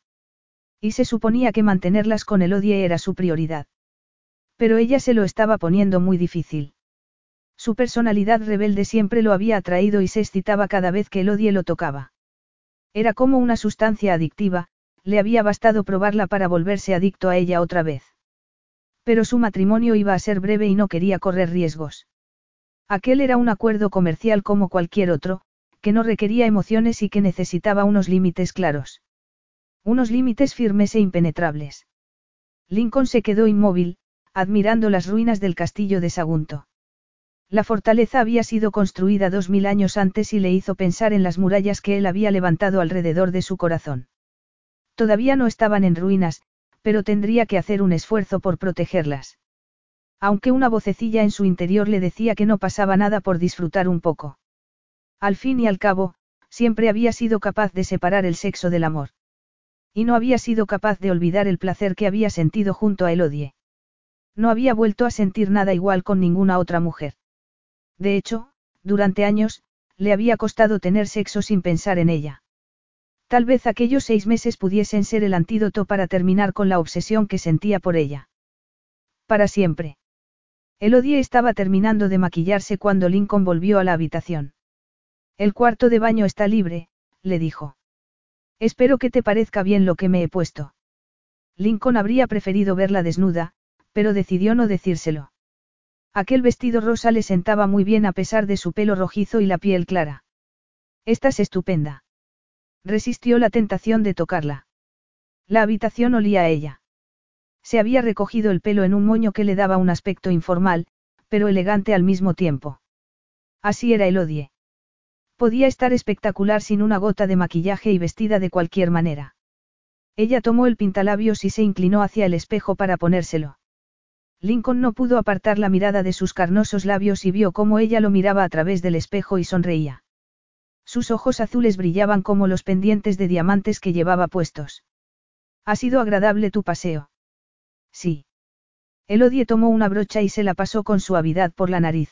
Y se suponía que mantenerlas con el odie era su prioridad. Pero ella se lo estaba poniendo muy difícil. Su personalidad rebelde siempre lo había atraído y se excitaba cada vez que Elodie lo tocaba. Era como una sustancia adictiva, le había bastado probarla para volverse adicto a ella otra vez. Pero su matrimonio iba a ser breve y no quería correr riesgos. Aquel era un acuerdo comercial como cualquier otro, que no requería emociones y que necesitaba unos límites claros. Unos límites firmes e impenetrables. Lincoln se quedó inmóvil, admirando las ruinas del castillo de Sagunto. La fortaleza había sido construida dos mil años antes y le hizo pensar en las murallas que él había levantado alrededor de su corazón. Todavía no estaban en ruinas, pero tendría que hacer un esfuerzo por protegerlas. Aunque una vocecilla en su interior le decía que no pasaba nada por disfrutar un poco. Al fin y al cabo, siempre había sido capaz de separar el sexo del amor. Y no había sido capaz de olvidar el placer que había sentido junto a Elodie. No había vuelto a sentir nada igual con ninguna otra mujer. De hecho, durante años, le había costado tener sexo sin pensar en ella. Tal vez aquellos seis meses pudiesen ser el antídoto para terminar con la obsesión que sentía por ella. Para siempre. Elodie estaba terminando de maquillarse cuando Lincoln volvió a la habitación. El cuarto de baño está libre, le dijo. Espero que te parezca bien lo que me he puesto. Lincoln habría preferido verla desnuda, pero decidió no decírselo. Aquel vestido rosa le sentaba muy bien a pesar de su pelo rojizo y la piel clara. Estás estupenda. Resistió la tentación de tocarla. La habitación olía a ella. Se había recogido el pelo en un moño que le daba un aspecto informal, pero elegante al mismo tiempo. Así era Elodie. Podía estar espectacular sin una gota de maquillaje y vestida de cualquier manera. Ella tomó el pintalabios y se inclinó hacia el espejo para ponérselo. Lincoln no pudo apartar la mirada de sus carnosos labios y vio cómo ella lo miraba a través del espejo y sonreía. Sus ojos azules brillaban como los pendientes de diamantes que llevaba puestos. ¿Ha sido agradable tu paseo? Sí. Elodie tomó una brocha y se la pasó con suavidad por la nariz.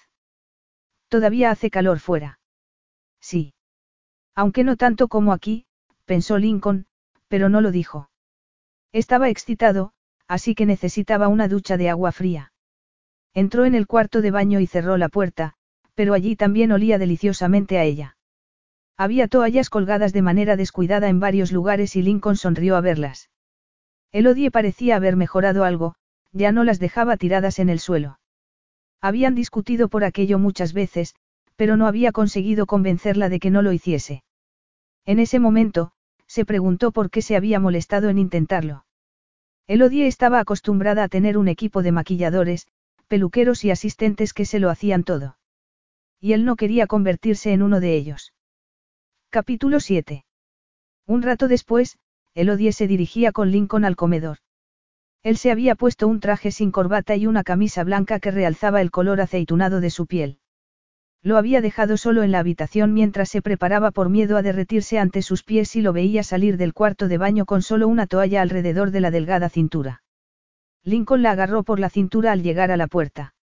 Todavía hace calor fuera. Sí. Aunque no tanto como aquí, pensó Lincoln, pero no lo dijo. Estaba excitado, así que necesitaba una ducha de agua fría. Entró en el cuarto de baño y cerró la puerta, pero allí también olía deliciosamente a ella. Había toallas colgadas de manera descuidada en varios lugares y Lincoln sonrió a verlas. Elodie parecía haber mejorado algo, ya no las dejaba tiradas en el suelo. Habían discutido por aquello muchas veces, pero no había conseguido convencerla de que no lo hiciese. En ese momento, se preguntó por qué se había molestado en intentarlo. Elodie estaba acostumbrada a tener un equipo de maquilladores, peluqueros y asistentes que se lo hacían todo. Y él no quería convertirse en uno de ellos. Capítulo 7. Un rato después, Elodie se dirigía con Lincoln al comedor. Él se había puesto un traje sin corbata y una camisa blanca que realzaba el color aceitunado de su piel. Lo había dejado solo en la habitación mientras se preparaba por miedo a derretirse ante sus pies y lo veía salir del cuarto de baño con solo una toalla alrededor de la delgada cintura. Lincoln la agarró por la cintura al llegar a la puerta.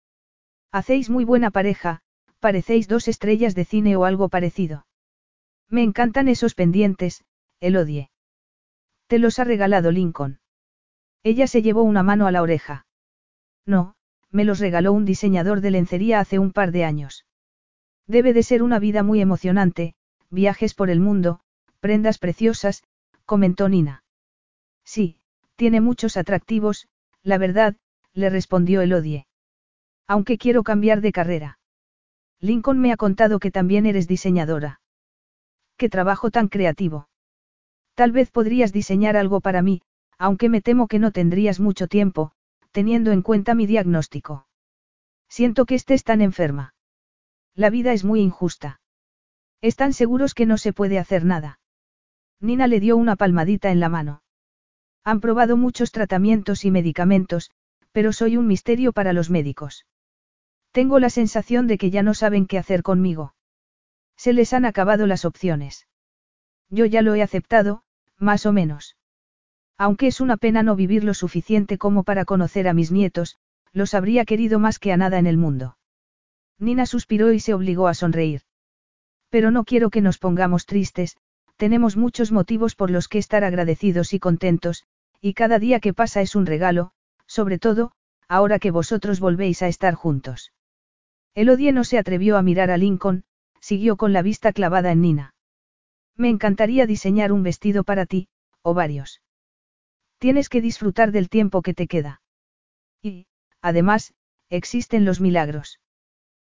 Hacéis muy buena pareja, parecéis dos estrellas de cine o algo parecido. Me encantan esos pendientes, Elodie. Te los ha regalado Lincoln. Ella se llevó una mano a la oreja. No, me los regaló un diseñador de lencería hace un par de años. Debe de ser una vida muy emocionante, viajes por el mundo, prendas preciosas, comentó Nina. Sí, tiene muchos atractivos, la verdad, le respondió Elodie. Aunque quiero cambiar de carrera. Lincoln me ha contado que también eres diseñadora. Qué trabajo tan creativo. Tal vez podrías diseñar algo para mí, aunque me temo que no tendrías mucho tiempo, teniendo en cuenta mi diagnóstico. Siento que estés tan enferma. La vida es muy injusta. Están seguros que no se puede hacer nada. Nina le dio una palmadita en la mano. Han probado muchos tratamientos y medicamentos, pero soy un misterio para los médicos. Tengo la sensación de que ya no saben qué hacer conmigo. Se les han acabado las opciones. Yo ya lo he aceptado, más o menos. Aunque es una pena no vivir lo suficiente como para conocer a mis nietos, los habría querido más que a nada en el mundo. Nina suspiró y se obligó a sonreír. Pero no quiero que nos pongamos tristes, tenemos muchos motivos por los que estar agradecidos y contentos, y cada día que pasa es un regalo, sobre todo, ahora que vosotros volvéis a estar juntos. Elodie no se atrevió a mirar a Lincoln, siguió con la vista clavada en Nina. Me encantaría diseñar un vestido para ti, o varios. Tienes que disfrutar del tiempo que te queda. Y, además, existen los milagros.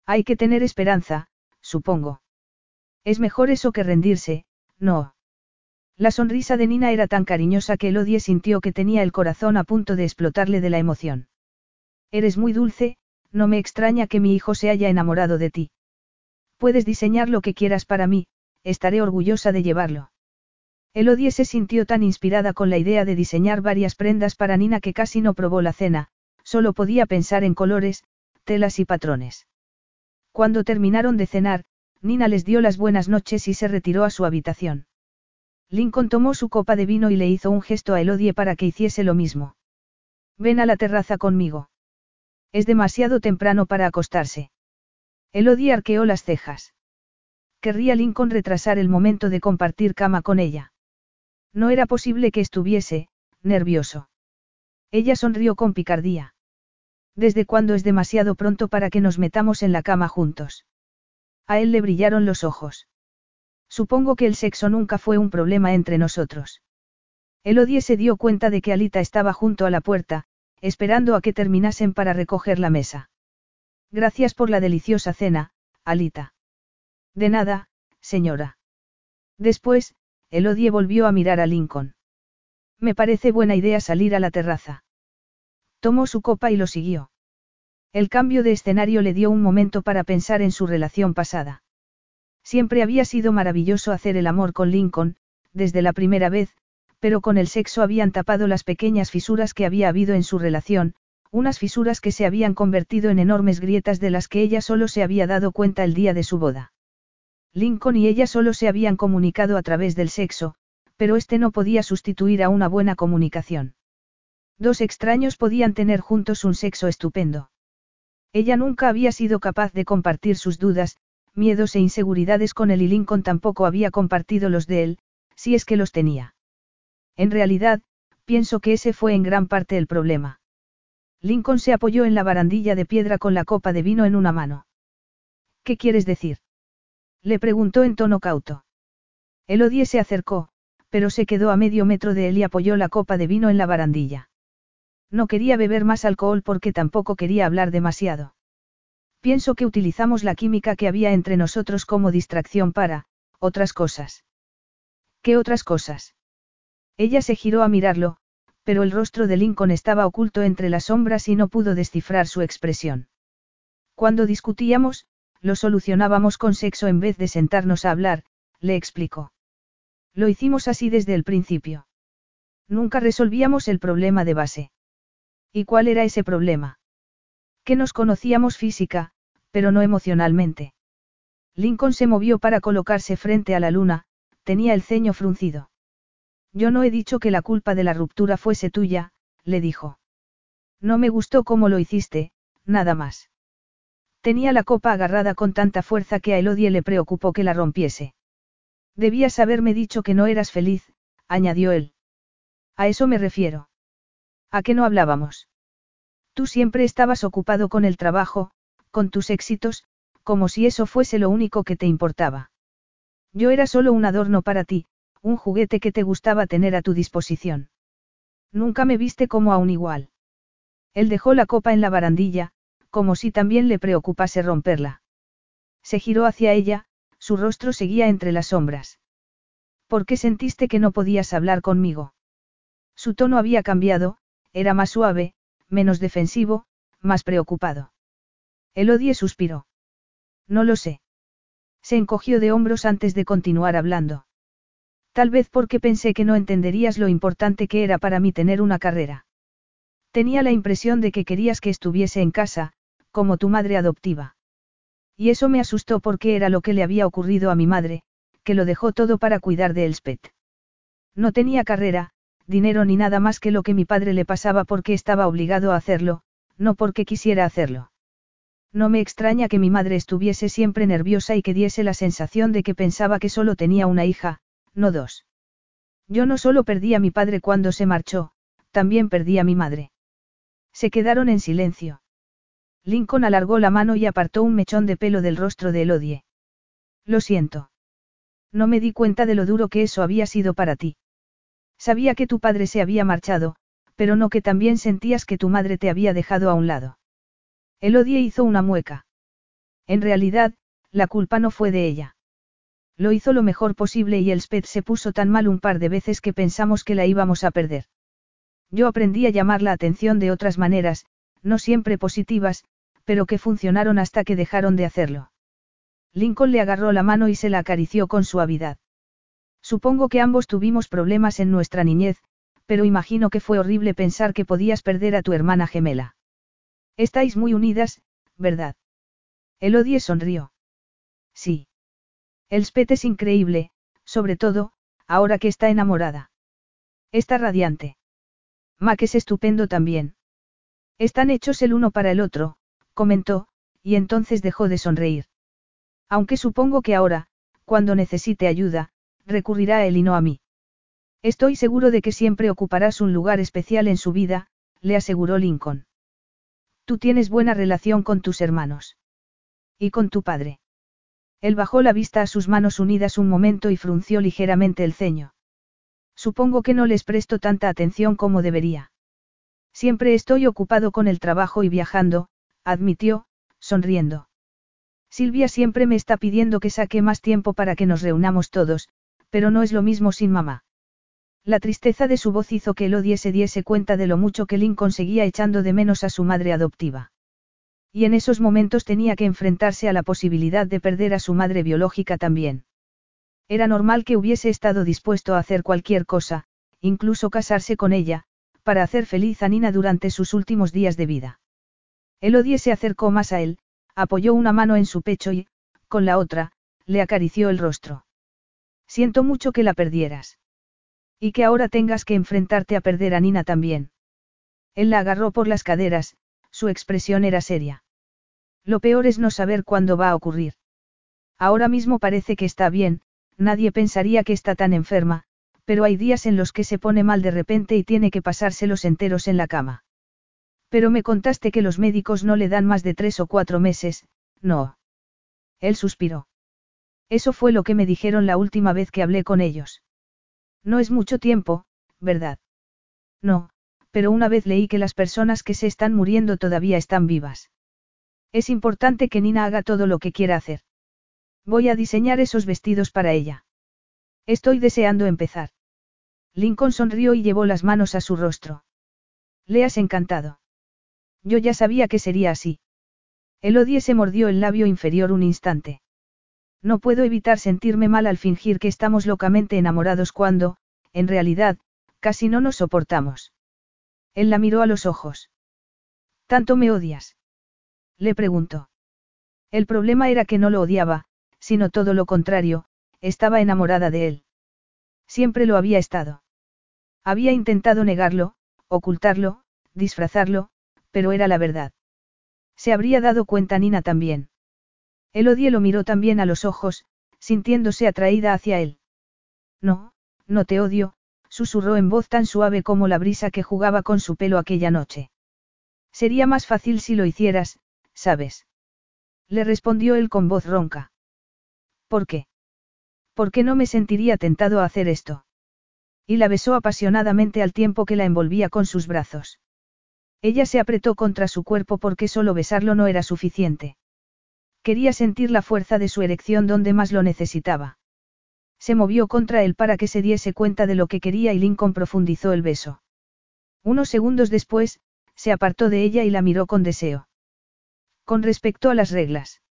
Hay que tener esperanza, supongo. Es mejor eso que rendirse, no. La sonrisa de Nina era tan cariñosa que Elodie sintió que tenía el corazón a punto de explotarle de la emoción. Eres muy dulce, no me extraña que mi hijo se haya enamorado de ti. Puedes diseñar lo que quieras para mí, estaré orgullosa de llevarlo. Elodie se sintió tan inspirada con la idea de diseñar varias prendas para Nina que casi no probó la cena, solo podía pensar en colores, telas y patrones. Cuando terminaron de cenar, Nina les dio las buenas noches y se retiró a su habitación. Lincoln tomó su copa de vino y le hizo un gesto a Elodie para que hiciese lo mismo. Ven a la terraza conmigo. Es demasiado temprano para acostarse. Elodie arqueó las cejas. Querría Lincoln retrasar el momento de compartir cama con ella. No era posible que estuviese, nervioso. Ella sonrió con picardía. ¿Desde cuándo es demasiado pronto para que nos metamos en la cama juntos? A él le brillaron los ojos. Supongo que el sexo nunca fue un problema entre nosotros. Elodie se dio cuenta de que Alita estaba junto a la puerta, esperando a que terminasen para recoger la mesa. Gracias por la deliciosa cena, Alita. De nada, señora. Después, Elodie volvió a mirar a Lincoln. Me parece buena idea salir a la terraza. Tomó su copa y lo siguió. El cambio de escenario le dio un momento para pensar en su relación pasada. Siempre había sido maravilloso hacer el amor con Lincoln, desde la primera vez, pero con el sexo habían tapado las pequeñas fisuras que había habido en su relación, unas fisuras que se habían convertido en enormes grietas de las que ella solo se había dado cuenta el día de su boda. Lincoln y ella solo se habían comunicado a través del sexo, pero este no podía sustituir a una buena comunicación. Dos extraños podían tener juntos un sexo estupendo. Ella nunca había sido capaz de compartir sus dudas, miedos e inseguridades con él y Lincoln tampoco había compartido los de él, si es que los tenía. En realidad, pienso que ese fue en gran parte el problema. Lincoln se apoyó en la barandilla de piedra con la copa de vino en una mano. ¿Qué quieres decir? Le preguntó en tono cauto. Elodie se acercó, pero se quedó a medio metro de él y apoyó la copa de vino en la barandilla. No quería beber más alcohol porque tampoco quería hablar demasiado. Pienso que utilizamos la química que había entre nosotros como distracción para, otras cosas. ¿Qué otras cosas? Ella se giró a mirarlo, pero el rostro de Lincoln estaba oculto entre las sombras y no pudo descifrar su expresión. Cuando discutíamos, lo solucionábamos con sexo en vez de sentarnos a hablar, le explicó. Lo hicimos así desde el principio. Nunca resolvíamos el problema de base. ¿Y cuál era ese problema? Que nos conocíamos física, pero no emocionalmente. Lincoln se movió para colocarse frente a la luna, tenía el ceño fruncido. Yo no he dicho que la culpa de la ruptura fuese tuya, le dijo. No me gustó cómo lo hiciste, nada más. Tenía la copa agarrada con tanta fuerza que a Elodie le preocupó que la rompiese. Debías haberme dicho que no eras feliz, añadió él. A eso me refiero. ¿A qué no hablábamos? Tú siempre estabas ocupado con el trabajo, con tus éxitos, como si eso fuese lo único que te importaba. Yo era solo un adorno para ti, un juguete que te gustaba tener a tu disposición. Nunca me viste como a un igual. Él dejó la copa en la barandilla, como si también le preocupase romperla. Se giró hacia ella, su rostro seguía entre las sombras. ¿Por qué sentiste que no podías hablar conmigo? Su tono había cambiado, era más suave, menos defensivo, más preocupado. Elodie suspiró. No lo sé. Se encogió de hombros antes de continuar hablando. Tal vez porque pensé que no entenderías lo importante que era para mí tener una carrera. Tenía la impresión de que querías que estuviese en casa, como tu madre adoptiva. Y eso me asustó porque era lo que le había ocurrido a mi madre, que lo dejó todo para cuidar de Elspeth. No tenía carrera, dinero ni nada más que lo que mi padre le pasaba porque estaba obligado a hacerlo, no porque quisiera hacerlo. No me extraña que mi madre estuviese siempre nerviosa y que diese la sensación de que pensaba que solo tenía una hija, no dos. Yo no solo perdí a mi padre cuando se marchó, también perdí a mi madre. Se quedaron en silencio. Lincoln alargó la mano y apartó un mechón de pelo del rostro de Elodie. Lo siento. No me di cuenta de lo duro que eso había sido para ti. Sabía que tu padre se había marchado, pero no que también sentías que tu madre te había dejado a un lado. Elodie hizo una mueca. En realidad, la culpa no fue de ella. Lo hizo lo mejor posible y Elspeth se puso tan mal un par de veces que pensamos que la íbamos a perder. Yo aprendí a llamar la atención de otras maneras, no siempre positivas, pero que funcionaron hasta que dejaron de hacerlo. Lincoln le agarró la mano y se la acarició con suavidad. Supongo que ambos tuvimos problemas en nuestra niñez, pero imagino que fue horrible pensar que podías perder a tu hermana gemela. Estáis muy unidas, ¿verdad? Elodie sonrió. Sí. Elspeth es increíble, sobre todo, ahora que está enamorada. Está radiante. Mac es estupendo también. Están hechos el uno para el otro, comentó, y entonces dejó de sonreír. Aunque supongo que ahora, cuando necesite ayuda, recurrirá a él y no a mí. Estoy seguro de que siempre ocuparás un lugar especial en su vida, le aseguró Lincoln. Tú tienes buena relación con tus hermanos. Y con tu padre. Él bajó la vista a sus manos unidas un momento y frunció ligeramente el ceño. Supongo que no les presto tanta atención como debería. Siempre estoy ocupado con el trabajo y viajando, admitió, sonriendo. Silvia siempre me está pidiendo que saque más tiempo para que nos reunamos todos, pero no es lo mismo sin mamá. La tristeza de su voz hizo que Elodie se diese cuenta de lo mucho que Lynn conseguía echando de menos a su madre adoptiva. Y en esos momentos tenía que enfrentarse a la posibilidad de perder a su madre biológica también. Era normal que hubiese estado dispuesto a hacer cualquier cosa, incluso casarse con ella, para hacer feliz a Nina durante sus últimos días de vida. Elodie se acercó más a él, apoyó una mano en su pecho y, con la otra, le acarició el rostro. Siento mucho que la perdieras. Y que ahora tengas que enfrentarte a perder a Nina también. Él la agarró por las caderas, su expresión era seria. Lo peor es no saber cuándo va a ocurrir. Ahora mismo parece que está bien, nadie pensaría que está tan enferma, pero hay días en los que se pone mal de repente y tiene que pasárselos enteros en la cama. Pero me contaste que los médicos no le dan más de tres o cuatro meses, no. Él suspiró. Eso fue lo que me dijeron la última vez que hablé con ellos. No es mucho tiempo, ¿verdad? No, pero una vez leí que las personas que se están muriendo todavía están vivas. Es importante que Nina haga todo lo que quiera hacer. Voy a diseñar esos vestidos para ella. Estoy deseando empezar. Lincoln sonrió y llevó las manos a su rostro. Le has encantado. Yo ya sabía que sería así. Elodie se mordió el labio inferior un instante. No puedo evitar sentirme mal al fingir que estamos locamente enamorados cuando, en realidad, casi no nos soportamos. Él la miró a los ojos. ¿Tanto me odias? Le preguntó. El problema era que no lo odiaba, sino todo lo contrario, estaba enamorada de él. Siempre lo había estado. Había intentado negarlo, ocultarlo, disfrazarlo, pero era la verdad. Se habría dado cuenta Nina también. Elodie lo miró también a los ojos, sintiéndose atraída hacia él. No, no te odio, susurró en voz tan suave como la brisa que jugaba con su pelo aquella noche. Sería más fácil si lo hicieras, ¿sabes? Le respondió él con voz ronca. ¿Por qué? ¿Por qué no me sentiría tentado a hacer esto? Y la besó apasionadamente al tiempo que la envolvía con sus brazos. Ella se apretó contra su cuerpo porque solo besarlo no era suficiente. Quería sentir la fuerza de su erección donde más lo necesitaba. Se movió contra él para que se diese cuenta de lo que quería y Lincoln profundizó el beso. Unos segundos después, se apartó de ella y la miró con deseo. Con respecto a las reglas.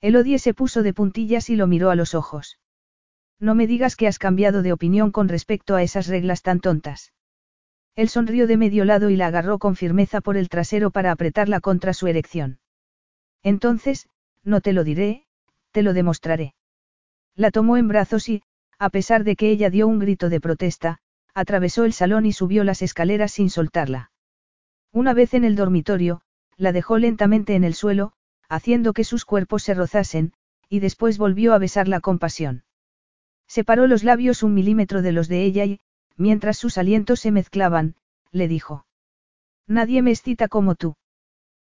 Elodie se puso de puntillas y lo miró a los ojos. No me digas que has cambiado de opinión con respecto a esas reglas tan tontas. Él sonrió de medio lado y la agarró con firmeza por el trasero para apretarla contra su erección. Entonces, no te lo diré, te lo demostraré. La tomó en brazos y, a pesar de que ella dio un grito de protesta, atravesó el salón y subió las escaleras sin soltarla. Una vez en el dormitorio, la dejó lentamente en el suelo, haciendo que sus cuerpos se rozasen, y después volvió a besarla con pasión. Separó los labios un milímetro de los de ella y, mientras sus alientos se mezclaban, le dijo. Nadie me excita como tú.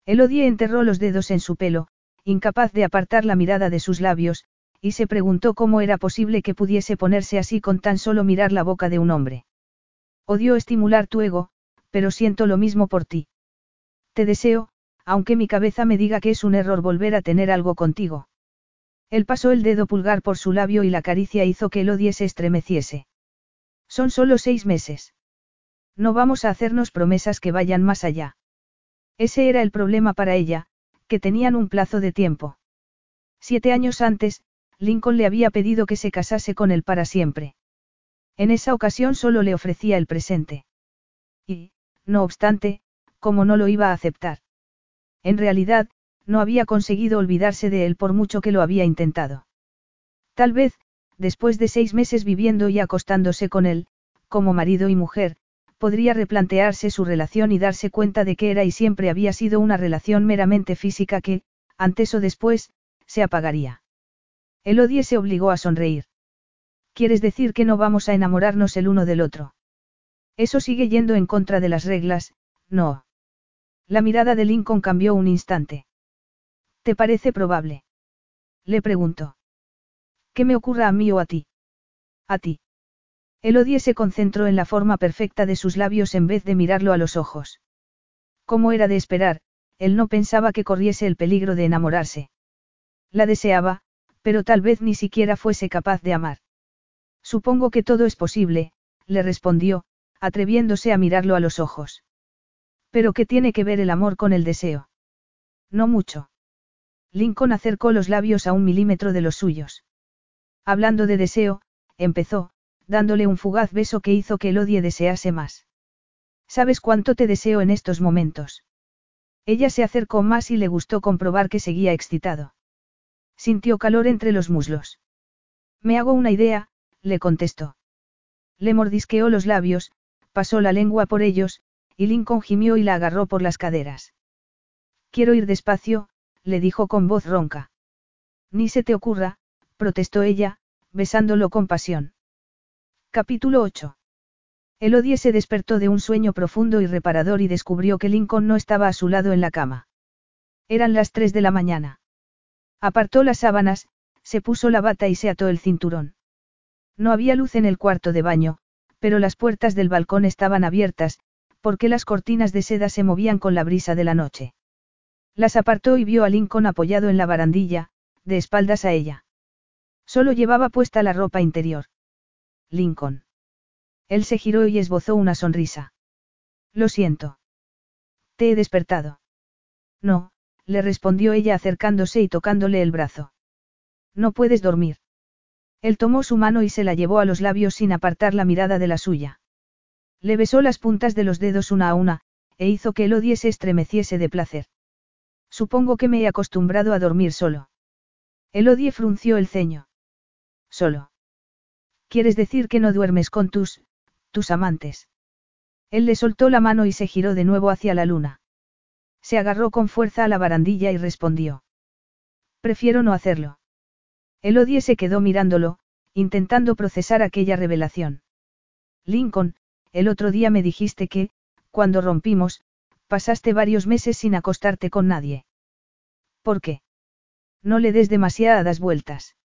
Elodie enterró los dedos en su pelo, incapaz de apartar la mirada de sus labios, y se preguntó cómo era posible que pudiese ponerse así con tan solo mirar la boca de un hombre. Odio estimular tu ego, pero siento lo mismo por ti. Te deseo, aunque mi cabeza me diga que es un error volver a tener algo contigo. Él pasó el dedo pulgar por su labio y la caricia hizo que el se estremeciese. Son solo seis meses. No vamos a hacernos promesas que vayan más allá. Ese era el problema para ella, que tenían un plazo de tiempo. Siete años antes, Lincoln le había pedido que se casase con él para siempre. En esa ocasión solo le ofrecía el presente. Y, no obstante, como no lo iba a aceptar. En realidad, no había conseguido olvidarse de él por mucho que lo había intentado. Tal vez, después de seis meses viviendo y acostándose con él, como marido y mujer, podría replantearse su relación y darse cuenta de que era y siempre había sido una relación meramente física que, antes o después, se apagaría. Elodie se obligó a sonreír. ¿Quieres decir que no vamos a enamorarnos el uno del otro? Eso sigue yendo en contra de las reglas, no. La mirada de Lincoln cambió un instante. ¿Te parece probable? Le preguntó. ¿Qué me ocurra a mí o a ti? A ti. Elodie se concentró en la forma perfecta de sus labios en vez de mirarlo a los ojos. Como era de esperar, él no pensaba que corriese el peligro de enamorarse. La deseaba, pero tal vez ni siquiera fuese capaz de amar. Supongo que todo es posible, le respondió, atreviéndose a mirarlo a los ojos. Pero ¿qué tiene que ver el amor con el deseo? No mucho. Lincoln acercó los labios a un milímetro de los suyos. Hablando de deseo, empezó, dándole un fugaz beso que hizo que Elodie desease más. ¿Sabes cuánto te deseo en estos momentos? Ella se acercó más y le gustó comprobar que seguía excitado. Sintió calor entre los muslos. Me hago una idea, le contestó. Le mordisqueó los labios, pasó la lengua por ellos, y Lincoln gimió y la agarró por las caderas. Quiero ir despacio, le dijo con voz ronca. Ni se te ocurra, protestó ella, besándolo con pasión. Capítulo 8. Elodie se despertó de un sueño profundo y reparador y descubrió que Lincoln no estaba a su lado en la cama. Eran las tres de la mañana. Apartó las sábanas, se puso la bata y se ató el cinturón. No había luz en el cuarto de baño, pero las puertas del balcón estaban abiertas, porque las cortinas de seda se movían con la brisa de la noche. Las apartó y vio a Lincoln apoyado en la barandilla, de espaldas a ella. Solo llevaba puesta la ropa interior. Lincoln. Él se giró y esbozó una sonrisa. Lo siento. Te he despertado. No, le respondió ella acercándose y tocándole el brazo. No puedes dormir. Él tomó su mano y se la llevó a los labios sin apartar la mirada de la suya. Le besó las puntas de los dedos una a una, e hizo que Elodie se estremeciese de placer. Supongo que me he acostumbrado a dormir solo. Elodie frunció el ceño. Solo. ¿Quieres decir que no duermes con tus, tus amantes? Él le soltó la mano y se giró de nuevo hacia la luna. Se agarró con fuerza a la barandilla y respondió. Prefiero no hacerlo. Elodie se quedó mirándolo, intentando procesar aquella revelación. Lincoln, el otro día me dijiste que, cuando rompimos, pasaste varios meses sin acostarte con nadie. ¿Por qué? No le des demasiadas vueltas.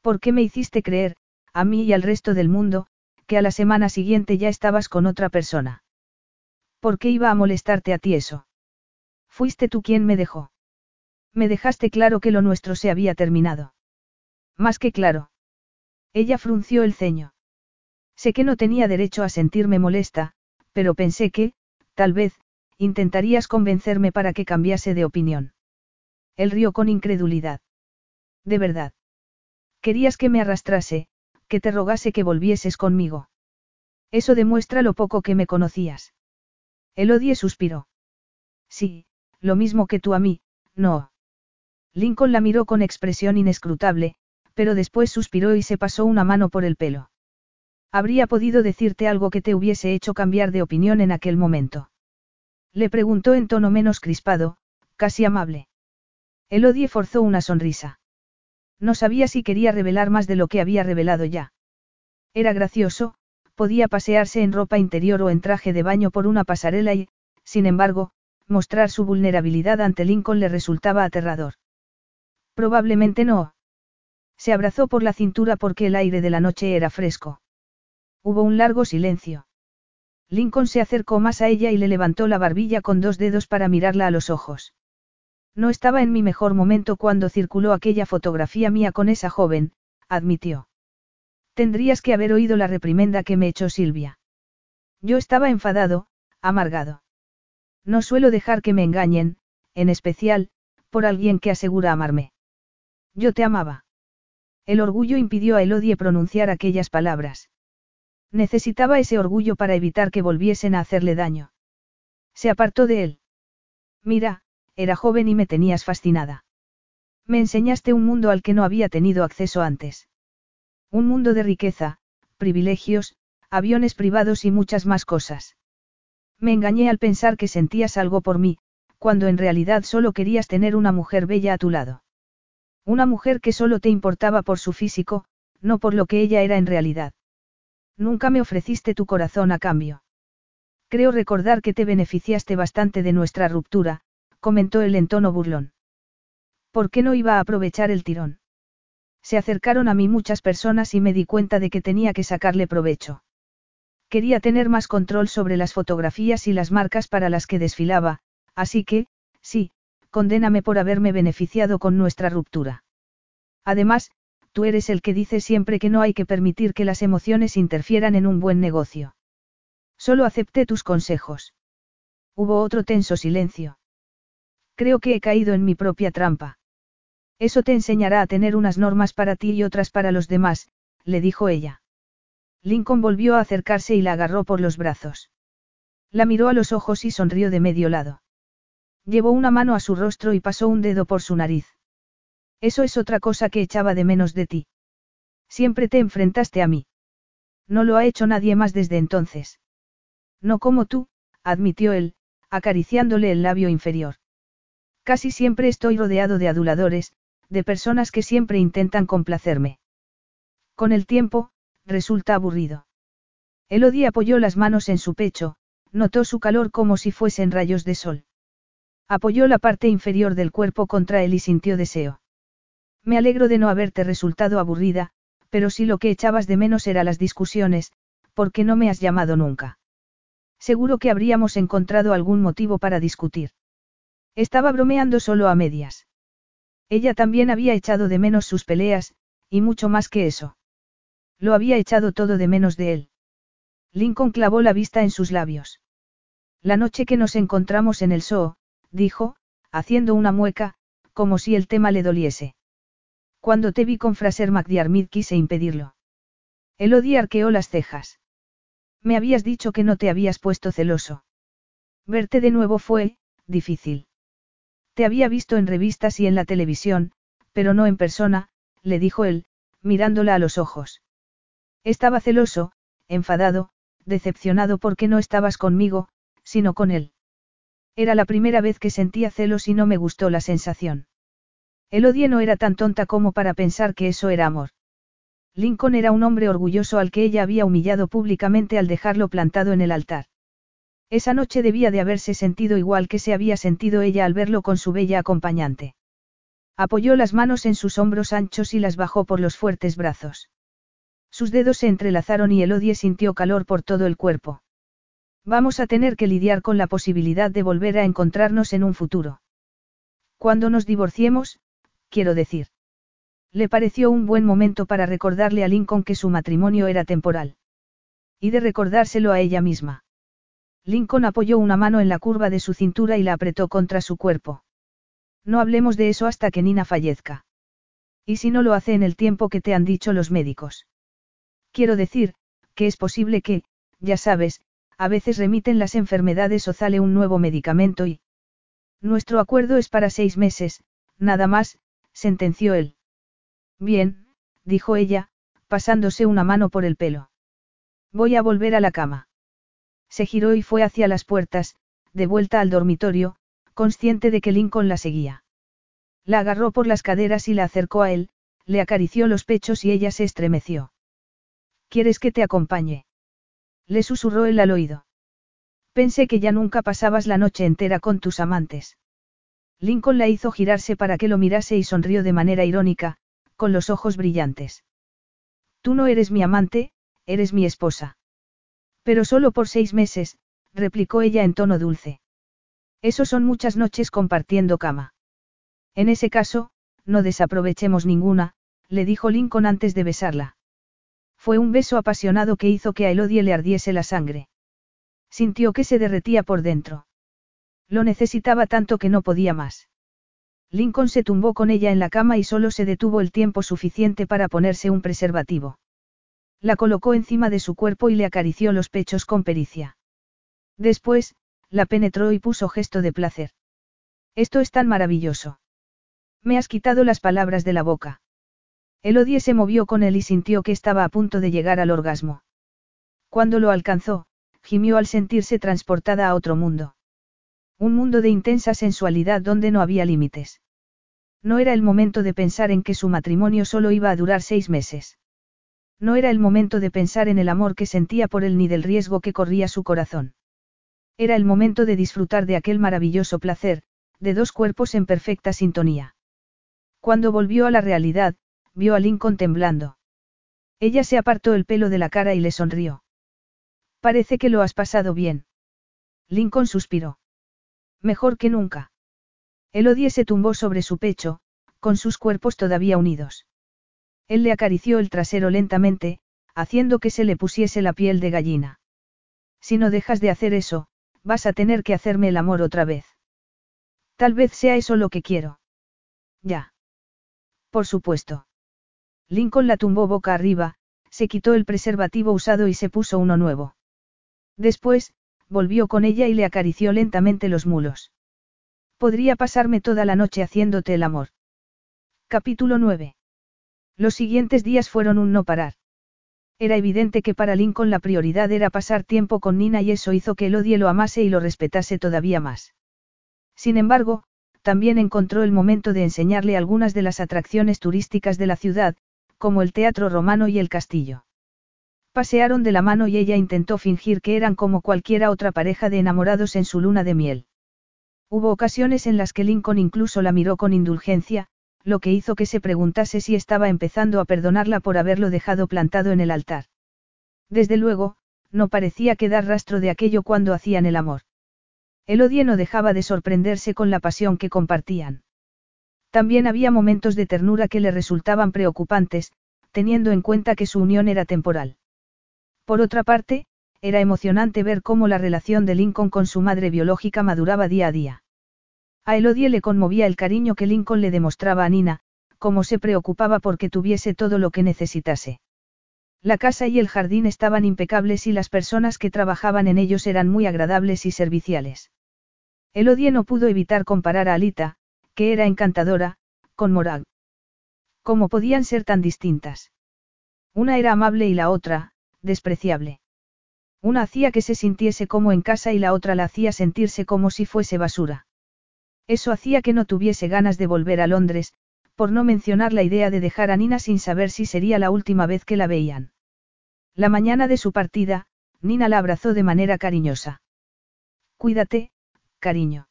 ¿Por qué me hiciste creer, a mí y al resto del mundo, que a la semana siguiente ya estabas con otra persona? ¿Por qué iba a molestarte a ti eso? Fuiste tú quien me dejó. Me dejaste claro que lo nuestro se había terminado. Más que claro. Ella frunció el ceño. Sé que no tenía derecho a sentirme molesta, pero pensé que, tal vez, intentarías convencerme para que cambiase de opinión. Él rió con incredulidad. De verdad. Querías que me arrastrase, que te rogase que volvieses conmigo. Eso demuestra lo poco que me conocías. Elodie suspiró. Sí, lo mismo que tú a mí, no. Lincoln la miró con expresión inescrutable, pero después suspiró y se pasó una mano por el pelo. Habría podido decirte algo que te hubiese hecho cambiar de opinión en aquel momento. Le preguntó en tono menos crispado, casi amable. Elodie forzó una sonrisa. No sabía si quería revelar más de lo que había revelado ya. Era gracioso, podía pasearse en ropa interior o en traje de baño por una pasarela y, sin embargo, mostrar su vulnerabilidad ante Lincoln le resultaba aterrador. Probablemente no. Se abrazó por la cintura porque el aire de la noche era fresco. Hubo un largo silencio. Lincoln se acercó más a ella y le levantó la barbilla con dos dedos para mirarla a los ojos. No estaba en mi mejor momento cuando circuló aquella fotografía mía con esa joven, admitió. Tendrías que haber oído la reprimenda que me echó Silvia. Yo estaba enfadado, amargado. No suelo dejar que me engañen, en especial, Por alguien que asegura amarme. Yo te amaba. El orgullo impidió a Elodie pronunciar aquellas palabras. Necesitaba ese orgullo para evitar que volviesen a hacerle daño. Se apartó de él. Mira, era joven y me tenías fascinada. Me enseñaste un mundo al que no había tenido acceso antes. Un mundo de riqueza, privilegios, aviones privados y muchas más cosas. Me engañé al pensar que sentías algo por mí, cuando en realidad solo querías tener una mujer bella a tu lado. Una mujer que solo te importaba por su físico, no por lo que ella era en realidad. Nunca me ofreciste tu corazón a cambio. Creo recordar que te beneficiaste bastante de nuestra ruptura, comentó él en tono burlón. ¿Por qué no iba a aprovechar el tirón? Se acercaron a mí muchas personas y me di cuenta de que tenía que sacarle provecho. Quería tener más control sobre las fotografías y las marcas para las que desfilaba, así que, sí, condéname por haberme beneficiado con nuestra ruptura. Además, tú eres el que dice siempre que no hay que permitir que las emociones interfieran en un buen negocio. Solo acepté tus consejos. Hubo otro tenso silencio. Creo que he caído en mi propia trampa. Eso te enseñará a tener unas normas para ti y otras para los demás, le dijo ella. Lincoln volvió a acercarse y la agarró por los brazos. La miró a los ojos y sonrió de medio lado. Llevó una mano a su rostro y pasó un dedo por su nariz. Eso es otra cosa que echaba de menos de ti. Siempre te enfrentaste a mí. No lo ha hecho nadie más desde entonces. No como tú, admitió él, acariciándole el labio inferior. Casi siempre estoy rodeado de aduladores, de personas que siempre intentan complacerme. Con el tiempo, resulta aburrido. Elodie apoyó las manos en su pecho, notó su calor como si fuesen rayos de sol. Apoyó la parte inferior del cuerpo contra él y sintió deseo. Me alegro de no haberte resultado aburrida, pero si lo que echabas de menos era las discusiones, ¿por qué no me has llamado nunca? Seguro que habríamos encontrado algún motivo para discutir. Estaba bromeando solo a medias. Ella también había echado de menos sus peleas, y mucho más que eso. Lo había echado todo de menos de él. Lincoln clavó la vista en sus labios. La noche que nos encontramos en el zoo, dijo, haciendo una mueca, como si el tema le doliese. Cuando te vi con Fraser McDiarmid quise impedirlo. Elodie arqueó las cejas. Me habías dicho que no te habías puesto celoso. Verte de nuevo fue, difícil. Te había visto en revistas y en la televisión, pero no en persona, le dijo él, mirándola a los ojos. Estaba celoso, enfadado, decepcionado porque no estabas conmigo, sino con él. Era la primera vez que sentía celos y no me gustó la sensación. Elodie no era tan tonta como para pensar que eso era amor. Lincoln era un hombre orgulloso al que ella había humillado públicamente al dejarlo plantado en el altar. Esa noche debía de haberse sentido igual que se había sentido ella al verlo con su bella acompañante. Apoyó las manos en sus hombros anchos y las bajó por los fuertes brazos. Sus dedos se entrelazaron y Elodie sintió calor por todo el cuerpo. Vamos a tener que lidiar con la posibilidad de volver a encontrarnos en un futuro. Cuando nos divorciemos, quiero decir. Le pareció un buen momento para recordarle a Lincoln que su matrimonio era temporal. Y de recordárselo a ella misma. Lincoln apoyó una mano en la curva de su cintura y la apretó contra su cuerpo. No hablemos de eso hasta que Nina fallezca. ¿Y si no lo hace en el tiempo que te han dicho los médicos? Quiero decir, que es posible que, ya sabes, a veces remiten las enfermedades o sale un nuevo medicamento y... Nuestro acuerdo es para seis meses, nada más, sentenció él. Bien, dijo ella, pasándose una mano por el pelo. Voy a volver a la cama. Se giró y fue hacia las puertas, de vuelta al dormitorio, consciente de que Lincoln la seguía. La agarró por las caderas y la acercó a él, le acarició los pechos y ella se estremeció. ¿Quieres que te acompañe? Le susurró él al oído. Pensé que ya nunca pasabas la noche entera con tus amantes. Lincoln la hizo girarse para que lo mirase y sonrió de manera irónica, con los ojos brillantes. Tú no eres mi amante, eres mi esposa. Pero solo por seis meses, replicó ella en tono dulce. Eso son muchas noches compartiendo cama. En ese caso, no desaprovechemos ninguna, le dijo Lincoln antes de besarla. Fue un beso apasionado que hizo que a Elodie le ardiese la sangre. Sintió que se derretía por dentro. Lo necesitaba tanto que no podía más. Lincoln se tumbó con ella en la cama y solo se detuvo el tiempo suficiente para ponerse un preservativo. La colocó encima de su cuerpo y le acarició los pechos con pericia. Después, la penetró y puso gesto de placer. Esto es tan maravilloso. Me has quitado las palabras de la boca. Elodie se movió con él y sintió que estaba a punto de llegar al orgasmo. Cuando lo alcanzó, gimió al sentirse transportada a otro mundo. Un mundo de intensa sensualidad donde no había límites. No era el momento de pensar en que su matrimonio solo iba a durar seis meses. No era el momento de pensar en el amor que sentía por él ni del riesgo que corría su corazón. Era el momento de disfrutar de aquel maravilloso placer, de dos cuerpos en perfecta sintonía. Cuando volvió a la realidad, vio a Lincoln temblando. Ella se apartó el pelo de la cara y le sonrió. Parece que lo has pasado bien. Lincoln suspiró. Mejor que nunca. Elodie se tumbó sobre su pecho, con sus cuerpos todavía unidos. Él le acarició el trasero lentamente, haciendo que se le pusiese la piel de gallina. Si no dejas de hacer eso, vas a tener que hacerme el amor otra vez. Tal vez sea eso lo que quiero. Ya. Por supuesto. Lincoln la tumbó boca arriba, se quitó el preservativo usado y se puso uno nuevo. Después, volvió con ella y le acarició lentamente los mulos. Podría pasarme toda la noche haciéndote el amor. Capítulo 9. Los siguientes días fueron un no parar. Era evidente que para Lincoln la prioridad era pasar tiempo con Nina y eso hizo que Elodie lo amase y lo respetase todavía más. Sin embargo, también encontró el momento de enseñarle algunas de las atracciones turísticas de la ciudad, como el teatro romano y el castillo. Pasearon de la mano y ella intentó fingir que eran como cualquiera otra pareja de enamorados en su luna de miel. Hubo ocasiones en las que Lincoln incluso la miró con indulgencia, lo que hizo que se preguntase si estaba empezando a perdonarla por haberlo dejado plantado en el altar. Desde luego, no parecía quedar rastro de aquello cuando hacían el amor. Elodie no dejaba de sorprenderse con la pasión que compartían. También había momentos de ternura que le resultaban preocupantes, teniendo en cuenta que su unión era temporal. Por otra parte, era emocionante ver cómo la relación de Lincoln con su madre biológica maduraba día a día. A Elodie le conmovía el cariño que Lincoln le demostraba a Nina, cómo se preocupaba porque tuviese todo lo que necesitase. La casa y el jardín estaban impecables y las personas que trabajaban en ellos eran muy agradables y serviciales. Elodie no pudo evitar comparar a Alita, que era encantadora, con Morag. ¿Cómo podían ser tan distintas? Una era amable y la otra, despreciable. Una hacía que se sintiese como en casa y la otra la hacía sentirse como si fuese basura. Eso hacía que no tuviese ganas de volver a Londres, por no mencionar la idea de dejar a Nina sin saber si sería la última vez que la veían. La mañana de su partida, Nina la abrazó de manera cariñosa. Cuídate, cariño.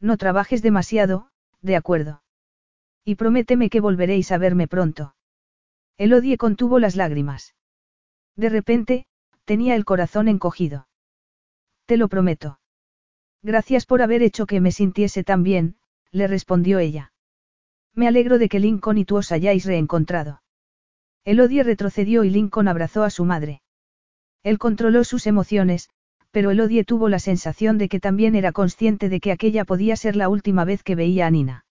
No trabajes demasiado, de acuerdo. Y prométeme que volveréis a verme pronto. Elodie contuvo las lágrimas. De repente, tenía el corazón encogido. Te lo prometo. Gracias por haber hecho que me sintiese tan bien, le respondió ella. Me alegro de que Lincoln y tú os hayáis reencontrado. Elodie retrocedió y Lincoln abrazó a su madre. Él controló sus emociones, pero Elodie tuvo la sensación de que también era consciente de que aquella podía ser la última vez que veía a Nina.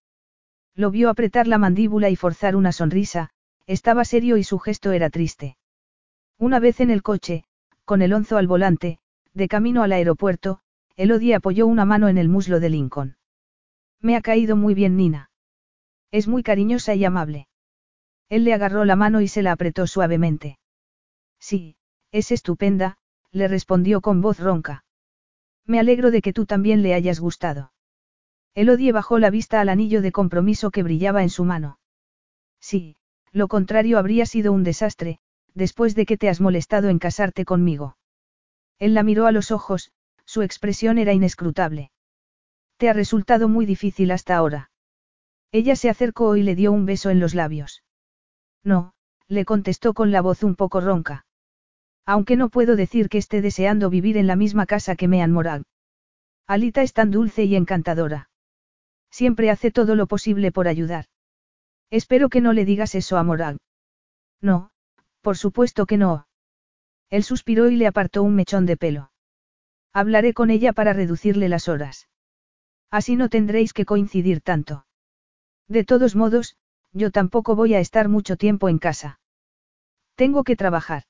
Lo vio apretar la mandíbula y forzar una sonrisa, estaba serio y su gesto era triste. Una vez en el coche, con el onzo al volante, de camino al aeropuerto, Elodie apoyó una mano en el muslo de Lincoln. Me ha caído muy bien Nina. Es muy cariñosa y amable. Él le agarró la mano y se la apretó suavemente. Sí, es estupenda, le respondió con voz ronca. Me alegro de que tú también le hayas gustado. Elodie bajó la vista al anillo de compromiso que brillaba en su mano. Sí, lo contrario habría sido un desastre, después de que te has molestado en casarte conmigo. Él la miró a los ojos, su expresión era inescrutable. Te ha resultado muy difícil hasta ahora. Ella se acercó y le dio un beso en los labios. No, le contestó con la voz un poco ronca. Aunque no puedo decir que esté deseando vivir en la misma casa que Mean Morag. Alita es tan dulce y encantadora. Siempre hace todo lo posible por ayudar. Espero que no le digas eso a Morag. No, por supuesto que no. Él suspiró y le apartó un mechón de pelo. Hablaré con ella para reducirle las horas. Así no tendréis que coincidir tanto. De todos modos, yo tampoco voy a estar mucho tiempo en casa. Tengo que trabajar.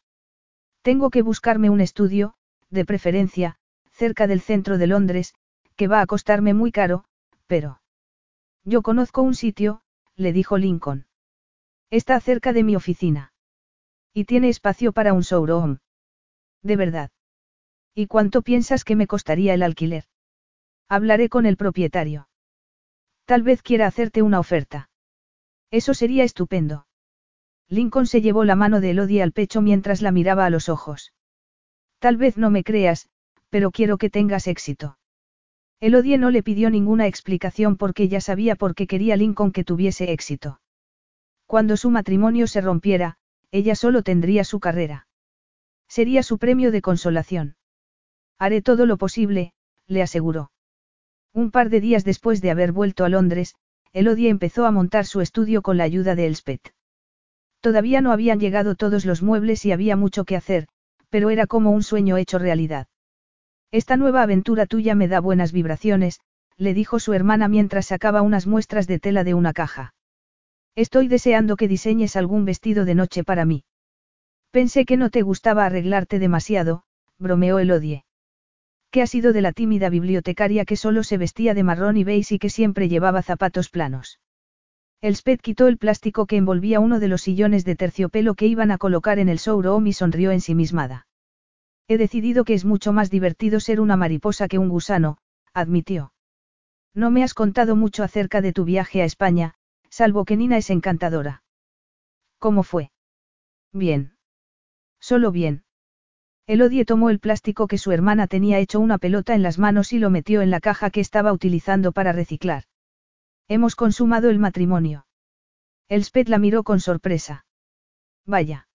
Tengo que buscarme un estudio, de preferencia, cerca del centro de Londres, que va a costarme muy caro, pero... Yo conozco un sitio, le dijo Lincoln. Está cerca de mi oficina. Y tiene espacio para un showroom. De verdad. ¿Y cuánto piensas que me costaría el alquiler? Hablaré con el propietario. Tal vez quiera hacerte una oferta. Eso sería estupendo. Lincoln se llevó la mano de Elodie al pecho mientras la miraba a los ojos. Tal vez no me creas, pero quiero que tengas éxito. Elodie no le pidió ninguna explicación porque ya sabía por qué quería Lincoln que tuviese éxito. Cuando su matrimonio se rompiera, ella solo tendría su carrera. Sería su premio de consolación. Haré todo lo posible, le aseguró. Un par de días después de haber vuelto a Londres, Elodie empezó a montar su estudio con la ayuda de Elspeth. Todavía no habían llegado todos los muebles y había mucho que hacer, pero era como un sueño hecho realidad. Esta nueva aventura tuya me da buenas vibraciones, le dijo su hermana mientras sacaba unas muestras de tela de una caja. Estoy deseando que diseñes algún vestido de noche para mí. Pensé que no te gustaba arreglarte demasiado, bromeó Elodie. ¿Qué ha sido de la tímida bibliotecaria que solo se vestía de marrón y beige y que siempre llevaba zapatos planos? Elspeth quitó el plástico que envolvía uno de los sillones de terciopelo que iban a colocar en el showroom y sonrió ensimismada. He decidido que es mucho más divertido ser una mariposa que un gusano, admitió. No me has contado mucho acerca de tu viaje a España, salvo que Nina es encantadora. ¿Cómo fue? Bien. Solo bien. Elodie tomó el plástico que su hermana tenía hecho una pelota en las manos y lo metió en la caja que estaba utilizando para reciclar. Hemos consumado el matrimonio. Elspeth la miró con sorpresa. Vaya.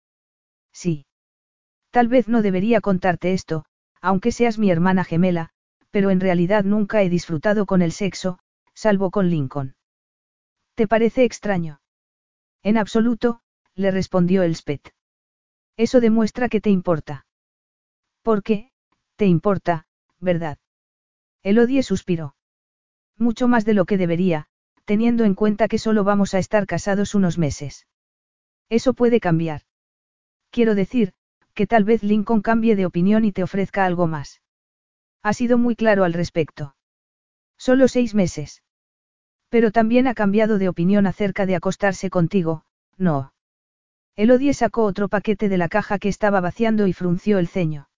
Sí. Tal vez no debería contarte esto, aunque seas mi hermana gemela, pero en realidad nunca he disfrutado con el sexo, salvo con Lincoln. ¿Te parece extraño? En absoluto, le respondió Elspeth. Eso demuestra que te importa. ¿Por qué? Te importa, ¿verdad? Elodie suspiró. Mucho más de lo que debería, teniendo en cuenta que solo vamos a estar casados unos meses. Eso puede cambiar. Quiero decir, que tal vez Lincoln cambie de opinión y te ofrezca algo más. Ha sido muy claro al respecto. Solo seis meses. Pero también ha cambiado de opinión acerca de acostarse contigo, no. Elodie sacó otro paquete de la caja que estaba vaciando y frunció el ceño.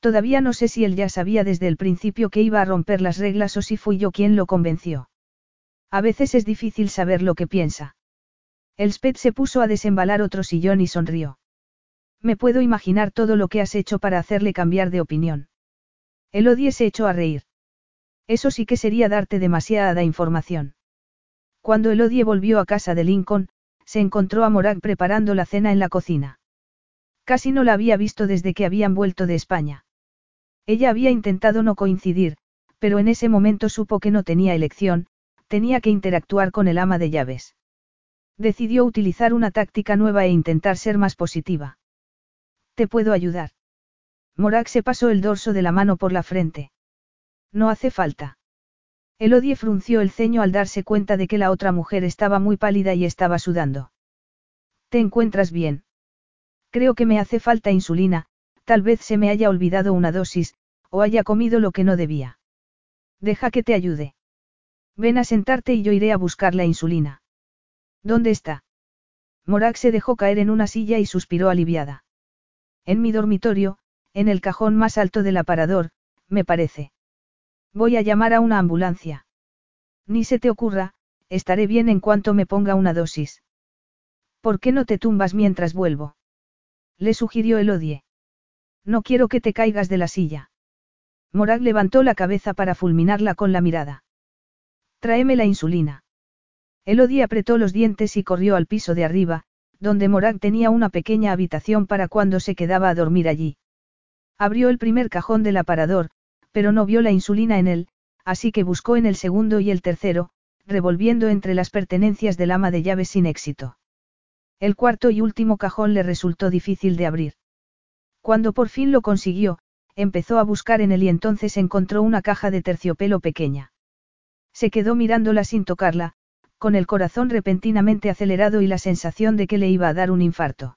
Todavía no sé si él ya sabía desde el principio que iba a romper las reglas o si fui yo quien lo convenció. A veces es difícil saber lo que piensa. Elspeth se puso a desembalar otro sillón y sonrió. Me puedo imaginar todo lo que has hecho para hacerle cambiar de opinión. Elodie se echó a reír. Eso sí que sería darte demasiada información. Cuando Elodie volvió a casa de Lincoln, se encontró a Morag preparando la cena en la cocina. Casi no la había visto desde que habían vuelto de España. Ella había intentado no coincidir, pero en ese momento supo que no tenía elección, tenía que interactuar con el ama de llaves. Decidió utilizar una táctica nueva e intentar ser más positiva. ¿Te puedo ayudar? Morag se pasó el dorso de la mano por la frente. No hace falta. Elodie frunció el ceño al darse cuenta de que la otra mujer estaba muy pálida y estaba sudando. ¿Te encuentras bien? Creo que me hace falta insulina, tal vez se me haya olvidado una dosis, o haya comido lo que no debía. Deja que te ayude. Ven a sentarte y yo iré a buscar la insulina. ¿Dónde está? Morak se dejó caer en una silla y suspiró aliviada. En mi dormitorio, en el cajón más alto del aparador, me parece. Voy a llamar a una ambulancia. Ni se te ocurra, estaré bien en cuanto me ponga una dosis. ¿Por qué no te tumbas mientras vuelvo? Le sugirió Elodie. No quiero que te caigas de la silla. Morag levantó la cabeza para fulminarla con la mirada. Tráeme la insulina. Elodie apretó los dientes y corrió al piso de arriba, donde Morag tenía una pequeña habitación para cuando se quedaba a dormir allí. Abrió el primer cajón del aparador, pero no vio la insulina en él, así que buscó en el segundo y el tercero, revolviendo entre las pertenencias del ama de llaves sin éxito. El cuarto y último cajón le resultó difícil de abrir. Cuando por fin lo consiguió, empezó a buscar en él y entonces encontró una caja de terciopelo pequeña. Se quedó mirándola sin tocarla, con el corazón repentinamente acelerado y la sensación de que le iba a dar un infarto.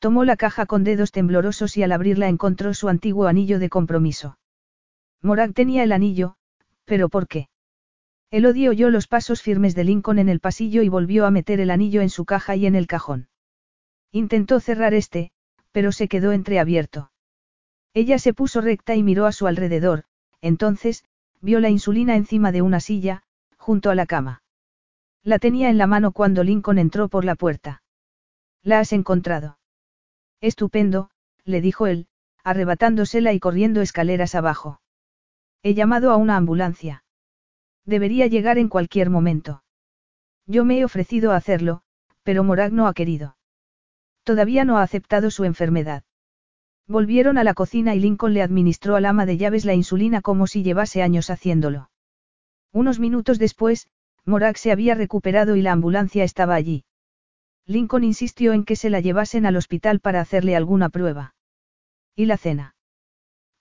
Tomó la caja con dedos temblorosos y al abrirla encontró su antiguo anillo de compromiso. Morag tenía el anillo, pero ¿por qué? Elodie oyó los pasos firmes de Lincoln en el pasillo y volvió a meter el anillo en su caja y en el cajón. Intentó cerrar este, pero se quedó entreabierto. Ella se puso recta y miró a su alrededor, entonces, vio la insulina encima de una silla, junto a la cama. La tenía en la mano cuando Lincoln entró por la puerta. ¿La has encontrado? Estupendo, le dijo él, arrebatándosela y corriendo escaleras abajo. He llamado a una ambulancia. Debería llegar en cualquier momento. Yo me he ofrecido a hacerlo, pero Morag no ha querido. Todavía no ha aceptado su enfermedad. Volvieron a la cocina y Lincoln le administró al ama de llaves la insulina como si llevase años haciéndolo. Unos minutos después, Morag se había recuperado y la ambulancia estaba allí. Lincoln insistió en que se la llevasen al hospital para hacerle alguna prueba. ¿Y la cena?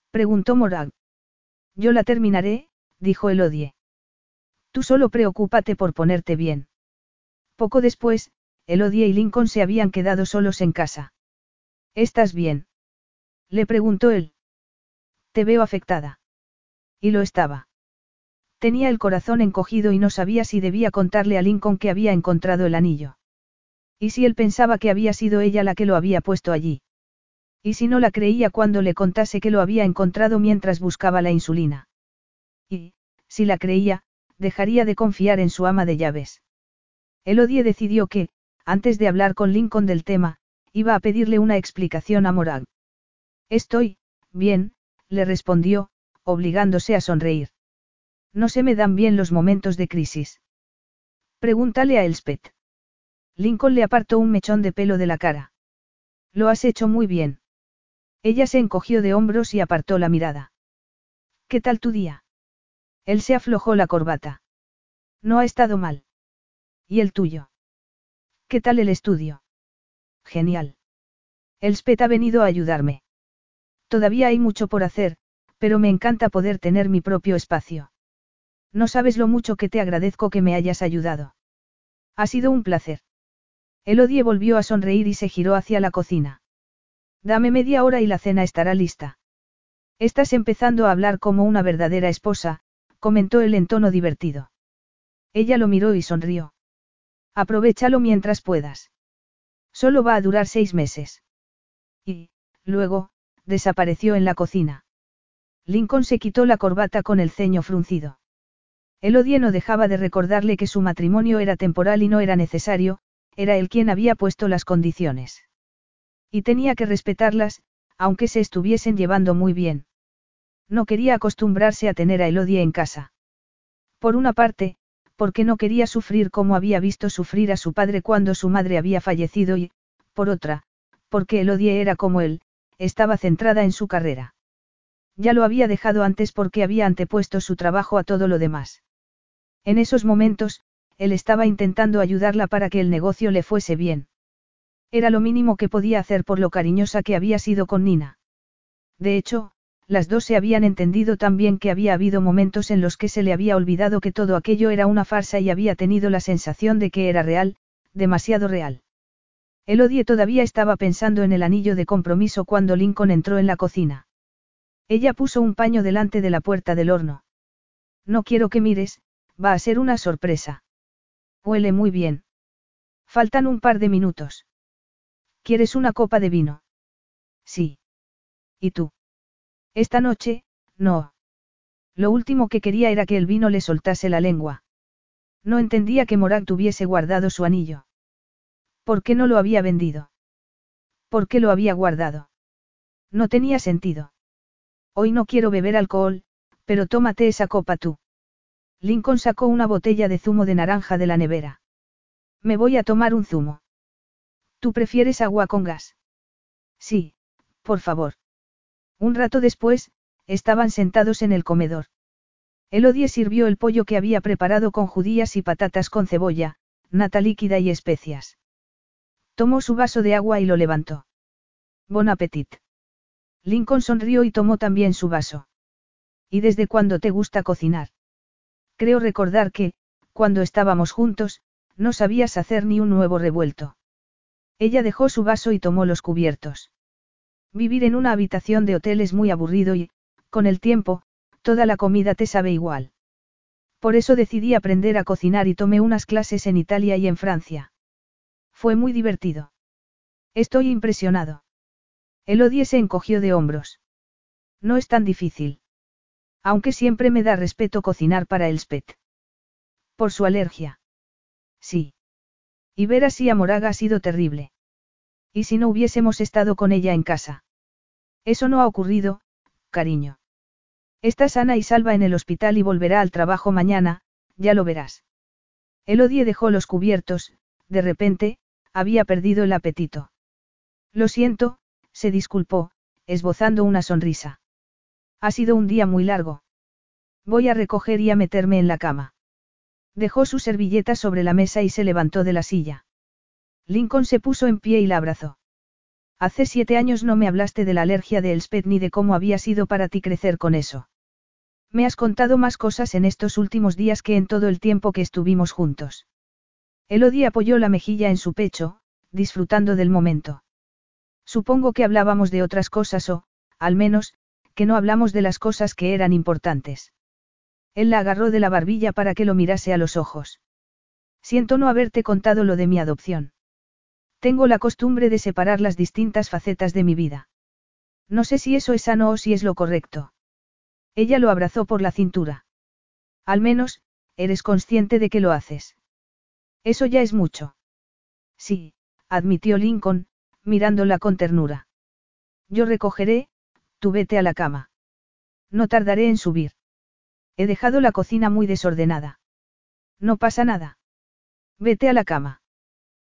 preguntó Morag. Yo la terminaré, dijo Elodie. Tú solo preocúpate por ponerte bien. Poco después, Elodie y Lincoln se habían quedado solos en casa. ¿Estás bien? Le preguntó él. Te veo afectada. Y lo estaba. Tenía el corazón encogido y no sabía si debía contarle a Lincoln que había encontrado el anillo. ¿Y si él pensaba que había sido ella la que lo había puesto allí? ¿Y si no la creía cuando le contase que lo había encontrado mientras buscaba la insulina? Y, si la creía, dejaría de confiar en su ama de llaves. Elodie decidió que, antes de hablar con Lincoln del tema, iba a pedirle una explicación a Morag. Estoy, bien, le respondió, obligándose a sonreír. No se me dan bien los momentos de crisis. Pregúntale a Elspeth. Lincoln le apartó un mechón de pelo de la cara. Lo has hecho muy bien. Ella se encogió de hombros y apartó la mirada. ¿Qué tal tu día? Él se aflojó la corbata. No ha estado mal. ¿Y el tuyo? ¿Qué tal el estudio? Genial. Elspeth ha venido a ayudarme. Todavía hay mucho por hacer, pero me encanta poder tener mi propio espacio. No sabes lo mucho que te agradezco que me hayas ayudado. Ha sido un placer. Elodie volvió a sonreír y se giró hacia la cocina. Dame media hora y la cena estará lista. Estás empezando a hablar como una verdadera esposa, comentó él en tono divertido. Ella lo miró y sonrió. Aprovechalo mientras puedas. Solo va a durar seis meses. Y, luego, desapareció en la cocina. Lincoln se quitó la corbata con el ceño fruncido. Elodie no dejaba de recordarle que su matrimonio era temporal y no era necesario, era él quien había puesto las condiciones. Y tenía que respetarlas, aunque se estuviesen llevando muy bien. No quería acostumbrarse a tener a Elodie en casa. Por una parte, porque no quería sufrir como había visto sufrir a su padre cuando su madre había fallecido y, por otra, porque Elodie era como él, estaba centrada en su carrera. Ya lo había dejado antes porque había antepuesto su trabajo a todo lo demás. En esos momentos, él estaba intentando ayudarla para que el negocio le fuese bien. Era lo mínimo que podía hacer por lo cariñosa que había sido con Nina. De hecho, las dos se habían entendido tan bien que había habido momentos en los que se le había olvidado que todo aquello era una farsa y había tenido la sensación de que era real, demasiado real. Elodie todavía estaba pensando en el anillo de compromiso cuando Lincoln entró en la cocina. Ella puso un paño delante de la puerta del horno. No quiero que mires, Va a ser una sorpresa. Huele muy bien. Faltan un par de minutos. ¿Quieres una copa de vino? Sí. ¿Y tú? Esta noche, no. Lo último que quería era que el vino le soltase la lengua. No entendía que Morag tuviese guardado su anillo. ¿Por qué no lo había vendido? ¿Por qué lo había guardado? No tenía sentido. Hoy no quiero beber alcohol, pero tómate esa copa tú. Lincoln sacó una botella de zumo de naranja de la nevera. Me voy a tomar un zumo. ¿Tú prefieres agua con gas? Sí, por favor. Un rato después, estaban sentados en el comedor. Elodie sirvió el pollo que había preparado con judías y patatas con cebolla, nata líquida y especias. Tomó su vaso de agua y lo levantó. Bon appetit. Lincoln sonrió y tomó también su vaso. ¿Y desde cuándo te gusta cocinar? Creo recordar que, cuando estábamos juntos, no sabías hacer ni un nuevo revuelto. Ella dejó su vaso y tomó los cubiertos. Vivir en una habitación de hotel es muy aburrido y, con el tiempo, toda la comida te sabe igual. Por eso decidí aprender a cocinar y tomé unas clases en Italia y en Francia. Fue muy divertido. Estoy impresionado. Elodie se encogió de hombros. No es tan difícil. Aunque siempre me da respeto cocinar para Elspeth. Por su alergia. Sí. Y ver así a Moraga ha sido terrible. ¿Y si no hubiésemos estado con ella en casa? Eso no ha ocurrido, cariño. Está sana y salva en el hospital y volverá al trabajo mañana, ya lo verás. Elodie dejó los cubiertos, de repente, había perdido el apetito. Lo siento, se disculpó, esbozando una sonrisa. Ha sido un día muy largo. Voy a recoger y a meterme en la cama. Dejó su servilleta sobre la mesa y se levantó de la silla. Lincoln se puso en pie y la abrazó. Hace siete años no me hablaste de la alergia de Elspeth ni de cómo había sido para ti crecer con eso. Me has contado más cosas en estos últimos días que en todo el tiempo que estuvimos juntos. Elodie apoyó la mejilla en su pecho, disfrutando del momento. Supongo que hablábamos de otras cosas o, al menos, que no hablamos de las cosas que eran importantes. Él la agarró de la barbilla para que lo mirase a los ojos. Siento no haberte contado lo de mi adopción. Tengo la costumbre de separar las distintas facetas de mi vida. No sé si eso es sano o si es lo correcto. Ella lo abrazó por la cintura. Al menos, eres consciente de que lo haces. Eso ya es mucho. Sí, admitió Lincoln, mirándola con ternura. Yo recogeré, tú vete a la cama. No tardaré en subir. He dejado la cocina muy desordenada. No pasa nada. Vete a la cama.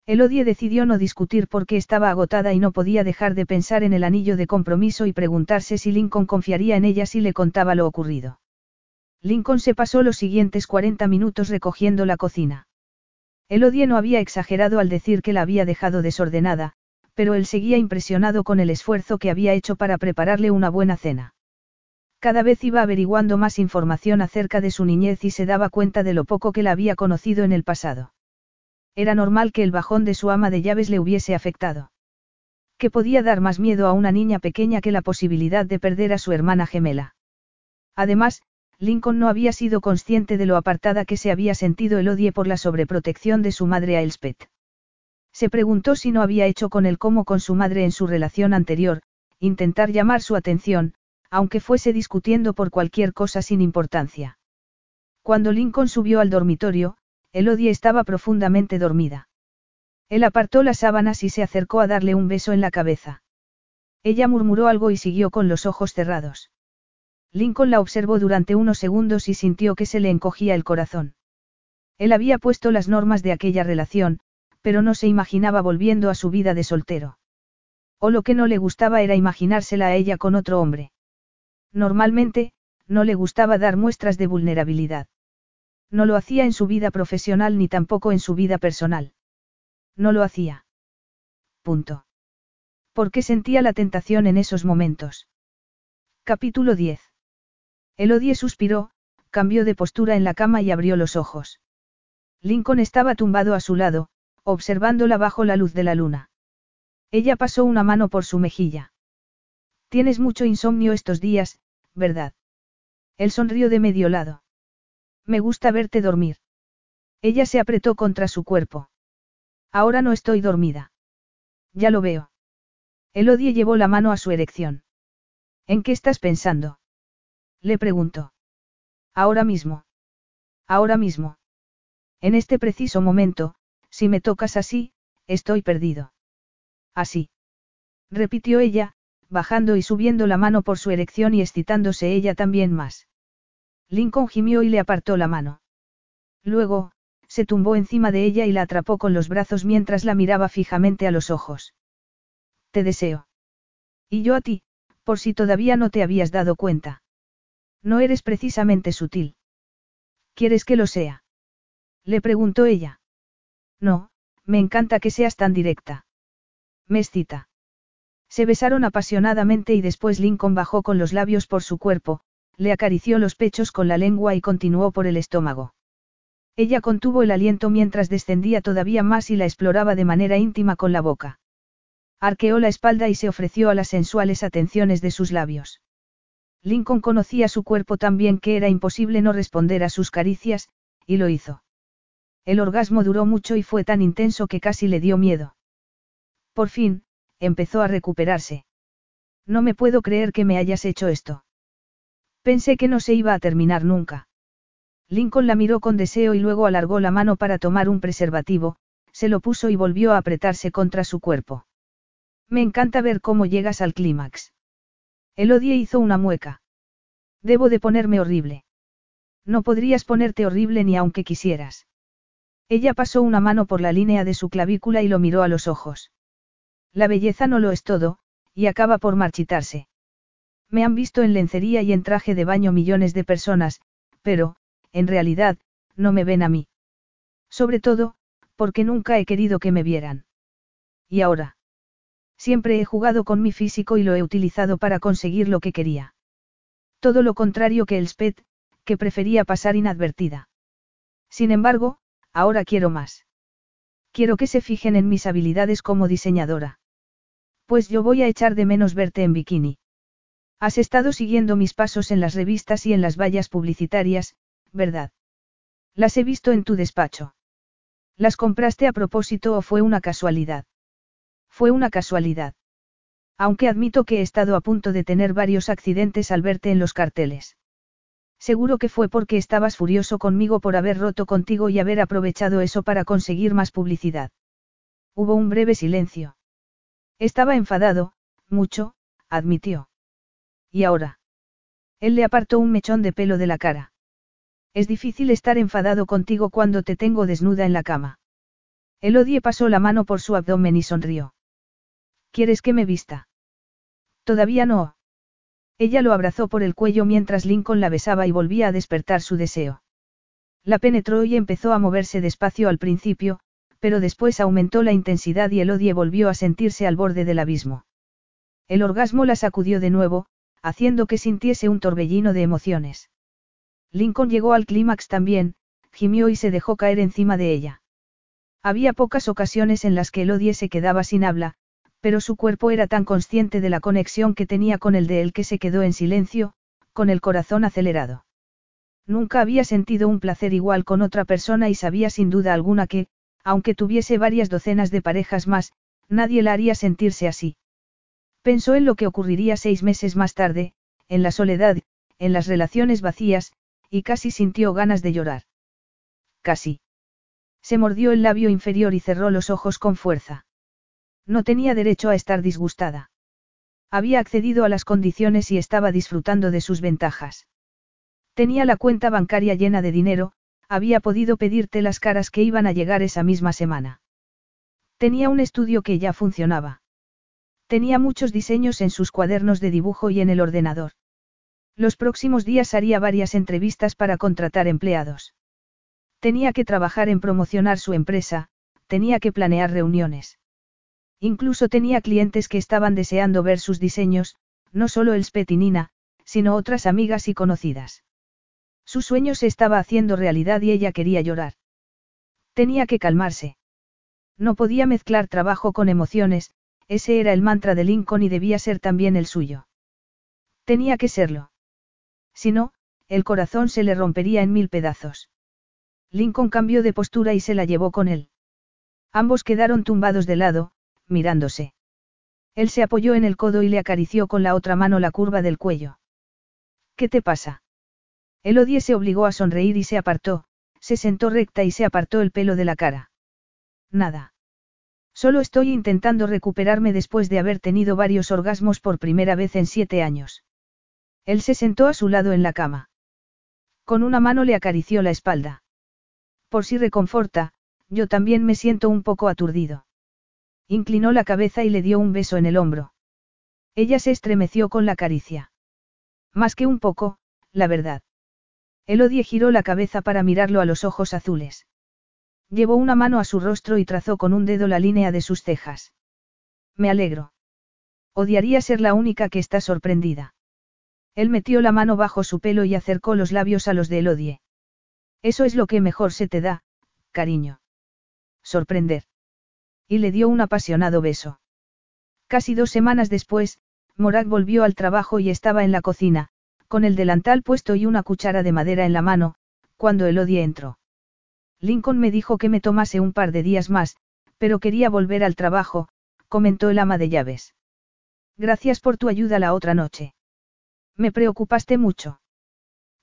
Elodie decidió no discutir porque estaba agotada y no podía dejar de pensar en el anillo de compromiso y preguntarse si Lincoln confiaría en ella si le contaba lo ocurrido. Lincoln se pasó los siguientes 40 minutos recogiendo la cocina. Elodie no había exagerado al decir que la había dejado desordenada, pero él seguía impresionado con el esfuerzo que había hecho para prepararle una buena cena. Cada vez iba averiguando más información acerca de su niñez y se daba cuenta de lo poco que la había conocido en el pasado. Era normal que el bajón de su ama de llaves le hubiese afectado. ¿Qué podía dar más miedo a una niña pequeña que la posibilidad de perder a su hermana gemela? Además, Lincoln no había sido consciente de lo apartada que se había sentido el odie por la sobreprotección de su madre a Elspeth. Se preguntó si no había hecho con él como con su madre en su relación anterior, intentar llamar su atención, aunque fuese discutiendo por cualquier cosa sin importancia. Cuando Lincoln subió al dormitorio, Elodie estaba profundamente dormida. Él apartó las sábanas y se acercó a darle un beso en la cabeza. Ella murmuró algo y siguió con los ojos cerrados. Lincoln la observó durante unos segundos y sintió que se le encogía el corazón. Él había puesto las normas de aquella relación, pero no se imaginaba volviendo a su vida de soltero. O lo que no le gustaba era imaginársela a ella con otro hombre. Normalmente, no le gustaba dar muestras de vulnerabilidad. No lo hacía en su vida profesional ni tampoco en su vida personal. No lo hacía. Punto. qué sentía la tentación en esos momentos. Capítulo 10. Elodie suspiró, cambió de postura en la cama y abrió los ojos. Lincoln estaba tumbado a su lado, observándola bajo la luz de la luna. Ella pasó una mano por su mejilla. Tienes mucho insomnio estos días, ¿verdad? Él sonrió de medio lado. Me gusta verte dormir. Ella se apretó contra su cuerpo. Ahora no estoy dormida. Ya lo veo. Elodie llevó la mano a su erección. ¿En qué estás pensando? Le preguntó. Ahora mismo. Ahora mismo. En este preciso momento, si me tocas así, estoy perdido. Así. Repitió ella, bajando y subiendo la mano por su erección y excitándose ella también más. Lincoln gimió y le apartó la mano. Luego, se tumbó encima de ella y la atrapó con los brazos mientras la miraba fijamente a los ojos. Te deseo. Y yo a ti, por si todavía no te habías dado cuenta. No eres precisamente sutil. ¿Quieres que lo sea? Le preguntó ella. No, me encanta que seas tan directa. Me. Se besaron apasionadamente y después Lincoln bajó con los labios por su cuerpo, le acarició los pechos con la lengua y continuó por el estómago. Ella contuvo el aliento mientras descendía todavía más y la exploraba de manera íntima con la boca. Arqueó la espalda y se ofreció a las sensuales atenciones de sus labios. Lincoln conocía su cuerpo tan bien que era imposible no responder a sus caricias, y lo hizo. El orgasmo duró mucho y fue tan intenso que casi le dio miedo. Por fin, empezó a recuperarse. No me puedo creer que me hayas hecho esto. Pensé que no se iba a terminar nunca. Lincoln la miró con deseo y luego alargó la mano para tomar un preservativo, se lo puso y volvió a apretarse contra su cuerpo. Me encanta ver cómo llegas al clímax. Elodie hizo una mueca. Debo de ponerme horrible. No podrías ponerte horrible ni aunque quisieras. Ella pasó una mano por la línea de su clavícula y lo miró a los ojos. La belleza no lo es todo, y acaba por marchitarse. Me han visto en lencería y en traje de baño millones de personas, pero, en realidad, no me ven a mí. Sobre todo, porque nunca he querido que me vieran. ¿Y ahora? Siempre he jugado con mi físico y lo he utilizado para conseguir lo que quería. Todo lo contrario que el Spet, que prefería pasar inadvertida. Sin embargo, ahora quiero más. Quiero que se fijen en mis habilidades como diseñadora. Pues yo voy a echar de menos verte en bikini. Has estado siguiendo mis pasos en las revistas y en las vallas publicitarias, ¿verdad? Las he visto en tu despacho. ¿Las compraste a propósito o fue una casualidad? Fue una casualidad. Aunque admito que he estado a punto de tener varios accidentes al verte en los carteles. Seguro que fue porque estabas furioso conmigo por haber roto contigo y haber aprovechado eso para conseguir más publicidad. Hubo un breve silencio. Estaba enfadado, mucho, admitió. ¿Y ahora? Él le apartó un mechón de pelo de la cara. Es difícil estar enfadado contigo cuando te tengo desnuda en la cama. Elodie pasó la mano por su abdomen y sonrió. ¿Quieres que me vista? Todavía no. Ella lo abrazó por el cuello mientras Lincoln la besaba y volvía a despertar su deseo. La penetró y empezó a moverse despacio al principio, pero después aumentó la intensidad y Elodie volvió a sentirse al borde del abismo. El orgasmo la sacudió de nuevo, haciendo que sintiese un torbellino de emociones. Lincoln llegó al clímax también, gimió y se dejó caer encima de ella. Había pocas ocasiones en las que Elodie se quedaba sin habla, pero su cuerpo era tan consciente de la conexión que tenía con el de él que se quedó en silencio, con el corazón acelerado. Nunca había sentido un placer igual con otra persona y sabía sin duda alguna que, aunque tuviese varias docenas de parejas más, nadie la haría sentirse así. Pensó en lo que ocurriría seis meses más tarde, en la soledad, en las relaciones vacías, y casi sintió ganas de llorar. Casi. Se mordió el labio inferior y cerró los ojos con fuerza. No tenía derecho a estar disgustada. Había accedido a las condiciones y estaba disfrutando de sus ventajas. Tenía la cuenta bancaria llena de dinero, había podido pedirte las caras que iban a llegar esa misma semana. Tenía un estudio que ya funcionaba. Tenía muchos diseños en sus cuadernos de dibujo y en el ordenador. Los próximos días haría varias entrevistas para contratar empleados. Tenía que trabajar en promocionar su empresa, tenía que planear reuniones. Incluso tenía clientes que estaban deseando ver sus diseños, no solo el Spetinina, sino otras amigas y conocidas. Su sueño se estaba haciendo realidad y ella quería llorar. Tenía que calmarse. No podía mezclar trabajo con emociones, ese era el mantra de Lincoln y debía ser también el suyo. Tenía que serlo. Si no, el corazón se le rompería en mil pedazos. Lincoln cambió de postura y se la llevó con él. Ambos quedaron tumbados de lado, mirándose. Él se apoyó en el codo y le acarició con la otra mano la curva del cuello. ¿Qué te pasa? Elodie se obligó a sonreír y se apartó, se sentó recta y se apartó el pelo de la cara. Nada. Solo estoy intentando recuperarme después de haber tenido varios orgasmos por primera vez en siete años. Él se sentó a su lado en la cama. Con una mano le acarició la espalda. Por si reconforta, yo también me siento un poco aturdido. Inclinó la cabeza y le dio un beso en el hombro. Ella se estremeció con la caricia. Más que un poco, la verdad. Elodie giró la cabeza para mirarlo a los ojos azules. Llevó una mano a su rostro y trazó con un dedo la línea de sus cejas. Me alegro. Odiaría ser la única que está sorprendida. Él metió la mano bajo su pelo y acercó los labios a los de Elodie. Eso es lo que mejor se te da, cariño. Sorprender. Y le dio un apasionado beso. Casi dos semanas después, Morak volvió al trabajo y estaba en la cocina, con el delantal puesto y una cuchara de madera en la mano, cuando Elodie entró. Lincoln me dijo que me tomase un par de días más, pero quería volver al trabajo, comentó el ama de llaves. Gracias por tu ayuda la otra noche. Me preocupaste mucho.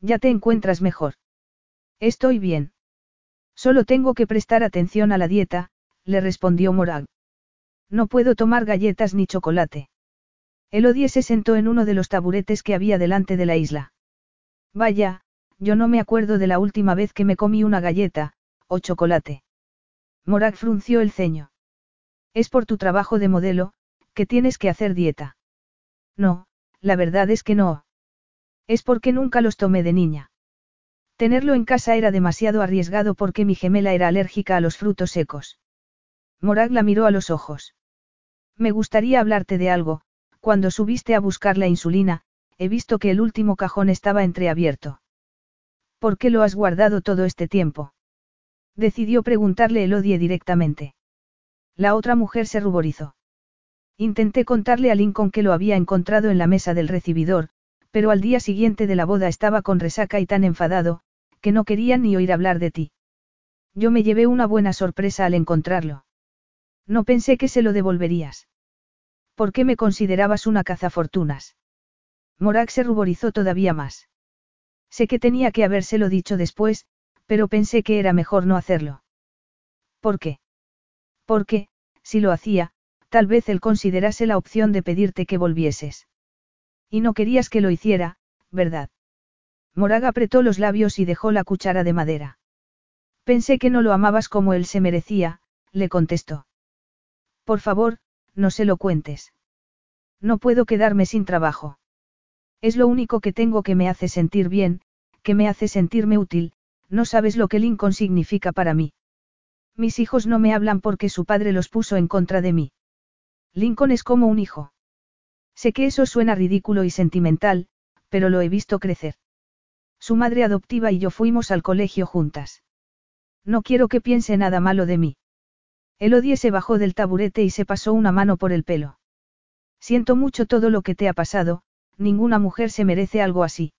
Ya te encuentras mejor. Estoy bien. Solo tengo que prestar atención a la dieta, le respondió Morag. No puedo tomar galletas ni chocolate. Elodie se sentó en uno de los taburetes que había delante de la isla. Vaya, yo no me acuerdo de la última vez que me comí una galleta, o chocolate. Morak frunció el ceño. Es por tu trabajo de modelo, que tienes que hacer dieta. No, la verdad es que no. Es porque nunca los tomé de niña. Tenerlo en casa era demasiado arriesgado porque mi gemela era alérgica a los frutos secos. Morag la miró a los ojos. Me gustaría hablarte de algo, cuando subiste a buscar la insulina, he visto que el último cajón estaba entreabierto. ¿Por qué lo has guardado todo este tiempo? Decidió preguntarle Elodie directamente. La otra mujer se ruborizó. Intenté contarle a Lincoln que lo había encontrado en la mesa del recibidor, pero al día siguiente de la boda estaba con resaca y tan enfadado, que no quería ni oír hablar de ti. Yo me llevé una buena sorpresa al encontrarlo. No pensé que se lo devolverías. ¿Por qué me considerabas una cazafortunas? Morak se ruborizó todavía más. Sé que tenía que habérselo dicho después, pero pensé que era mejor no hacerlo. ¿Por qué? Porque, si lo hacía, tal vez él considerase la opción de pedirte que volvieses. Y no querías que lo hiciera, ¿verdad? Moraga apretó los labios y dejó la cuchara de madera. Pensé que no lo amabas como él se merecía, le contestó. Por favor, no se lo cuentes. No puedo quedarme sin trabajo. Es lo único que tengo que me hace sentir bien, que me hace sentirme útil, no sabes lo que Lincoln significa para mí. Mis hijos no me hablan porque su padre los puso en contra de mí. Lincoln es como un hijo. Sé que eso suena ridículo y sentimental, pero lo he visto crecer. Su madre adoptiva y yo fuimos al colegio juntas. No quiero que piense nada malo de mí. Elodie se bajó del taburete y se pasó una mano por el pelo. Siento mucho todo lo que te ha pasado, ninguna mujer se merece algo así.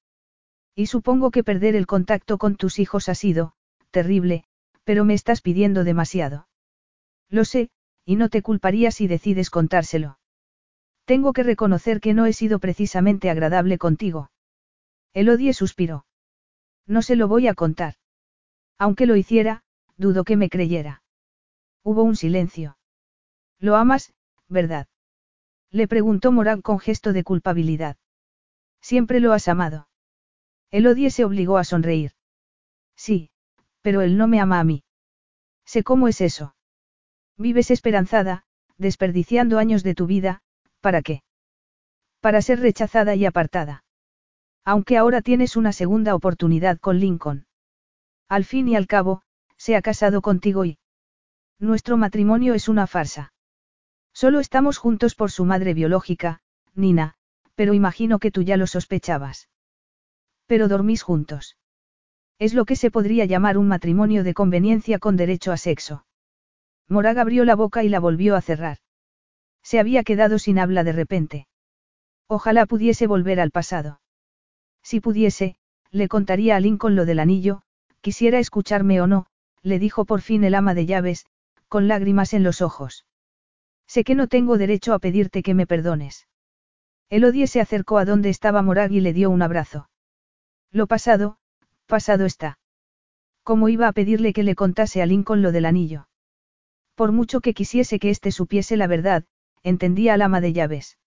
Y supongo que perder el contacto con tus hijos ha sido, terrible, pero me estás pidiendo demasiado. Lo sé, y no te culparía si decides contárselo. Tengo que reconocer que no he sido precisamente agradable contigo. Elodie suspiró. No se lo voy a contar. Aunque lo hiciera, dudo que me creyera. Hubo un silencio. ¿Lo amas, verdad? Le preguntó Morag con gesto de culpabilidad. Siempre lo has amado. Elodie se obligó a sonreír. Sí, pero él no me ama a mí. Sé cómo es eso. Vives esperanzada, desperdiciando años de tu vida, ¿para qué? Para ser rechazada y apartada. Aunque ahora tienes una segunda oportunidad con Lincoln. Al fin y al cabo, se ha casado contigo y... Nuestro matrimonio es una farsa. Solo estamos juntos por su madre biológica, Nina, pero imagino que tú ya lo sospechabas. Pero dormís juntos. Es lo que se podría llamar un matrimonio de conveniencia con derecho a sexo. Morag abrió la boca y la volvió a cerrar. Se había quedado sin habla de repente. Ojalá pudiese volver al pasado. Si pudiese, le contaría a Lincoln lo del anillo, quisiera escucharme o no, le dijo por fin el ama de llaves, con lágrimas en los ojos. Sé que no tengo derecho a pedirte que me perdones. Elodie se acercó a donde estaba Morag y le dio un abrazo. Lo pasado, pasado está. ¿Cómo iba a pedirle que le contase a Lincoln lo del anillo? Por mucho que quisiese que éste supiese la verdad, entendía al ama de llaves.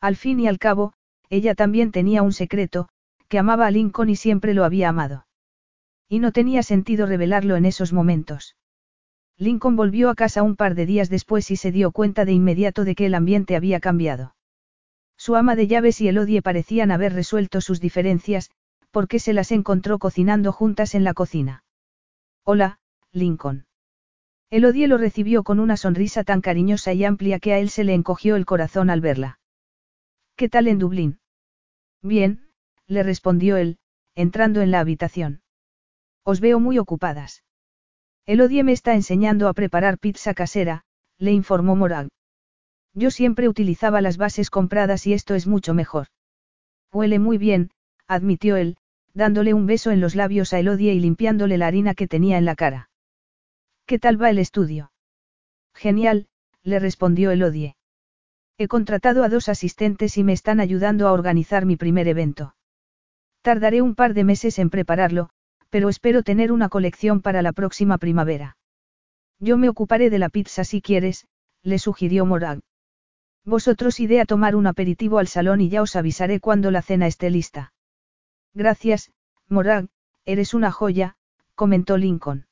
Al fin y al cabo, ella también tenía un secreto, que amaba a Lincoln y siempre lo había amado. Y no tenía sentido revelarlo en esos momentos. Lincoln volvió a casa un par de días después y se dio cuenta de inmediato de que el ambiente había cambiado. Su ama de llaves y Elodie parecían haber resuelto sus diferencias, porque se las encontró cocinando juntas en la cocina. Hola, Lincoln. Elodie lo recibió con una sonrisa tan cariñosa y amplia que a él se le encogió el corazón al verla. ¿Qué tal en Dublín? Bien, le respondió él, entrando en la habitación. Os veo muy ocupadas. Elodie me está enseñando a preparar pizza casera, le informó Morag. Yo siempre utilizaba las bases compradas y esto es mucho mejor. Huele muy bien, admitió él, dándole un beso en los labios a Elodie y limpiándole la harina que tenía en la cara. ¿Qué tal va el estudio? Genial, le respondió Elodie. He contratado a dos asistentes y me están ayudando a organizar mi primer evento. Tardaré un par de meses en prepararlo, pero espero tener una colección para la próxima primavera. Yo me ocuparé de la pizza si quieres, le sugirió Morag. Vosotros iré a tomar un aperitivo al salón y ya os avisaré cuando la cena esté lista. Gracias, Morag, eres una joya, comentó Lincoln.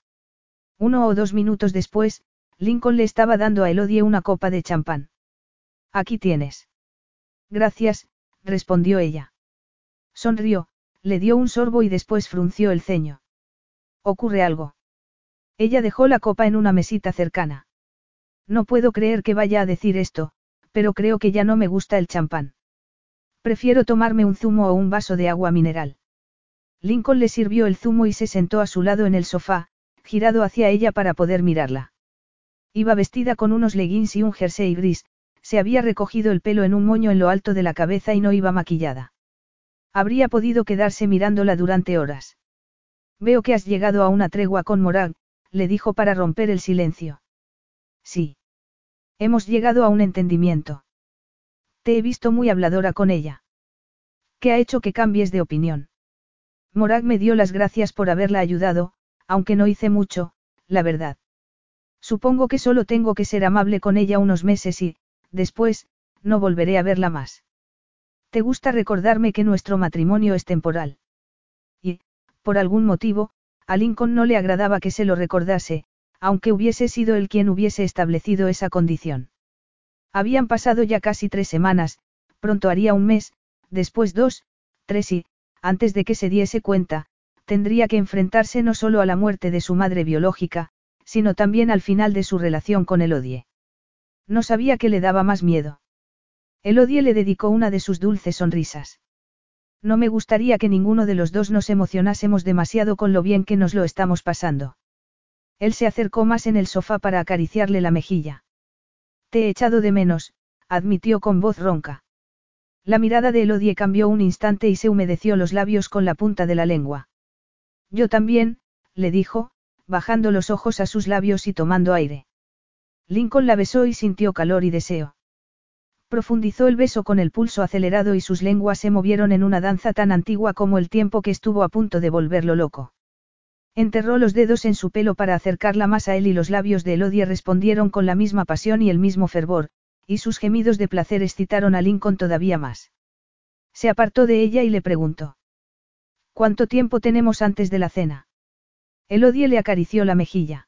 Uno o dos minutos después, Lincoln le estaba dando a Elodie una copa de champán. Aquí tienes. Gracias, respondió ella. Sonrió, le dio un sorbo y después frunció el ceño. ¿Ocurre algo? Ella dejó la copa en una mesita cercana. No puedo creer que vaya a decir esto, pero creo que ya no me gusta el champán. Prefiero tomarme un zumo o un vaso de agua mineral. Lincoln le sirvió el zumo y se sentó a su lado en el sofá, girado hacia ella para poder mirarla. Iba vestida con unos leggings y un jersey gris, se había recogido el pelo en un moño en lo alto de la cabeza y no iba maquillada. Habría podido quedarse mirándola durante horas. Veo que has llegado a una tregua con Morag, le dijo para romper el silencio. Sí. Hemos llegado a un entendimiento. Te he visto muy habladora con ella. ¿Qué ha hecho que cambies de opinión? Morag me dio las gracias por haberla ayudado, aunque no hice mucho, la verdad. Supongo que solo tengo que ser amable con ella unos meses y, después, no volveré a verla más. ¿Te gusta recordarme que nuestro matrimonio es temporal? Y, por algún motivo, a Lincoln no le agradaba que se lo recordase, aunque hubiese sido él quien hubiese establecido esa condición. Habían pasado ya casi tres semanas, pronto haría un mes, después dos, tres y, antes de que se diese cuenta, tendría que enfrentarse no solo a la muerte de su madre biológica, sino también al final de su relación con Elodie. No sabía qué le daba más miedo. Elodie le dedicó una de sus dulces sonrisas. No me gustaría que ninguno de los dos nos emocionásemos demasiado con lo bien que nos lo estamos pasando. Él se acercó más en el sofá para acariciarle la mejilla. Te he echado de menos, admitió con voz ronca. La mirada de Elodie cambió un instante y se humedeció los labios con la punta de la lengua. Yo también, le dijo, bajando los ojos a sus labios y tomando aire. Lincoln la besó y sintió calor y deseo. Profundizó el beso con el pulso acelerado y sus lenguas se movieron en una danza tan antigua como el tiempo que estuvo a punto de volverlo loco. Enterró los dedos en su pelo para acercarla más a él y los labios de Elodie respondieron con la misma pasión y el mismo fervor, y sus gemidos de placer excitaron a Lincoln todavía más. Se apartó de ella y le preguntó. ¿Cuánto tiempo tenemos antes de la cena? Elodie le acarició la mejilla.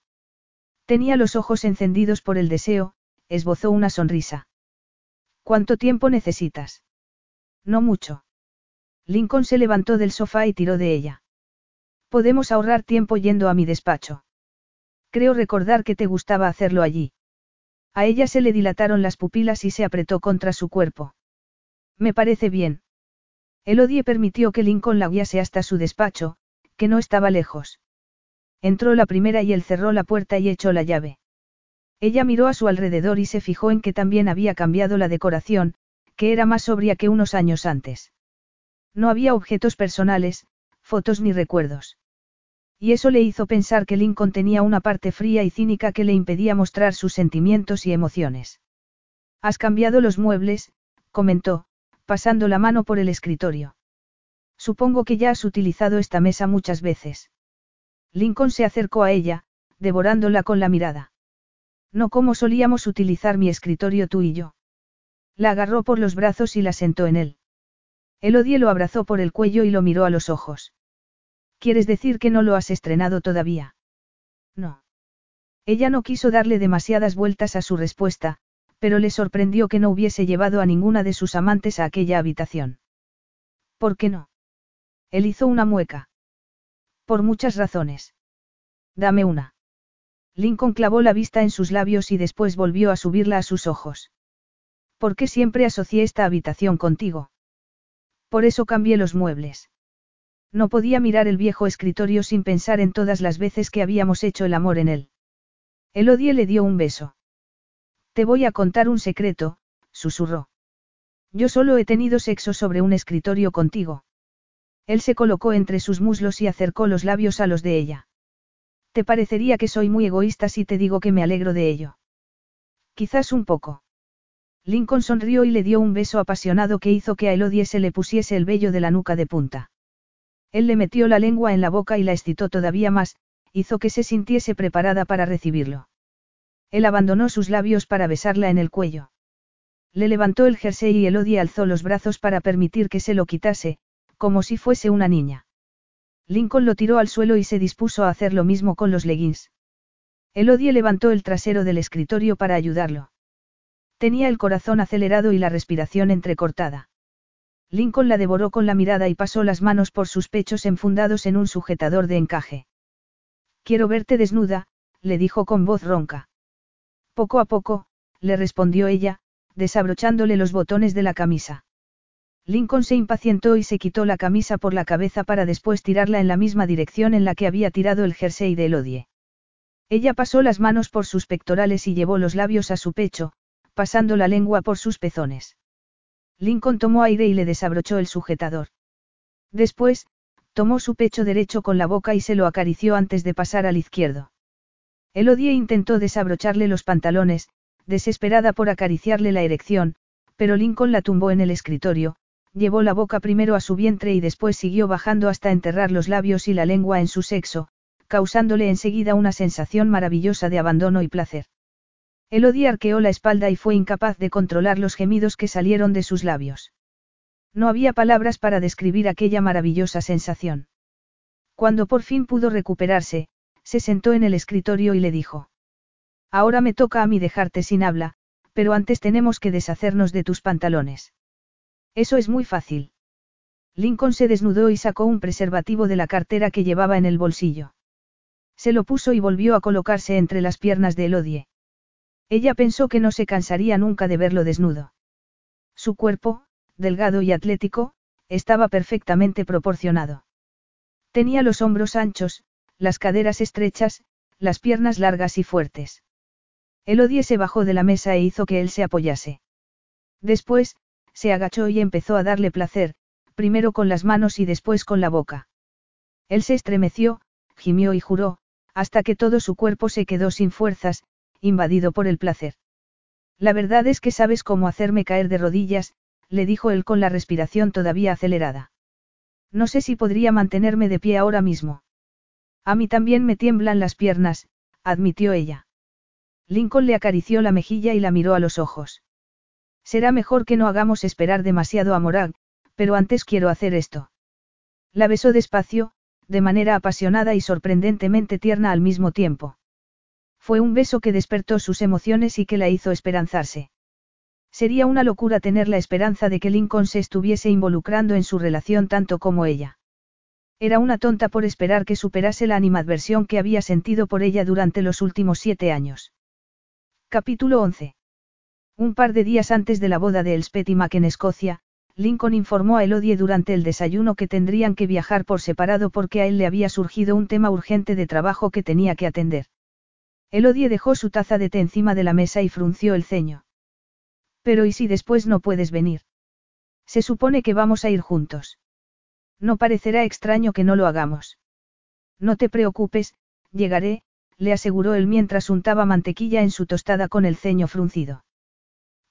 Tenía los ojos encendidos por el deseo, esbozó una sonrisa. ¿Cuánto tiempo necesitas? No mucho. Lincoln se levantó del sofá y tiró de ella. Podemos ahorrar tiempo yendo a mi despacho. Creo recordar que te gustaba hacerlo allí. A ella se le dilataron las pupilas y se apretó contra su cuerpo. Me parece bien. Elodie permitió que Lincoln la guiase hasta su despacho, que no estaba lejos. Entró la primera y él cerró la puerta y echó la llave. Ella miró a su alrededor y se fijó en que también había cambiado la decoración, que era más sobria que unos años antes. No había objetos personales, fotos ni recuerdos. Y eso le hizo pensar que Lincoln tenía una parte fría y cínica que le impedía mostrar sus sentimientos y emociones. Has cambiado los muebles, comentó, pasando la mano por el escritorio. Supongo que ya has utilizado esta mesa muchas veces. Lincoln se acercó a ella, devorándola con la mirada. No como solíamos utilizar mi escritorio tú y yo. La agarró por los brazos y la sentó en él. Elodie lo abrazó por el cuello y lo miró a los ojos. ¿Quieres decir que no lo has estrenado todavía? No. Ella no quiso darle demasiadas vueltas a su respuesta, pero le sorprendió que no hubiese llevado a ninguna de sus amantes a aquella habitación. ¿Por qué no? Él hizo una mueca. Por muchas razones. Dame una. Lincoln clavó la vista en sus labios y después volvió a subirla a sus ojos. ¿Por qué siempre asocié esta habitación contigo? Por eso cambié los muebles. No podía mirar el viejo escritorio sin pensar en todas las veces que habíamos hecho el amor en él. Elodie le dio un beso. Te voy a contar un secreto, susurró. Yo solo he tenido sexo sobre un escritorio contigo. Él se colocó entre sus muslos y acercó los labios a los de ella. Te parecería que soy muy egoísta si te digo que me alegro de ello. Quizás un poco. Lincoln sonrió y le dio un beso apasionado que hizo que a Elodie se le pusiese el vello de la nuca de punta. Él le metió la lengua en la boca y la excitó todavía más, hizo que se sintiese preparada para recibirlo. Él abandonó sus labios para besarla en el cuello. Le levantó el jersey y Elodie alzó los brazos para permitir que se lo quitase, como si fuese una niña. Lincoln lo tiró al suelo y se dispuso a hacer lo mismo con los leggings. Elodie levantó el trasero del escritorio para ayudarlo. Tenía el corazón acelerado y la respiración entrecortada. Lincoln la devoró con la mirada y pasó las manos por sus pechos enfundados en un sujetador de encaje. Quiero verte desnuda, le dijo con voz ronca. Poco a poco, le respondió ella, desabrochándole los botones de la camisa. Lincoln se impacientó y se quitó la camisa por la cabeza para después tirarla en la misma dirección en la que había tirado el jersey de Elodie. Ella pasó las manos por sus pectorales y llevó los labios a su pecho, pasando la lengua por sus pezones. Lincoln tomó aire y le desabrochó el sujetador. Después, tomó su pecho derecho con la boca y se lo acarició antes de pasar al izquierdo. Elodie intentó desabrocharle los pantalones, desesperada por acariciarle la erección, pero Lincoln la tumbó en el escritorio, llevó la boca primero a su vientre y después siguió bajando hasta enterrar los labios y la lengua en su sexo, causándole enseguida una sensación maravillosa de abandono y placer. Elodie arqueó la espalda y fue incapaz de controlar los gemidos que salieron de sus labios. No había palabras para describir aquella maravillosa sensación. Cuando por fin pudo recuperarse, se sentó en el escritorio y le dijo. Ahora me toca a mí dejarte sin habla, pero antes tenemos que deshacernos de tus pantalones. Eso es muy fácil. Lincoln se desnudó y sacó un preservativo de la cartera que llevaba en el bolsillo. Se lo puso y volvió a colocarse entre las piernas de Elodie. Ella pensó que no se cansaría nunca de verlo desnudo. Su cuerpo, delgado y atlético, estaba perfectamente proporcionado. Tenía los hombros anchos, las caderas estrechas, las piernas largas y fuertes. Elodie se bajó de la mesa e hizo que él se apoyase. Después, se agachó y empezó a darle placer, primero con las manos y después con la boca. Él se estremeció, gimió y juró, hasta que todo su cuerpo se quedó sin fuerzas, invadido por el placer. La verdad es que sabes cómo hacerme caer de rodillas, le dijo él con la respiración todavía acelerada. No sé si podría mantenerme de pie ahora mismo. A mí también me tiemblan las piernas, admitió ella. Lincoln le acarició la mejilla y la miró a los ojos. Será mejor que no hagamos esperar demasiado a Morag, pero antes quiero hacer esto. La besó despacio, de manera apasionada y sorprendentemente tierna al mismo tiempo. Fue un beso que despertó sus emociones y que la hizo esperanzarse. Sería una locura tener la esperanza de que Lincoln se estuviese involucrando en su relación tanto como ella. Era una tonta por esperar que superase la animadversión que había sentido por ella durante los últimos siete años. Capítulo 11. Un par de días antes de la boda de Elspeth y Mac en Escocia, Lincoln informó a Elodie durante el desayuno que tendrían que viajar por separado porque a él le había surgido un tema urgente de trabajo que tenía que atender. Elodie dejó su taza de té encima de la mesa y frunció el ceño. Pero ¿y si después no puedes venir? Se supone que vamos a ir juntos. No parecerá extraño que no lo hagamos. No te preocupes, llegaré, le aseguró él mientras untaba mantequilla en su tostada con el ceño fruncido.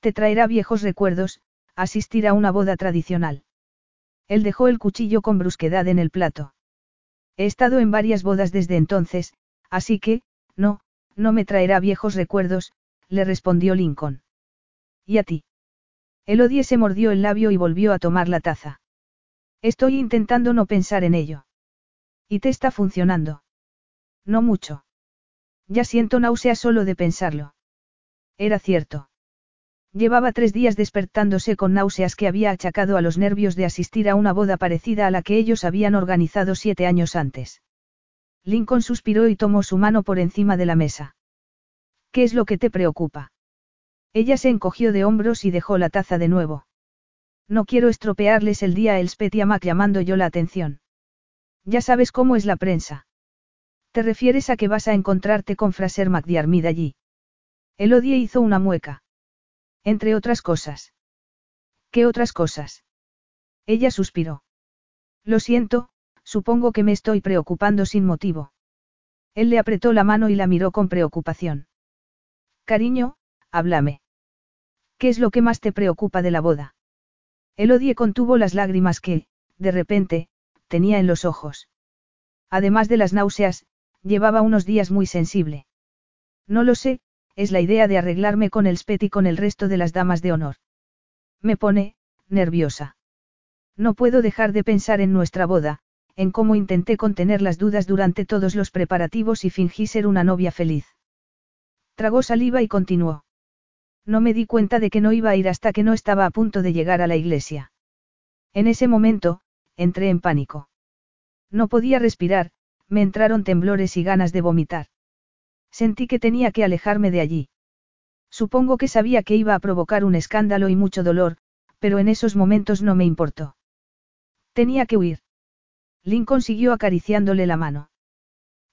Te traerá viejos recuerdos, asistir a una boda tradicional. Él dejó el cuchillo con brusquedad en el plato. He estado en varias bodas desde entonces, así que, no, no me traerá viejos recuerdos, le respondió Lincoln. ¿Y a ti? Elodie se mordió el labio y volvió a tomar la taza. Estoy intentando no pensar en ello. ¿Y te está funcionando? No mucho. Ya siento náusea solo de pensarlo. Era cierto. Llevaba tres días despertándose con náuseas que había achacado a los nervios de asistir a una boda parecida a la que ellos habían organizado siete años antes. Lincoln suspiró y tomó su mano por encima de la mesa. ¿Qué es lo que te preocupa? Ella se encogió de hombros y dejó la taza de nuevo. No quiero estropearles el día a Elspeth llamando yo la atención. Ya sabes cómo es la prensa. ¿Te refieres a que vas a encontrarte con Fraser McDiarmid allí? Elodie hizo una mueca. Entre otras cosas. ¿Qué otras cosas? Ella suspiró. Lo siento, supongo que me estoy preocupando sin motivo. Él le apretó la mano y la miró con preocupación. Cariño, háblame. ¿Qué es lo que más te preocupa de la boda? Elodie contuvo las lágrimas que, de repente, tenía en los ojos. Además de las náuseas, llevaba unos días muy sensible. No lo sé, es la idea de arreglarme con el spet y con el resto de las damas de honor. Me pone, nerviosa. No puedo dejar de pensar en nuestra boda, en cómo intenté contener las dudas durante todos los preparativos y fingí ser una novia feliz. Tragó saliva y continuó. No me di cuenta de que no iba a ir hasta que no estaba a punto de llegar a la iglesia. En ese momento, entré en pánico. No podía respirar, me entraron temblores y ganas de vomitar. Sentí que tenía que alejarme de allí. Supongo que sabía que iba a provocar un escándalo y mucho dolor, pero en esos momentos no me importó. Tenía que huir. Lincoln siguió acariciándole la mano.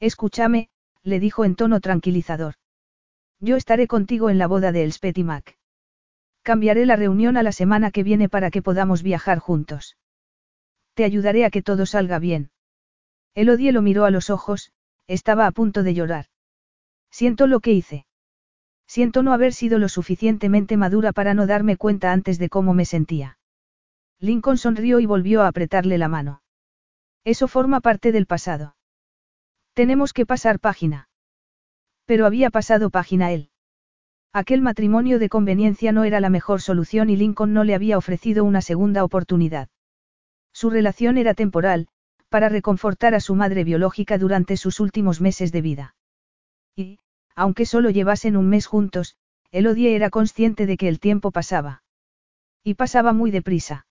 Escúchame, le dijo en tono tranquilizador. Yo estaré contigo en la boda de Elspeth y Mac. Cambiaré la reunión a la semana que viene para que podamos viajar juntos. Te ayudaré a que todo salga bien. Elodie lo miró a los ojos, estaba a punto de llorar. Siento lo que hice. Siento no haber sido lo suficientemente madura para no darme cuenta antes de cómo me sentía. Lincoln sonrió y volvió a apretarle la mano. Eso forma parte del pasado. Tenemos que pasar página. Pero había pasado página él. Aquel matrimonio de conveniencia no era la mejor solución y Lincoln no le había ofrecido una segunda oportunidad. Su relación era temporal, para reconfortar a su madre biológica durante sus últimos meses de vida. Y, aunque solo llevasen un mes juntos, Elodie era consciente de que el tiempo pasaba. Y pasaba muy deprisa.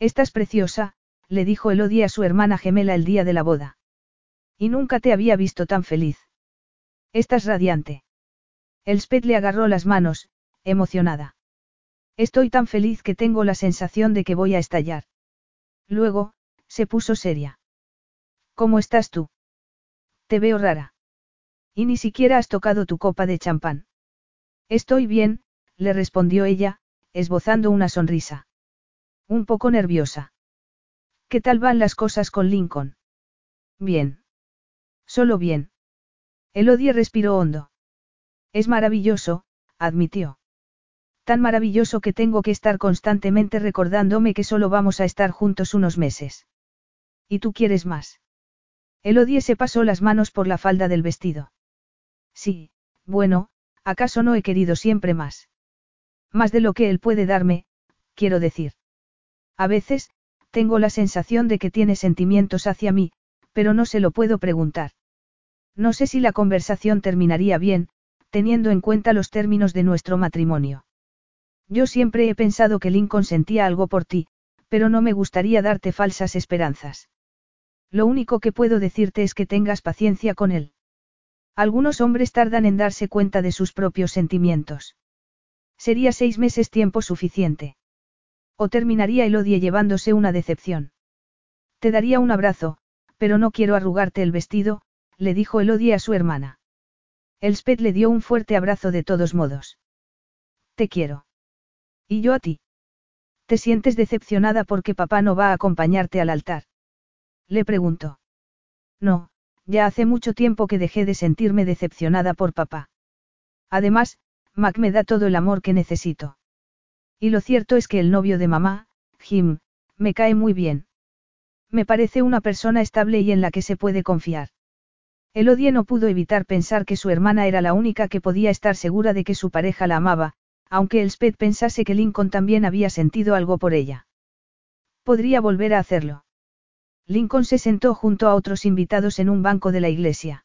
Estás preciosa, le dijo Elodie a su hermana gemela el día de la boda. Y nunca te había visto tan feliz. Estás radiante. Elspeth le agarró las manos, emocionada. Estoy tan feliz que tengo la sensación de que voy a estallar. Luego, se puso seria. ¿Cómo estás tú? Te veo rara. Y ni siquiera has tocado tu copa de champán. Estoy bien, le respondió ella, esbozando una sonrisa. Un poco nerviosa. ¿Qué tal van las cosas con Lincoln? Bien. Solo bien. Elodie respiró hondo. Es maravilloso, admitió. Tan maravilloso que tengo que estar constantemente recordándome que solo vamos a estar juntos unos meses. ¿Y tú quieres más? Elodie se pasó las manos por la falda del vestido. Sí, bueno, ¿acaso no he querido siempre más? Más de lo que él puede darme, quiero decir. A veces, tengo la sensación de que tiene sentimientos hacia mí, pero no se lo puedo preguntar. No sé si la conversación terminaría bien, teniendo en cuenta los términos de nuestro matrimonio. Yo siempre he pensado que Lincoln sentía algo por ti, pero no me gustaría darte falsas esperanzas. Lo único que puedo decirte es que tengas paciencia con él. Algunos hombres tardan en darse cuenta de sus propios sentimientos. Sería seis meses tiempo suficiente. O terminaría el odie llevándose una decepción. Te daría un abrazo, pero no quiero arrugarte el vestido, le dijo Elodie a su hermana. Elspeth le dio un fuerte abrazo de todos modos. Te quiero. Y yo a ti. ¿Te sientes decepcionada porque papá no va a acompañarte al altar? Le preguntó. No, ya hace mucho tiempo que dejé de sentirme decepcionada por papá. Además, Mac me da todo el amor que necesito. Y lo cierto es que el novio de mamá, Jim, me cae muy bien. Me parece una persona estable y en la que se puede confiar. Elodie no pudo evitar pensar que su hermana era la única que podía estar segura de que su pareja la amaba, aunque Elspeth pensase que Lincoln también había sentido algo por ella. Podría volver a hacerlo. Lincoln se sentó junto a otros invitados en un banco de la iglesia.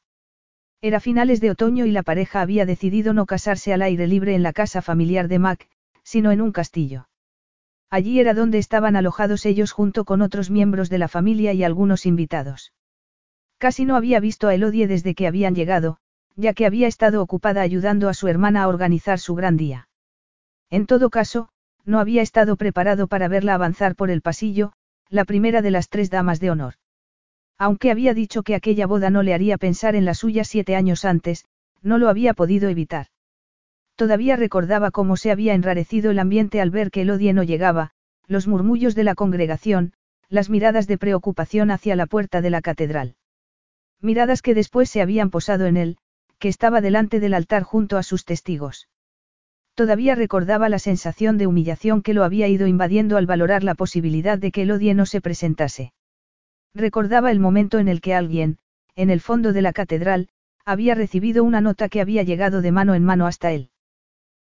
Era finales de otoño y la pareja había decidido no casarse al aire libre en la casa familiar de Mac, sino en un castillo. Allí era donde estaban alojados ellos junto con otros miembros de la familia y algunos invitados. Casi no había visto a Elodie desde que habían llegado, ya que había estado ocupada ayudando a su hermana a organizar su gran día. En todo caso, no había estado preparado para verla avanzar por el pasillo, la primera de las tres damas de honor. Aunque había dicho que aquella boda no le haría pensar en la suya siete años antes, no lo había podido evitar. Todavía recordaba cómo se había enrarecido el ambiente al ver que Elodie no llegaba, los murmullos de la congregación, las miradas de preocupación hacia la puerta de la catedral. Miradas que después se habían posado en él, que estaba delante del altar junto a sus testigos. Todavía recordaba la sensación de humillación que lo había ido invadiendo al valorar la posibilidad de que Elodie no se presentase. Recordaba el momento en el que alguien, en el fondo de la catedral, había recibido una nota que había llegado de mano en mano hasta él.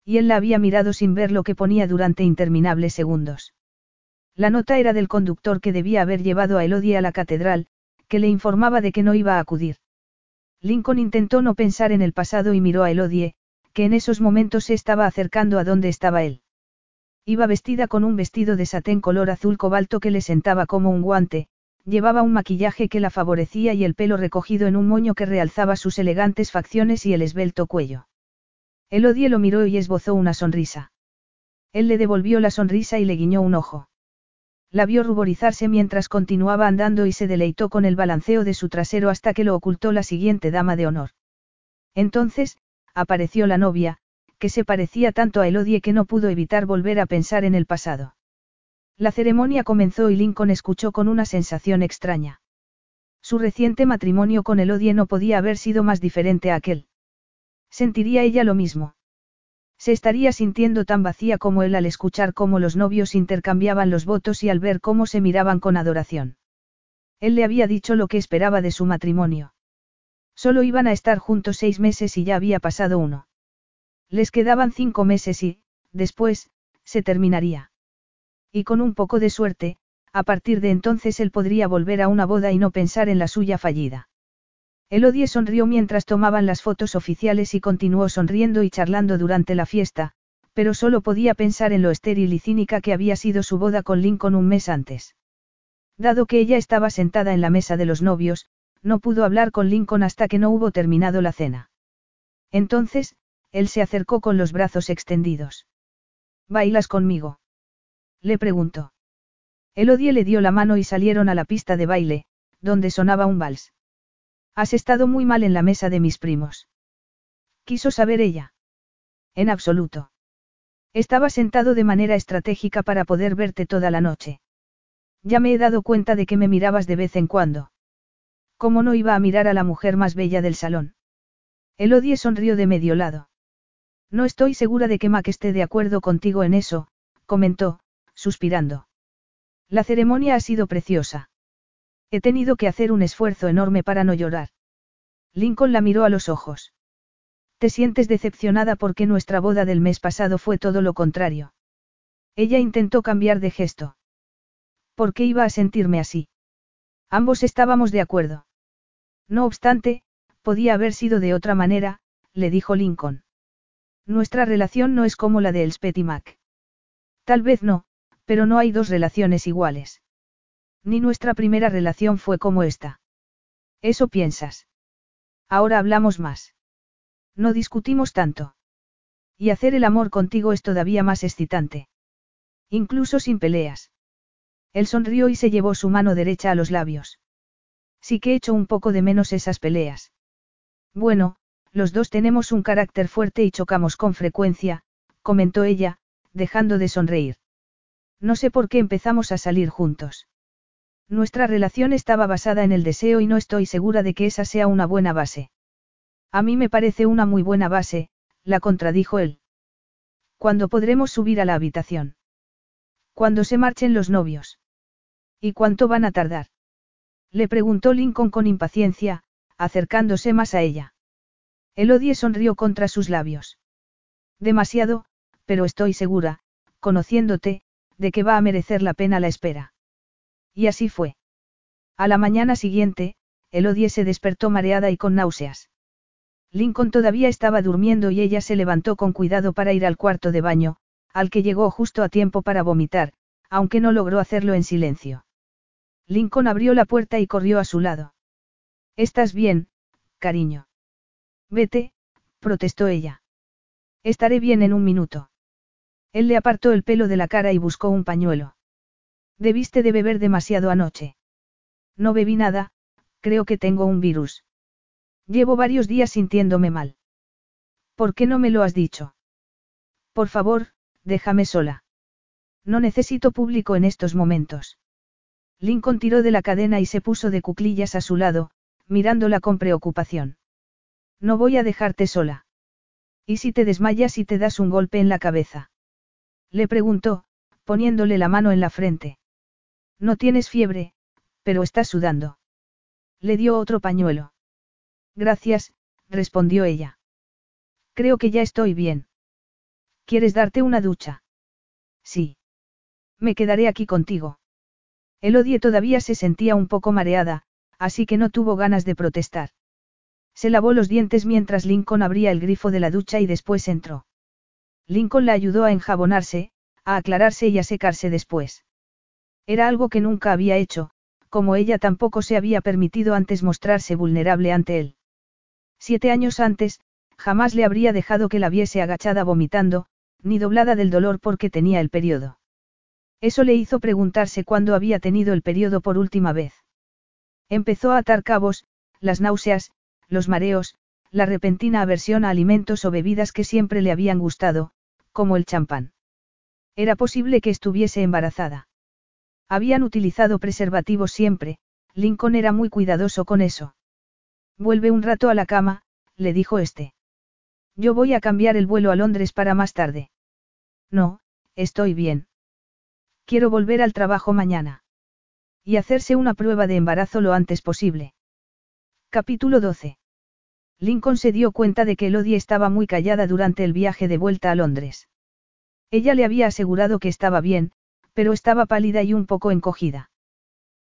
Y él la había mirado sin ver lo que ponía durante interminables segundos. La nota era del conductor que debía haber llevado a Elodie a la catedral, que le informaba de que no iba a acudir. Lincoln intentó no pensar en el pasado y miró a Elodie, que en esos momentos se estaba acercando a donde estaba él. Iba vestida con un vestido de satén color azul cobalto que le sentaba como un guante, llevaba un maquillaje que la favorecía y el pelo recogido en un moño que realzaba sus elegantes facciones y el esbelto cuello. Elodie lo miró y esbozó una sonrisa. Él le devolvió la sonrisa y le guiñó un ojo. La vio ruborizarse mientras continuaba andando y se deleitó con el balanceo de su trasero hasta que lo ocultó la siguiente dama de honor. Entonces, apareció la novia, que se parecía tanto a Elodie que no pudo evitar volver a pensar en el pasado. La ceremonia comenzó y Lincoln escuchó con una sensación extraña. Su reciente matrimonio con Elodie no podía haber sido más diferente a aquel. Sentiría ella lo mismo. Se estaría sintiendo tan vacía como él al escuchar cómo los novios intercambiaban los votos y al ver cómo se miraban con adoración. Él le había dicho lo que esperaba de su matrimonio. Solo iban a estar juntos seis meses y ya había pasado uno. Les quedaban cinco meses y, después, se terminaría. Y con un poco de suerte, a partir de entonces él podría volver a una boda y no pensar en la suya fallida. Elodie sonrió mientras tomaban las fotos oficiales y continuó sonriendo y charlando durante la fiesta, pero solo podía pensar en lo estéril y cínica que había sido su boda con Lincoln un mes antes. Dado que ella estaba sentada en la mesa de los novios, no pudo hablar con Lincoln hasta que no hubo terminado la cena. Entonces, él se acercó con los brazos extendidos. ¿Bailas conmigo? Le preguntó. Elodie le dio la mano y salieron a la pista de baile, donde sonaba un vals. Has estado muy mal en la mesa de mis primos. Quiso saber ella. En absoluto. Estaba sentado de manera estratégica para poder verte toda la noche. Ya me he dado cuenta de que me mirabas de vez en cuando. ¿Cómo no iba a mirar a la mujer más bella del salón? Elodie sonrió de medio lado. No estoy segura de que Mac esté de acuerdo contigo en eso, comentó, suspirando. La ceremonia ha sido preciosa. He tenido que hacer un esfuerzo enorme para no llorar. Lincoln la miró a los ojos. Te sientes decepcionada porque nuestra boda del mes pasado fue todo lo contrario. Ella intentó cambiar de gesto. ¿Por qué iba a sentirme así? Ambos estábamos de acuerdo. No obstante, podía haber sido de otra manera, le dijo Lincoln. Nuestra relación no es como la de Elspeth y Mac. Tal vez no, pero no hay dos relaciones iguales. Ni nuestra primera relación fue como esta. Eso piensas. Ahora hablamos más. No discutimos tanto. Y hacer el amor contigo es todavía más excitante. Incluso sin peleas. Él sonrió y se llevó su mano derecha a los labios. Sí que echo un poco de menos esas peleas. Bueno, los dos tenemos un carácter fuerte y chocamos con frecuencia, comentó ella, dejando de sonreír. No sé por qué empezamos a salir juntos. Nuestra relación estaba basada en el deseo y no estoy segura de que esa sea una buena base. A mí me parece una muy buena base, la contradijo él. ¿Cuándo podremos subir a la habitación? Cuando se marchen los novios. ¿Y cuánto van a tardar? Le preguntó Lincoln con impaciencia, acercándose más a ella. Elodie sonrió contra sus labios. Demasiado, pero estoy segura, conociéndote, de que va a merecer la pena la espera. Y así fue. A la mañana siguiente, Elodie se despertó mareada y con náuseas. Lincoln todavía estaba durmiendo y ella se levantó con cuidado para ir al cuarto de baño, al que llegó justo a tiempo para vomitar, aunque no logró hacerlo en silencio. Lincoln abrió la puerta y corrió a su lado. ¿Estás bien, cariño? Vete, protestó ella. Estaré bien en un minuto. Él le apartó el pelo de la cara y buscó un pañuelo. Debiste de beber demasiado anoche. No bebí nada, creo que tengo un virus. Llevo varios días sintiéndome mal. ¿Por qué no me lo has dicho? Por favor, déjame sola. No necesito público en estos momentos. Lincoln tiró de la cadena y se puso de cuclillas a su lado, mirándola con preocupación. No voy a dejarte sola. ¿Y si te desmayas y te das un golpe en la cabeza? Le preguntó, poniéndole la mano en la frente. No tienes fiebre, pero estás sudando. Le dio otro pañuelo. Gracias, respondió ella. Creo que ya estoy bien. ¿Quieres darte una ducha? Sí. Me quedaré aquí contigo. Elodie todavía se sentía un poco mareada, así que no tuvo ganas de protestar. Se lavó los dientes mientras Lincoln abría el grifo de la ducha y después entró. Lincoln la ayudó a enjabonarse, a aclararse y a secarse después. Era algo que nunca había hecho, como ella tampoco se había permitido antes mostrarse vulnerable ante él. Siete años antes, jamás le habría dejado que la viese agachada vomitando, ni doblada del dolor porque tenía el periodo. Eso le hizo preguntarse cuándo había tenido el periodo por última vez. Empezó a atar cabos, las náuseas, los mareos, la repentina aversión a alimentos o bebidas que siempre le habían gustado, como el champán. Era posible que estuviese embarazada. Habían utilizado preservativos siempre, Lincoln era muy cuidadoso con eso. Vuelve un rato a la cama, le dijo este. Yo voy a cambiar el vuelo a Londres para más tarde. No, estoy bien. Quiero volver al trabajo mañana. Y hacerse una prueba de embarazo lo antes posible. Capítulo 12. Lincoln se dio cuenta de que Elodie estaba muy callada durante el viaje de vuelta a Londres. Ella le había asegurado que estaba bien, pero estaba pálida y un poco encogida.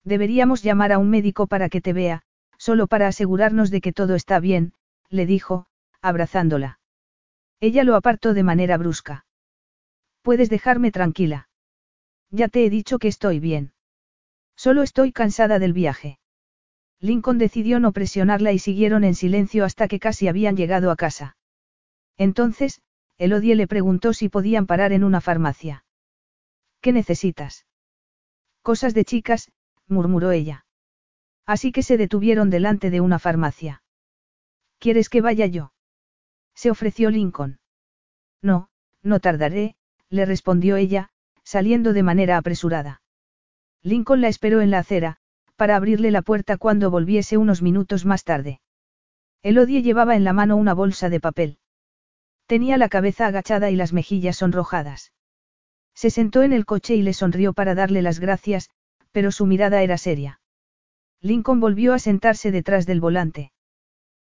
Deberíamos llamar a un médico para que te vea, solo para asegurarnos de que todo está bien, le dijo, abrazándola. Ella lo apartó de manera brusca. Puedes dejarme tranquila. Ya te he dicho que estoy bien. Solo estoy cansada del viaje. Lincoln decidió no presionarla y siguieron en silencio hasta que casi habían llegado a casa. Entonces, Elodie le preguntó si podían parar en una farmacia. ¿Qué necesitas? Cosas de chicas, murmuró ella. Así que se detuvieron delante de una farmacia. ¿Quieres que vaya yo? Se ofreció Lincoln. No, no tardaré, le respondió ella, saliendo de manera apresurada. Lincoln la esperó en la acera, para abrirle la puerta cuando volviese unos minutos más tarde. Elodie llevaba en la mano una bolsa de papel. Tenía la cabeza agachada y las mejillas sonrojadas. Se sentó en el coche y le sonrió para darle las gracias, pero su mirada era seria. Lincoln volvió a sentarse detrás del volante.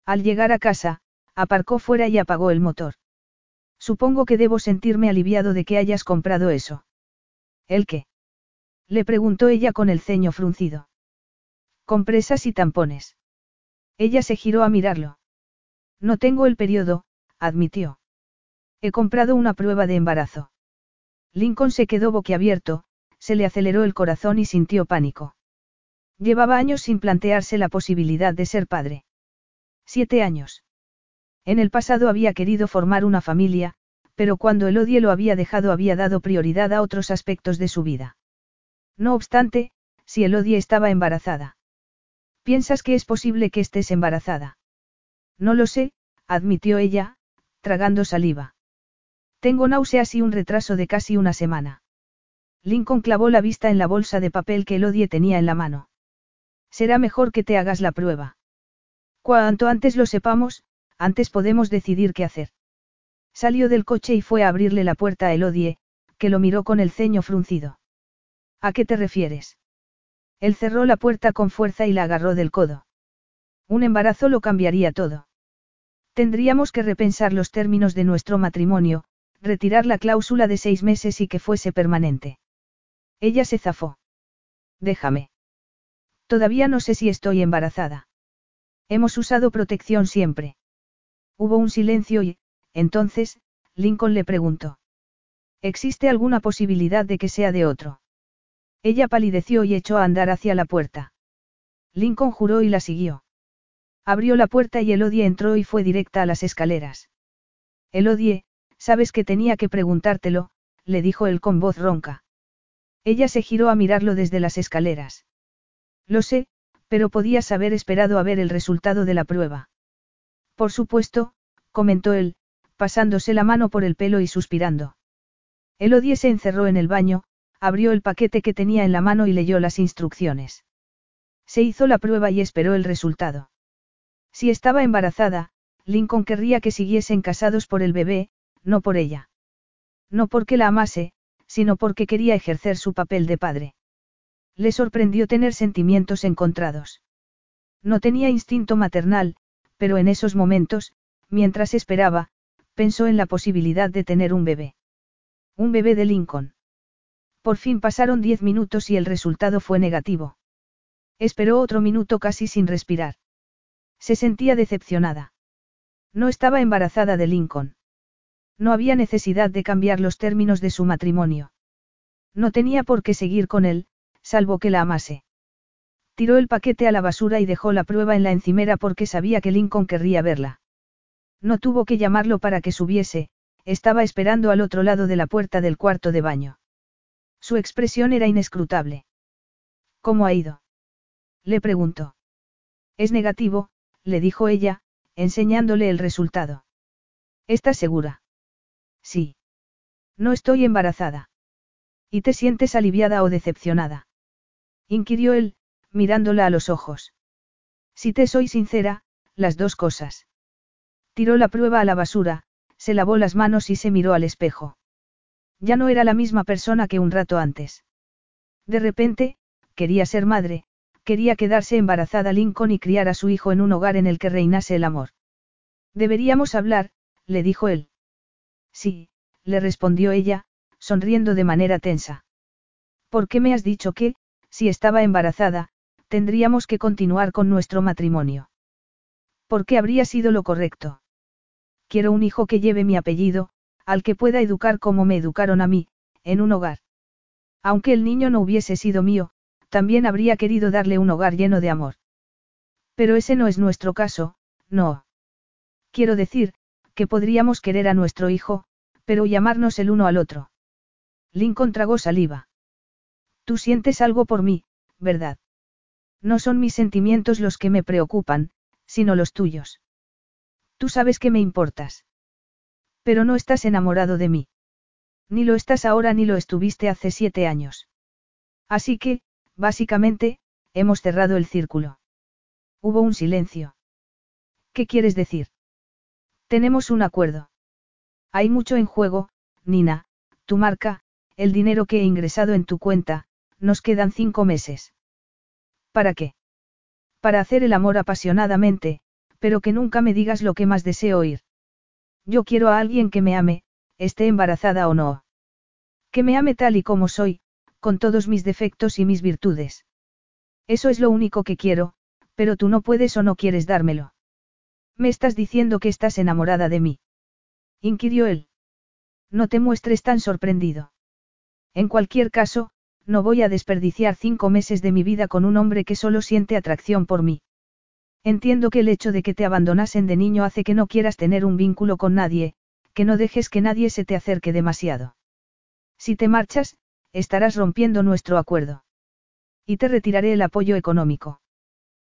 Al llegar a casa, aparcó fuera y apagó el motor. Supongo que debo sentirme aliviado de que hayas comprado eso. ¿El qué? Le preguntó ella con el ceño fruncido. Compresas y tampones. Ella se giró a mirarlo. No tengo el periodo, admitió. He comprado una prueba de embarazo. Lincoln se quedó boquiabierto, se le aceleró el corazón y sintió pánico. Llevaba años sin plantearse la posibilidad de ser padre. Siete años. En el pasado había querido formar una familia, pero cuando el odio lo había dejado había dado prioridad a otros aspectos de su vida. No obstante, si Elodie estaba embarazada. ¿Piensas que es posible que estés embarazada? No lo sé, admitió ella, tragando saliva. Tengo náuseas y un retraso de casi una semana. Lincoln clavó la vista en la bolsa de papel que Elodie tenía en la mano. Será mejor que te hagas la prueba. Cuanto antes lo sepamos, antes podemos decidir qué hacer. Salió del coche y fue a abrirle la puerta a Elodie, que lo miró con el ceño fruncido. ¿A qué te refieres? Él cerró la puerta con fuerza y la agarró del codo. Un embarazo lo cambiaría todo. Tendríamos que repensar los términos de nuestro matrimonio, retirar la cláusula de seis meses y que fuese permanente. Ella se zafó. Déjame. Todavía no sé si estoy embarazada. Hemos usado protección siempre. Hubo un silencio y, entonces, Lincoln le preguntó. ¿Existe alguna posibilidad de que sea de otro? Ella palideció y echó a andar hacia la puerta. Lincoln juró y la siguió. Abrió la puerta y Elodie entró y fue directa a las escaleras. Elodie, Sabes que tenía que preguntártelo, le dijo él con voz ronca. Ella se giró a mirarlo desde las escaleras. Lo sé, Pero podías haber esperado a ver el resultado de la prueba. Por supuesto, comentó él, pasándose la mano por el pelo y suspirando. Elodie se encerró en el baño, abrió el paquete que tenía en la mano y leyó las instrucciones. Se hizo la prueba y esperó el resultado. Si estaba embarazada, Lincoln querría que siguiesen casados por el bebé, no por ella. No porque la amase, sino porque quería ejercer su papel de padre. Le sorprendió tener sentimientos encontrados. No tenía instinto maternal, pero en esos momentos, mientras esperaba, pensó en la posibilidad de tener un bebé. Un bebé de Lincoln. Por fin pasaron diez minutos y el resultado fue negativo. Esperó otro minuto casi sin respirar. Se sentía decepcionada. No estaba embarazada de Lincoln. No había necesidad de cambiar los términos de su matrimonio. No tenía por qué seguir con él, salvo que la amase. Tiró el paquete a la basura y dejó la prueba en la encimera porque sabía que Lincoln querría verla. No tuvo que llamarlo para que subiese, estaba esperando al otro lado de la puerta del cuarto de baño. Su expresión era inescrutable. ¿Cómo ha ido? Le preguntó. Es negativo, le dijo ella, enseñándole el resultado. ¿Estás segura? Sí. No estoy embarazada. ¿Y te sientes aliviada o decepcionada? inquirió él, mirándola a los ojos. Si te soy sincera, las dos cosas. Tiró la prueba a la basura, se lavó las manos y se miró al espejo. Ya no era la misma persona que un rato antes. De repente, quería ser madre, quería quedarse embarazada Lincoln y criar a su hijo en un hogar en el que reinase el amor. Deberíamos hablar, le dijo él. Sí, le respondió ella, sonriendo de manera tensa. ¿Por qué me has dicho que, si estaba embarazada, tendríamos que continuar con nuestro matrimonio? ¿Por qué habría sido lo correcto? Quiero un hijo que lleve mi apellido, al que pueda educar como me educaron a mí, en un hogar. Aunque el niño no hubiese sido mío, también habría querido darle un hogar lleno de amor. Pero ese no es nuestro caso, no. Quiero decir, que podríamos querer a nuestro hijo, pero llamarnos el uno al otro. Lincoln tragó saliva. Tú sientes algo por mí, ¿verdad? No son mis sentimientos los que me preocupan, sino los tuyos. Tú sabes que me importas. Pero no estás enamorado de mí. Ni lo estás ahora ni lo estuviste hace siete años. Así que, Básicamente, hemos cerrado el círculo. Hubo un silencio. ¿Qué quieres decir? Tenemos un acuerdo. Hay mucho en juego, Nina, tu marca, el dinero que he ingresado en tu cuenta, nos quedan cinco meses. ¿Para qué? Para hacer el amor apasionadamente, pero que nunca me digas lo que más deseo oír. Yo quiero a alguien que me ame, esté embarazada o no. Que me ame tal y como soy, con todos mis defectos y mis virtudes. Eso es lo único que quiero, pero tú no puedes o no quieres dármelo. Me estás diciendo que estás enamorada de mí. Inquirió él. No te muestres tan sorprendido. En cualquier caso, no voy a desperdiciar cinco meses de mi vida con un hombre que solo siente atracción por mí. Entiendo que el hecho de que te abandonasen de niño hace que no quieras tener un vínculo con nadie, que no dejes que nadie se te acerque demasiado. Si te marchas, estarás rompiendo nuestro acuerdo. Y te retiraré el apoyo económico.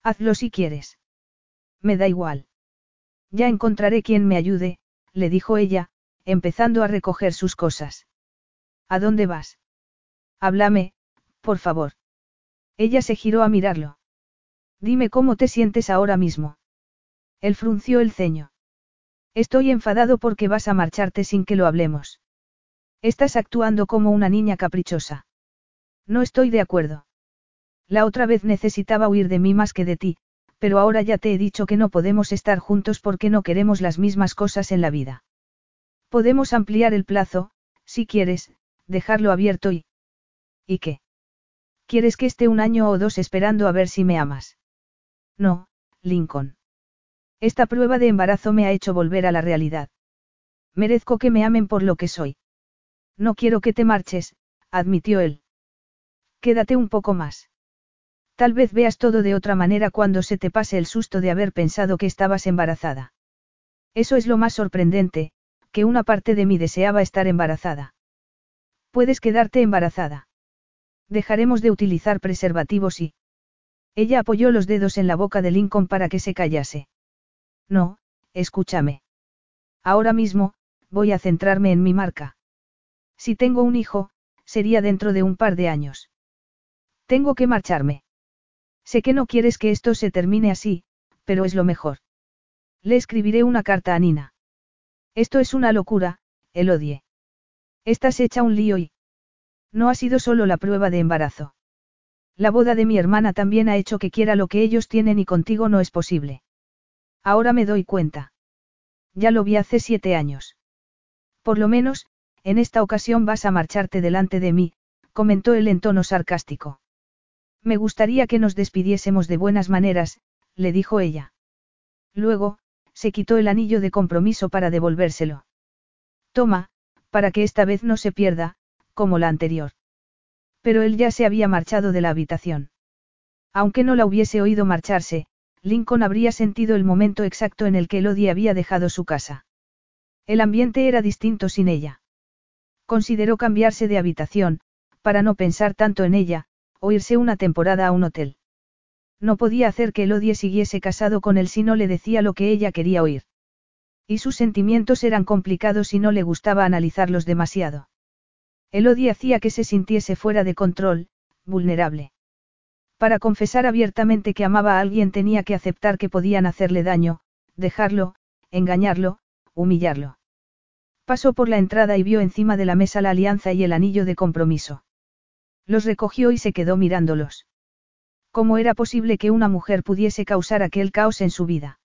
Hazlo si quieres. Me da igual. Ya encontraré quien me ayude, le dijo ella, empezando a recoger sus cosas. ¿A dónde vas? Háblame, por favor. Ella se giró a mirarlo. Dime cómo te sientes ahora mismo. Él frunció el ceño. Estoy enfadado porque vas a marcharte sin que lo hablemos. Estás actuando como una niña caprichosa. No estoy de acuerdo. La otra vez necesitaba huir de mí más que de ti, pero ahora ya te he dicho que no podemos estar juntos porque no queremos las mismas cosas en la vida. Podemos ampliar el plazo, si quieres, dejarlo abierto y... ¿Y qué? ¿Quieres que esté un año o dos esperando a ver si me amas? No, Lincoln. Esta prueba de embarazo me ha hecho volver a la realidad. Merezco que me amen por lo que soy. No quiero que te marches, admitió él. Quédate un poco más. Tal vez veas todo de otra manera cuando se te pase el susto de haber pensado que estabas embarazada. Eso es lo más sorprendente, que una parte de mí deseaba estar embarazada. Puedes quedarte embarazada. Dejaremos de utilizar preservativos y... Ella apoyó los dedos en la boca de Lincoln para que se callase. No, escúchame. Ahora mismo, voy a centrarme en mi marca. Si tengo un hijo, sería dentro de un par de años. Tengo que marcharme. Sé que no quieres que esto se termine así, pero es lo mejor. Le escribiré una carta a Nina. Esto es una locura, el odie. Estás hecha un lío y... No ha sido solo la prueba de embarazo. La boda de mi hermana también ha hecho que quiera lo que ellos tienen y contigo no es posible. Ahora me doy cuenta. Ya lo vi hace siete años. Por lo menos, en esta ocasión vas a marcharte delante de mí, comentó él en tono sarcástico. Me gustaría que nos despidiésemos de buenas maneras, le dijo ella. Luego, se quitó el anillo de compromiso para devolvérselo. Toma, para que esta vez no se pierda, como la anterior. Pero él ya se había marchado de la habitación. Aunque no la hubiese oído marcharse, Lincoln habría sentido el momento exacto en el que Elodie había dejado su casa. El ambiente era distinto sin ella. Consideró cambiarse de habitación, para no pensar tanto en ella, o irse una temporada a un hotel. No podía hacer que Elodie siguiese casado con él si no le decía lo que ella quería oír. Y sus sentimientos eran complicados y no le gustaba analizarlos demasiado. Elodie hacía que se sintiese fuera de control, vulnerable. Para confesar abiertamente que amaba a alguien tenía que aceptar que podían hacerle daño, dejarlo, engañarlo, humillarlo. Pasó por la entrada y vio encima de la mesa la alianza y el anillo de compromiso. Los recogió y se quedó mirándolos. ¿Cómo era posible que una mujer pudiese causar aquel caos en su vida?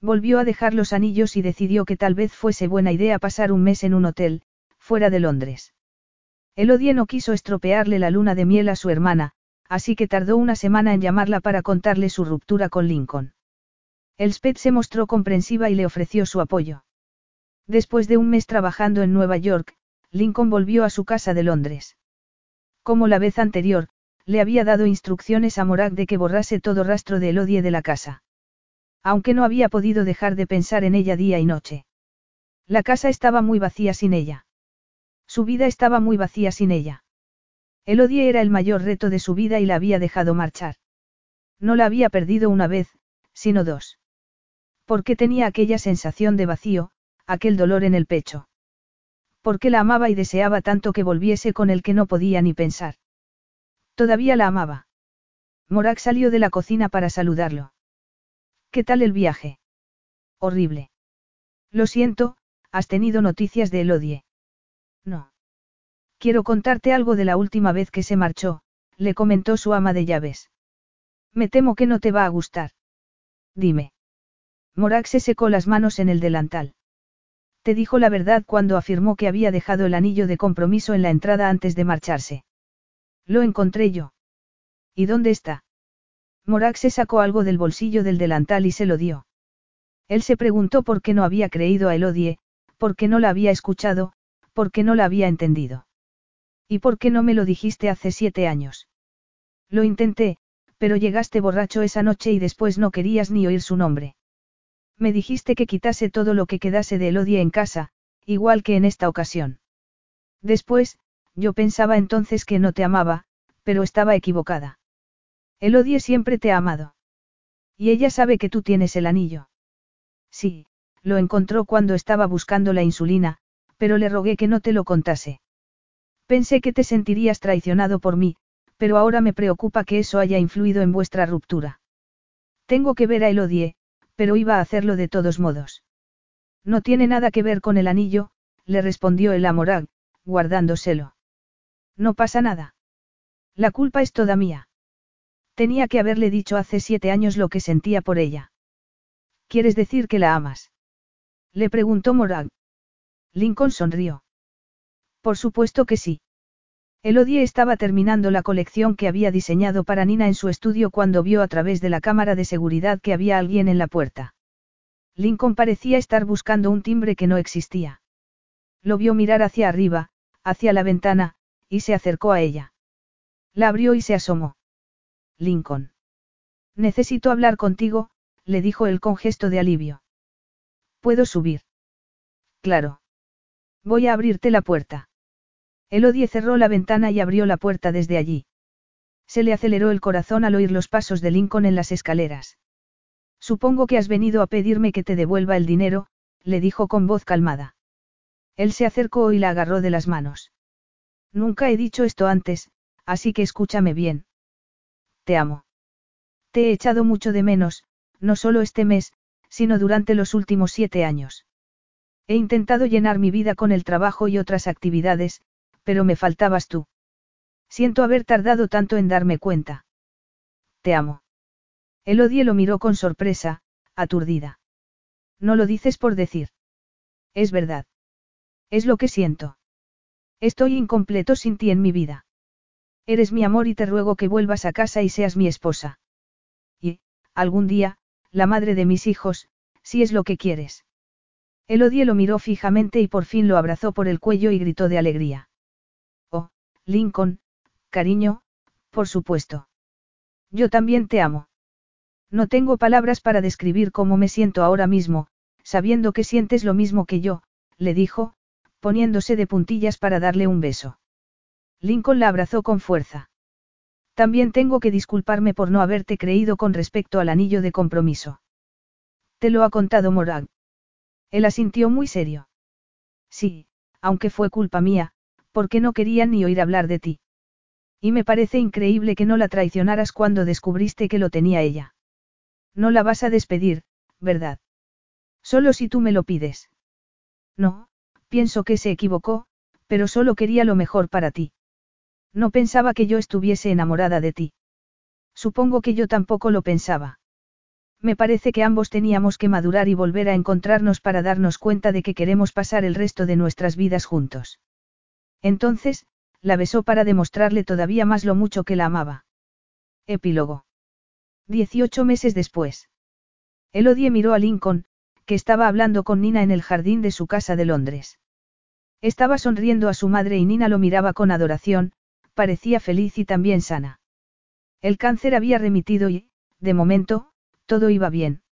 Volvió a dejar los anillos y decidió que tal vez fuese buena idea pasar un mes en un hotel, fuera de Londres. Elodie no quiso estropearle la luna de miel a su hermana, así que tardó una semana en llamarla para contarle su ruptura con Lincoln. Elspeth se mostró comprensiva y le ofreció su apoyo. Después de un mes trabajando en Nueva York, Lincoln volvió a su casa de Londres. Como la vez anterior, le había dado instrucciones a Morag de que borrase todo rastro de Elodie de la casa. Aunque no había podido dejar de pensar en ella día y noche. La casa estaba muy vacía sin ella. Su vida estaba muy vacía sin ella. Elodie era el mayor reto de su vida y la había dejado marchar. No la había perdido una vez, sino dos. Porque tenía aquella sensación de vacío, aquel dolor en el pecho. Porque la amaba y deseaba tanto que volviese con el que no podía ni pensar. Todavía la amaba. Morak salió de la cocina para saludarlo. ¿Qué tal el viaje? Horrible. Lo siento, has tenido noticias de Elodie. No. Quiero contarte algo de la última vez que se marchó, le comentó su ama de llaves. Me temo que no te va a gustar. Dime. Morak se secó las manos en el delantal. Te dijo la verdad cuando afirmó que había dejado el anillo de compromiso en la entrada antes de marcharse. Lo encontré yo. ¿Y dónde está? Morak se sacó algo del bolsillo del delantal y se lo dio. Él se preguntó por qué no había creído a Elodie, por qué no la había escuchado, ¿Por qué no la había entendido? ¿Y por qué no me lo dijiste hace siete años? Lo intenté, pero llegaste borracho esa noche y después no querías ni oír su nombre. Me dijiste que quitase todo lo que quedase de Elodie en casa, igual que en esta ocasión. Después, yo pensaba entonces que no te amaba, pero estaba equivocada. Elodie siempre te ha amado. Y ella sabe que tú tienes el anillo. Sí, lo encontró cuando estaba buscando la insulina, pero le rogué que no te lo contase. Pensé que te sentirías traicionado por mí, pero ahora me preocupa que eso haya influido en vuestra ruptura. Tengo que ver a Elodie, pero iba a hacerlo de todos modos. No tiene nada que ver con el anillo, le respondió el amorag, guardándoselo. No pasa nada. La culpa es toda mía. Tenía que haberle dicho hace siete años lo que sentía por ella. ¿Quieres decir que la amas? Le preguntó Morag. Lincoln sonrió. Por supuesto que sí. Elodie estaba terminando la colección que había diseñado para Nina en su estudio cuando vio a través de la cámara de seguridad que había alguien en la puerta. Lincoln parecía estar buscando un timbre que no existía. Lo vio mirar hacia arriba, hacia la ventana, y se acercó a ella. La abrió y se asomó. Lincoln. Necesito hablar contigo, le dijo él con gesto de alivio. ¿Puedo subir? Claro. Voy a abrirte la puerta. Elodie cerró la ventana y abrió la puerta desde allí. Se le aceleró el corazón al oír los pasos de Lincoln en las escaleras. Supongo que has venido a pedirme que te devuelva el dinero, le dijo con voz calmada. Él se acercó y la agarró de las manos. Nunca he dicho esto antes, así que escúchame bien. Te amo. Te he echado mucho de menos, no solo este mes, sino durante los últimos siete años. He intentado llenar mi vida con el trabajo y otras actividades, pero me faltabas tú. Siento haber tardado tanto en darme cuenta. Te amo. Elodie lo miró con sorpresa, aturdida. No lo dices por decir. Es verdad. Es lo que siento. Estoy incompleto sin ti en mi vida. Eres mi amor y te ruego que vuelvas a casa y seas mi esposa. Y, algún día, la madre de mis hijos, si es lo que quieres. Elodie lo miró fijamente y por fin lo abrazó por el cuello y gritó de alegría. Oh, Lincoln, cariño, por supuesto. Yo también te amo. No tengo palabras para describir cómo me siento ahora mismo, sabiendo que sientes lo mismo que yo, le dijo, poniéndose de puntillas para darle un beso. Lincoln la abrazó con fuerza. También tengo que disculparme por no haberte creído con respecto al anillo de compromiso. Te lo ha contado Morag. Él asintió muy serio. Sí, aunque fue culpa mía, porque no querían ni oír hablar de ti. Y me parece increíble que no la traicionaras cuando descubriste que lo tenía ella. No la vas a despedir, ¿verdad? Solo si tú me lo pides. No, pienso que se equivocó, pero solo quería lo mejor para ti. No pensaba que yo estuviese enamorada de ti. Supongo que yo tampoco lo pensaba. Me parece que ambos teníamos que madurar y volver a encontrarnos para darnos cuenta de que queremos pasar el resto de nuestras vidas juntos. Entonces, la besó para demostrarle todavía más lo mucho que la amaba. Epílogo. Dieciocho meses después. Elodie miró a Lincoln, que estaba hablando con Nina en el jardín de su casa de Londres. Estaba sonriendo a su madre y Nina lo miraba con adoración, parecía feliz y también sana. El cáncer había remitido y, de momento, todo iba bien.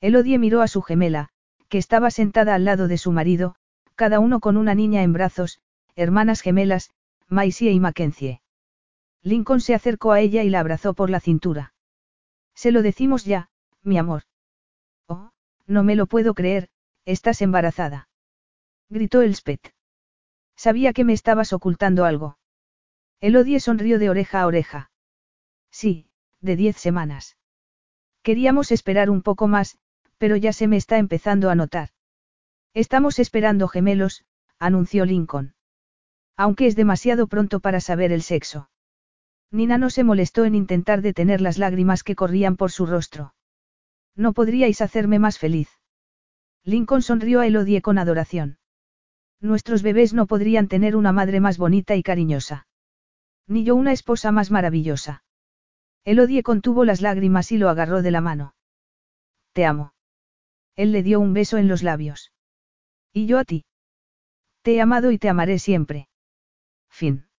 Elodie miró a su gemela, que estaba sentada al lado de su marido, cada uno con una niña en brazos, hermanas gemelas, Maisie y Mackenzie. Lincoln se acercó a ella y la abrazó por la cintura. Se lo decimos ya, mi amor. Oh, no me lo puedo creer, estás embarazada. Gritó Elspeth. Sabía que me estabas ocultando algo. Elodie sonrió de oreja a oreja. Sí, de diez semanas. Queríamos esperar un poco más, pero ya se me está empezando a notar. Estamos esperando gemelos, anunció Lincoln. Aunque es demasiado pronto para saber el sexo. Nina no se molestó en intentar detener las lágrimas que corrían por su rostro. No podríais hacerme más feliz. Lincoln sonrió a Elodie con adoración. Nuestros bebés no podrían tener una madre más bonita y cariñosa. Ni yo una esposa más maravillosa. Elodie contuvo las lágrimas y lo agarró de la mano. Te amo. Él le dio un beso en los labios. Y yo a ti. Te he amado y te amaré siempre. Fin.